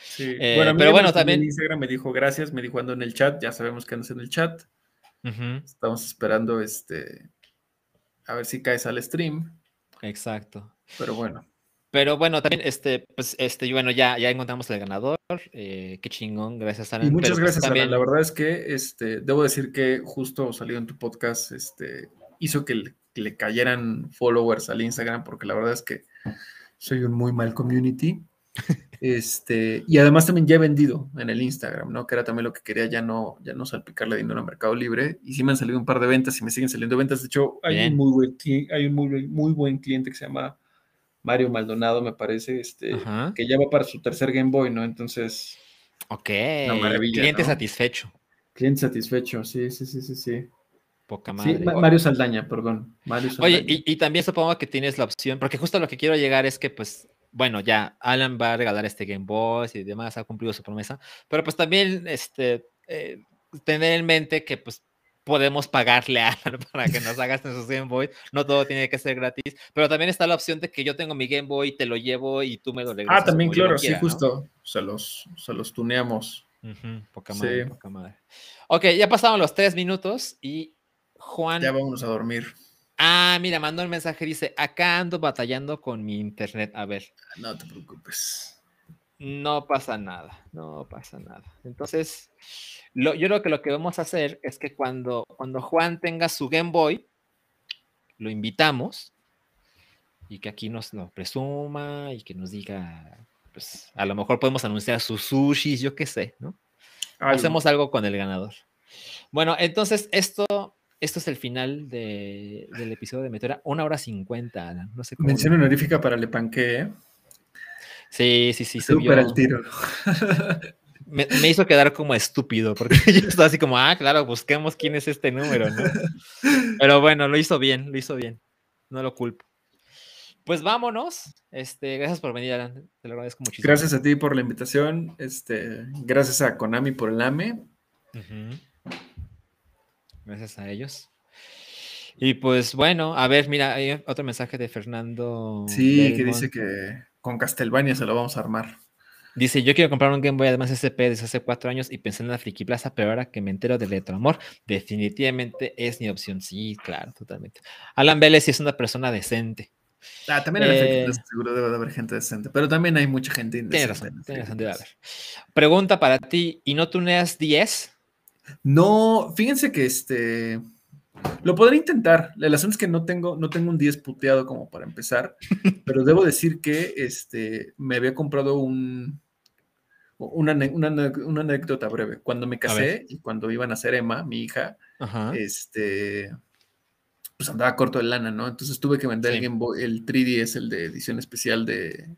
Sí. Eh, bueno, pero bueno, también. En Instagram me dijo gracias, me dijo ando en el chat, ya sabemos que andas en el chat. Estamos esperando este a ver si caes al stream. Exacto. Pero bueno. Pero bueno, también, este, pues, este, bueno, ya, ya encontramos el ganador. Eh, qué chingón, gracias, a Y muchas pues, gracias, también... La verdad es que, este, debo decir que justo salió en tu podcast, este, hizo que le, que le cayeran followers al Instagram, porque la verdad es que soy un muy mal community. Este, y además también ya he vendido en el Instagram, ¿no? Que era también lo que quería ya no, ya no salpicarle dinero al Mercado Libre. Y sí me han salido un par de ventas y me siguen saliendo ventas. De hecho, hay un, muy buen, hay un muy, muy buen cliente que se llama Mario Maldonado, me parece, este, que ya va para su tercer Game Boy, ¿no? Entonces. Ok. cliente satisfecho. Cliente satisfecho, sí, sí, sí, sí, sí. Poca madre. Sí, Mario Saldaña, perdón. Mario Oye, y, y, también supongo que tienes la opción, porque justo lo que quiero llegar es que, pues, bueno, ya Alan va a regalar este Game Boy y demás, ha cumplido su promesa, pero pues también este, eh, tener en mente que pues podemos pagarle a Alan para que nos hagas sus Game Boy, no todo tiene que ser gratis, pero también está la opción de que yo tengo mi Game Boy, te lo llevo y tú me lo regresas. Ah, también, claro, sí, justo, se, los, se los tuneamos. poca madre, poca madre. Ok, ya pasaron los tres minutos y Juan... Ya vamos a dormir. Ah, mira, mandó el mensaje, dice, acá ando batallando con mi internet. A ver. No te preocupes. No pasa nada, no pasa nada. Entonces, yo creo que lo que vamos a hacer es que cuando, cuando Juan tenga su Game Boy, lo invitamos y que aquí nos lo presuma y que nos diga pues a lo mejor podemos anunciar sus sushis, yo qué sé, ¿no? Algo. Hacemos algo con el ganador. Bueno, entonces esto, esto es el final de- del episodio de Meteora. Una hora cincuenta. No sé cómo. Mención honorífica para Le Panque, ¿eh? Sí, sí, sí. Se Súper vio. al tiro. Me, me hizo quedar como estúpido, porque yo estaba así como, ah, claro, busquemos quién es este número, ¿no? Pero bueno, lo hizo bien, lo hizo bien. No lo culpo. Pues vámonos. Este, gracias por venir, Alan. Te lo agradezco muchísimo. Gracias a ti por la invitación. Este, gracias a Konami por el AME. Ujú. Gracias a ellos. Y pues bueno, a ver, mira, hay otro mensaje de Fernando. Sí, que dice que con Castlevania se lo vamos a armar. Dice, yo quiero comprar un Game Boy Advance SP desde hace cuatro años y pensé en la Friki Plaza, pero ahora que me entero de Retroamor, definitivamente es mi opción. Sí, claro, totalmente. Alan Vélez sí es una persona decente. Ah, también en la Eh, Plaza seguro debe de haber gente decente, pero también hay mucha gente indecente. razón, tienes razón, debe haber. Pregunta para ti, ¿y no tuneas 10? No, fíjense que este lo podré intentar. El asunto es que no tengo, no tengo un 10 puteado como para empezar, pero debo decir que este me había comprado un una, una anécdota breve. Cuando me casé y cuando iban a nacer Emma, mi hija, Ajá. este pues andaba corto de lana, ¿no? Entonces tuve que vender Sí. el Game Boy, el 3DS, el de edición especial de,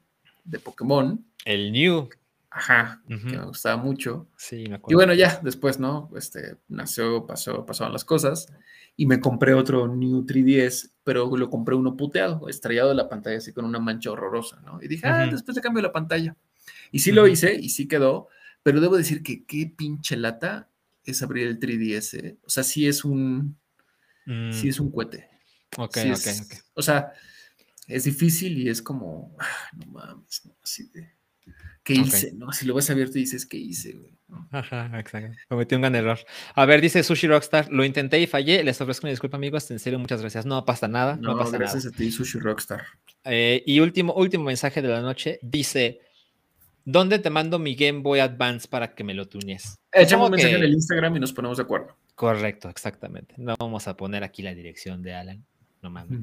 de Pokémon. El New. Ajá, que me gustaba mucho. Sí, me acuerdo. Y bueno, ya después, ¿no? Este, nació, pasó, pasaron las cosas y me compré otro New 3DS, pero lo compré uno puteado, estrellado de la pantalla así con una mancha horrorosa, ¿no? Y dije, ah, después te cambio la pantalla. Y sí lo hice y sí quedó, pero debo decir que qué pinche lata es abrir el 3DS. ¿eh? O sea, sí es un, Mm, sí es un cohete. ok, Sí ok, ok. O sea, es difícil y es como, ah, no mames, ¿no? Así de, ¿qué hice? ¿No? Si lo ves abierto y dices, ¿qué hice? güey? ¿no? Ajá, exacto. Cometí un gran error. A ver, dice Sushi Rockstar, lo intenté y fallé. Les ofrezco una disculpa, amigos. En serio, muchas gracias. No pasa nada. No, No, pasa gracias nada. a ti, Sushi Rockstar. Eh, y último, último mensaje de la noche. Dice, ¿dónde te mando mi Game Boy Advance para que me lo tunees? Echamos un mensaje que- en el Instagram y nos ponemos de acuerdo. Correcto, exactamente. No vamos a poner aquí la dirección de Alan. No mames.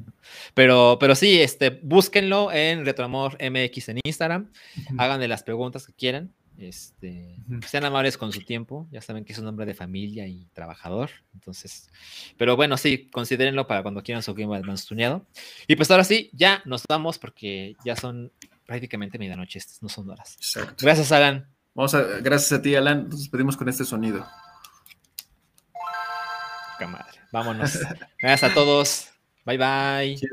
Pero, pero sí, este, búsquenlo en Retroamor MX en Instagram. Háganle las preguntas que quieran. Este, sean amables con su tiempo. Ya saben que es un hombre de familia y trabajador. Entonces, pero bueno, sí, considérenlo para cuando quieran su Game Advance tuneado. Y pues ahora sí, ya nos vamos porque ya son prácticamente medianoche. estas No son horas. Exacto. Gracias, Alan. Vamos a, gracias a ti, Alan. Nos despedimos con este sonido. Poca madre. Vámonos. Gracias a todos. Bye bye.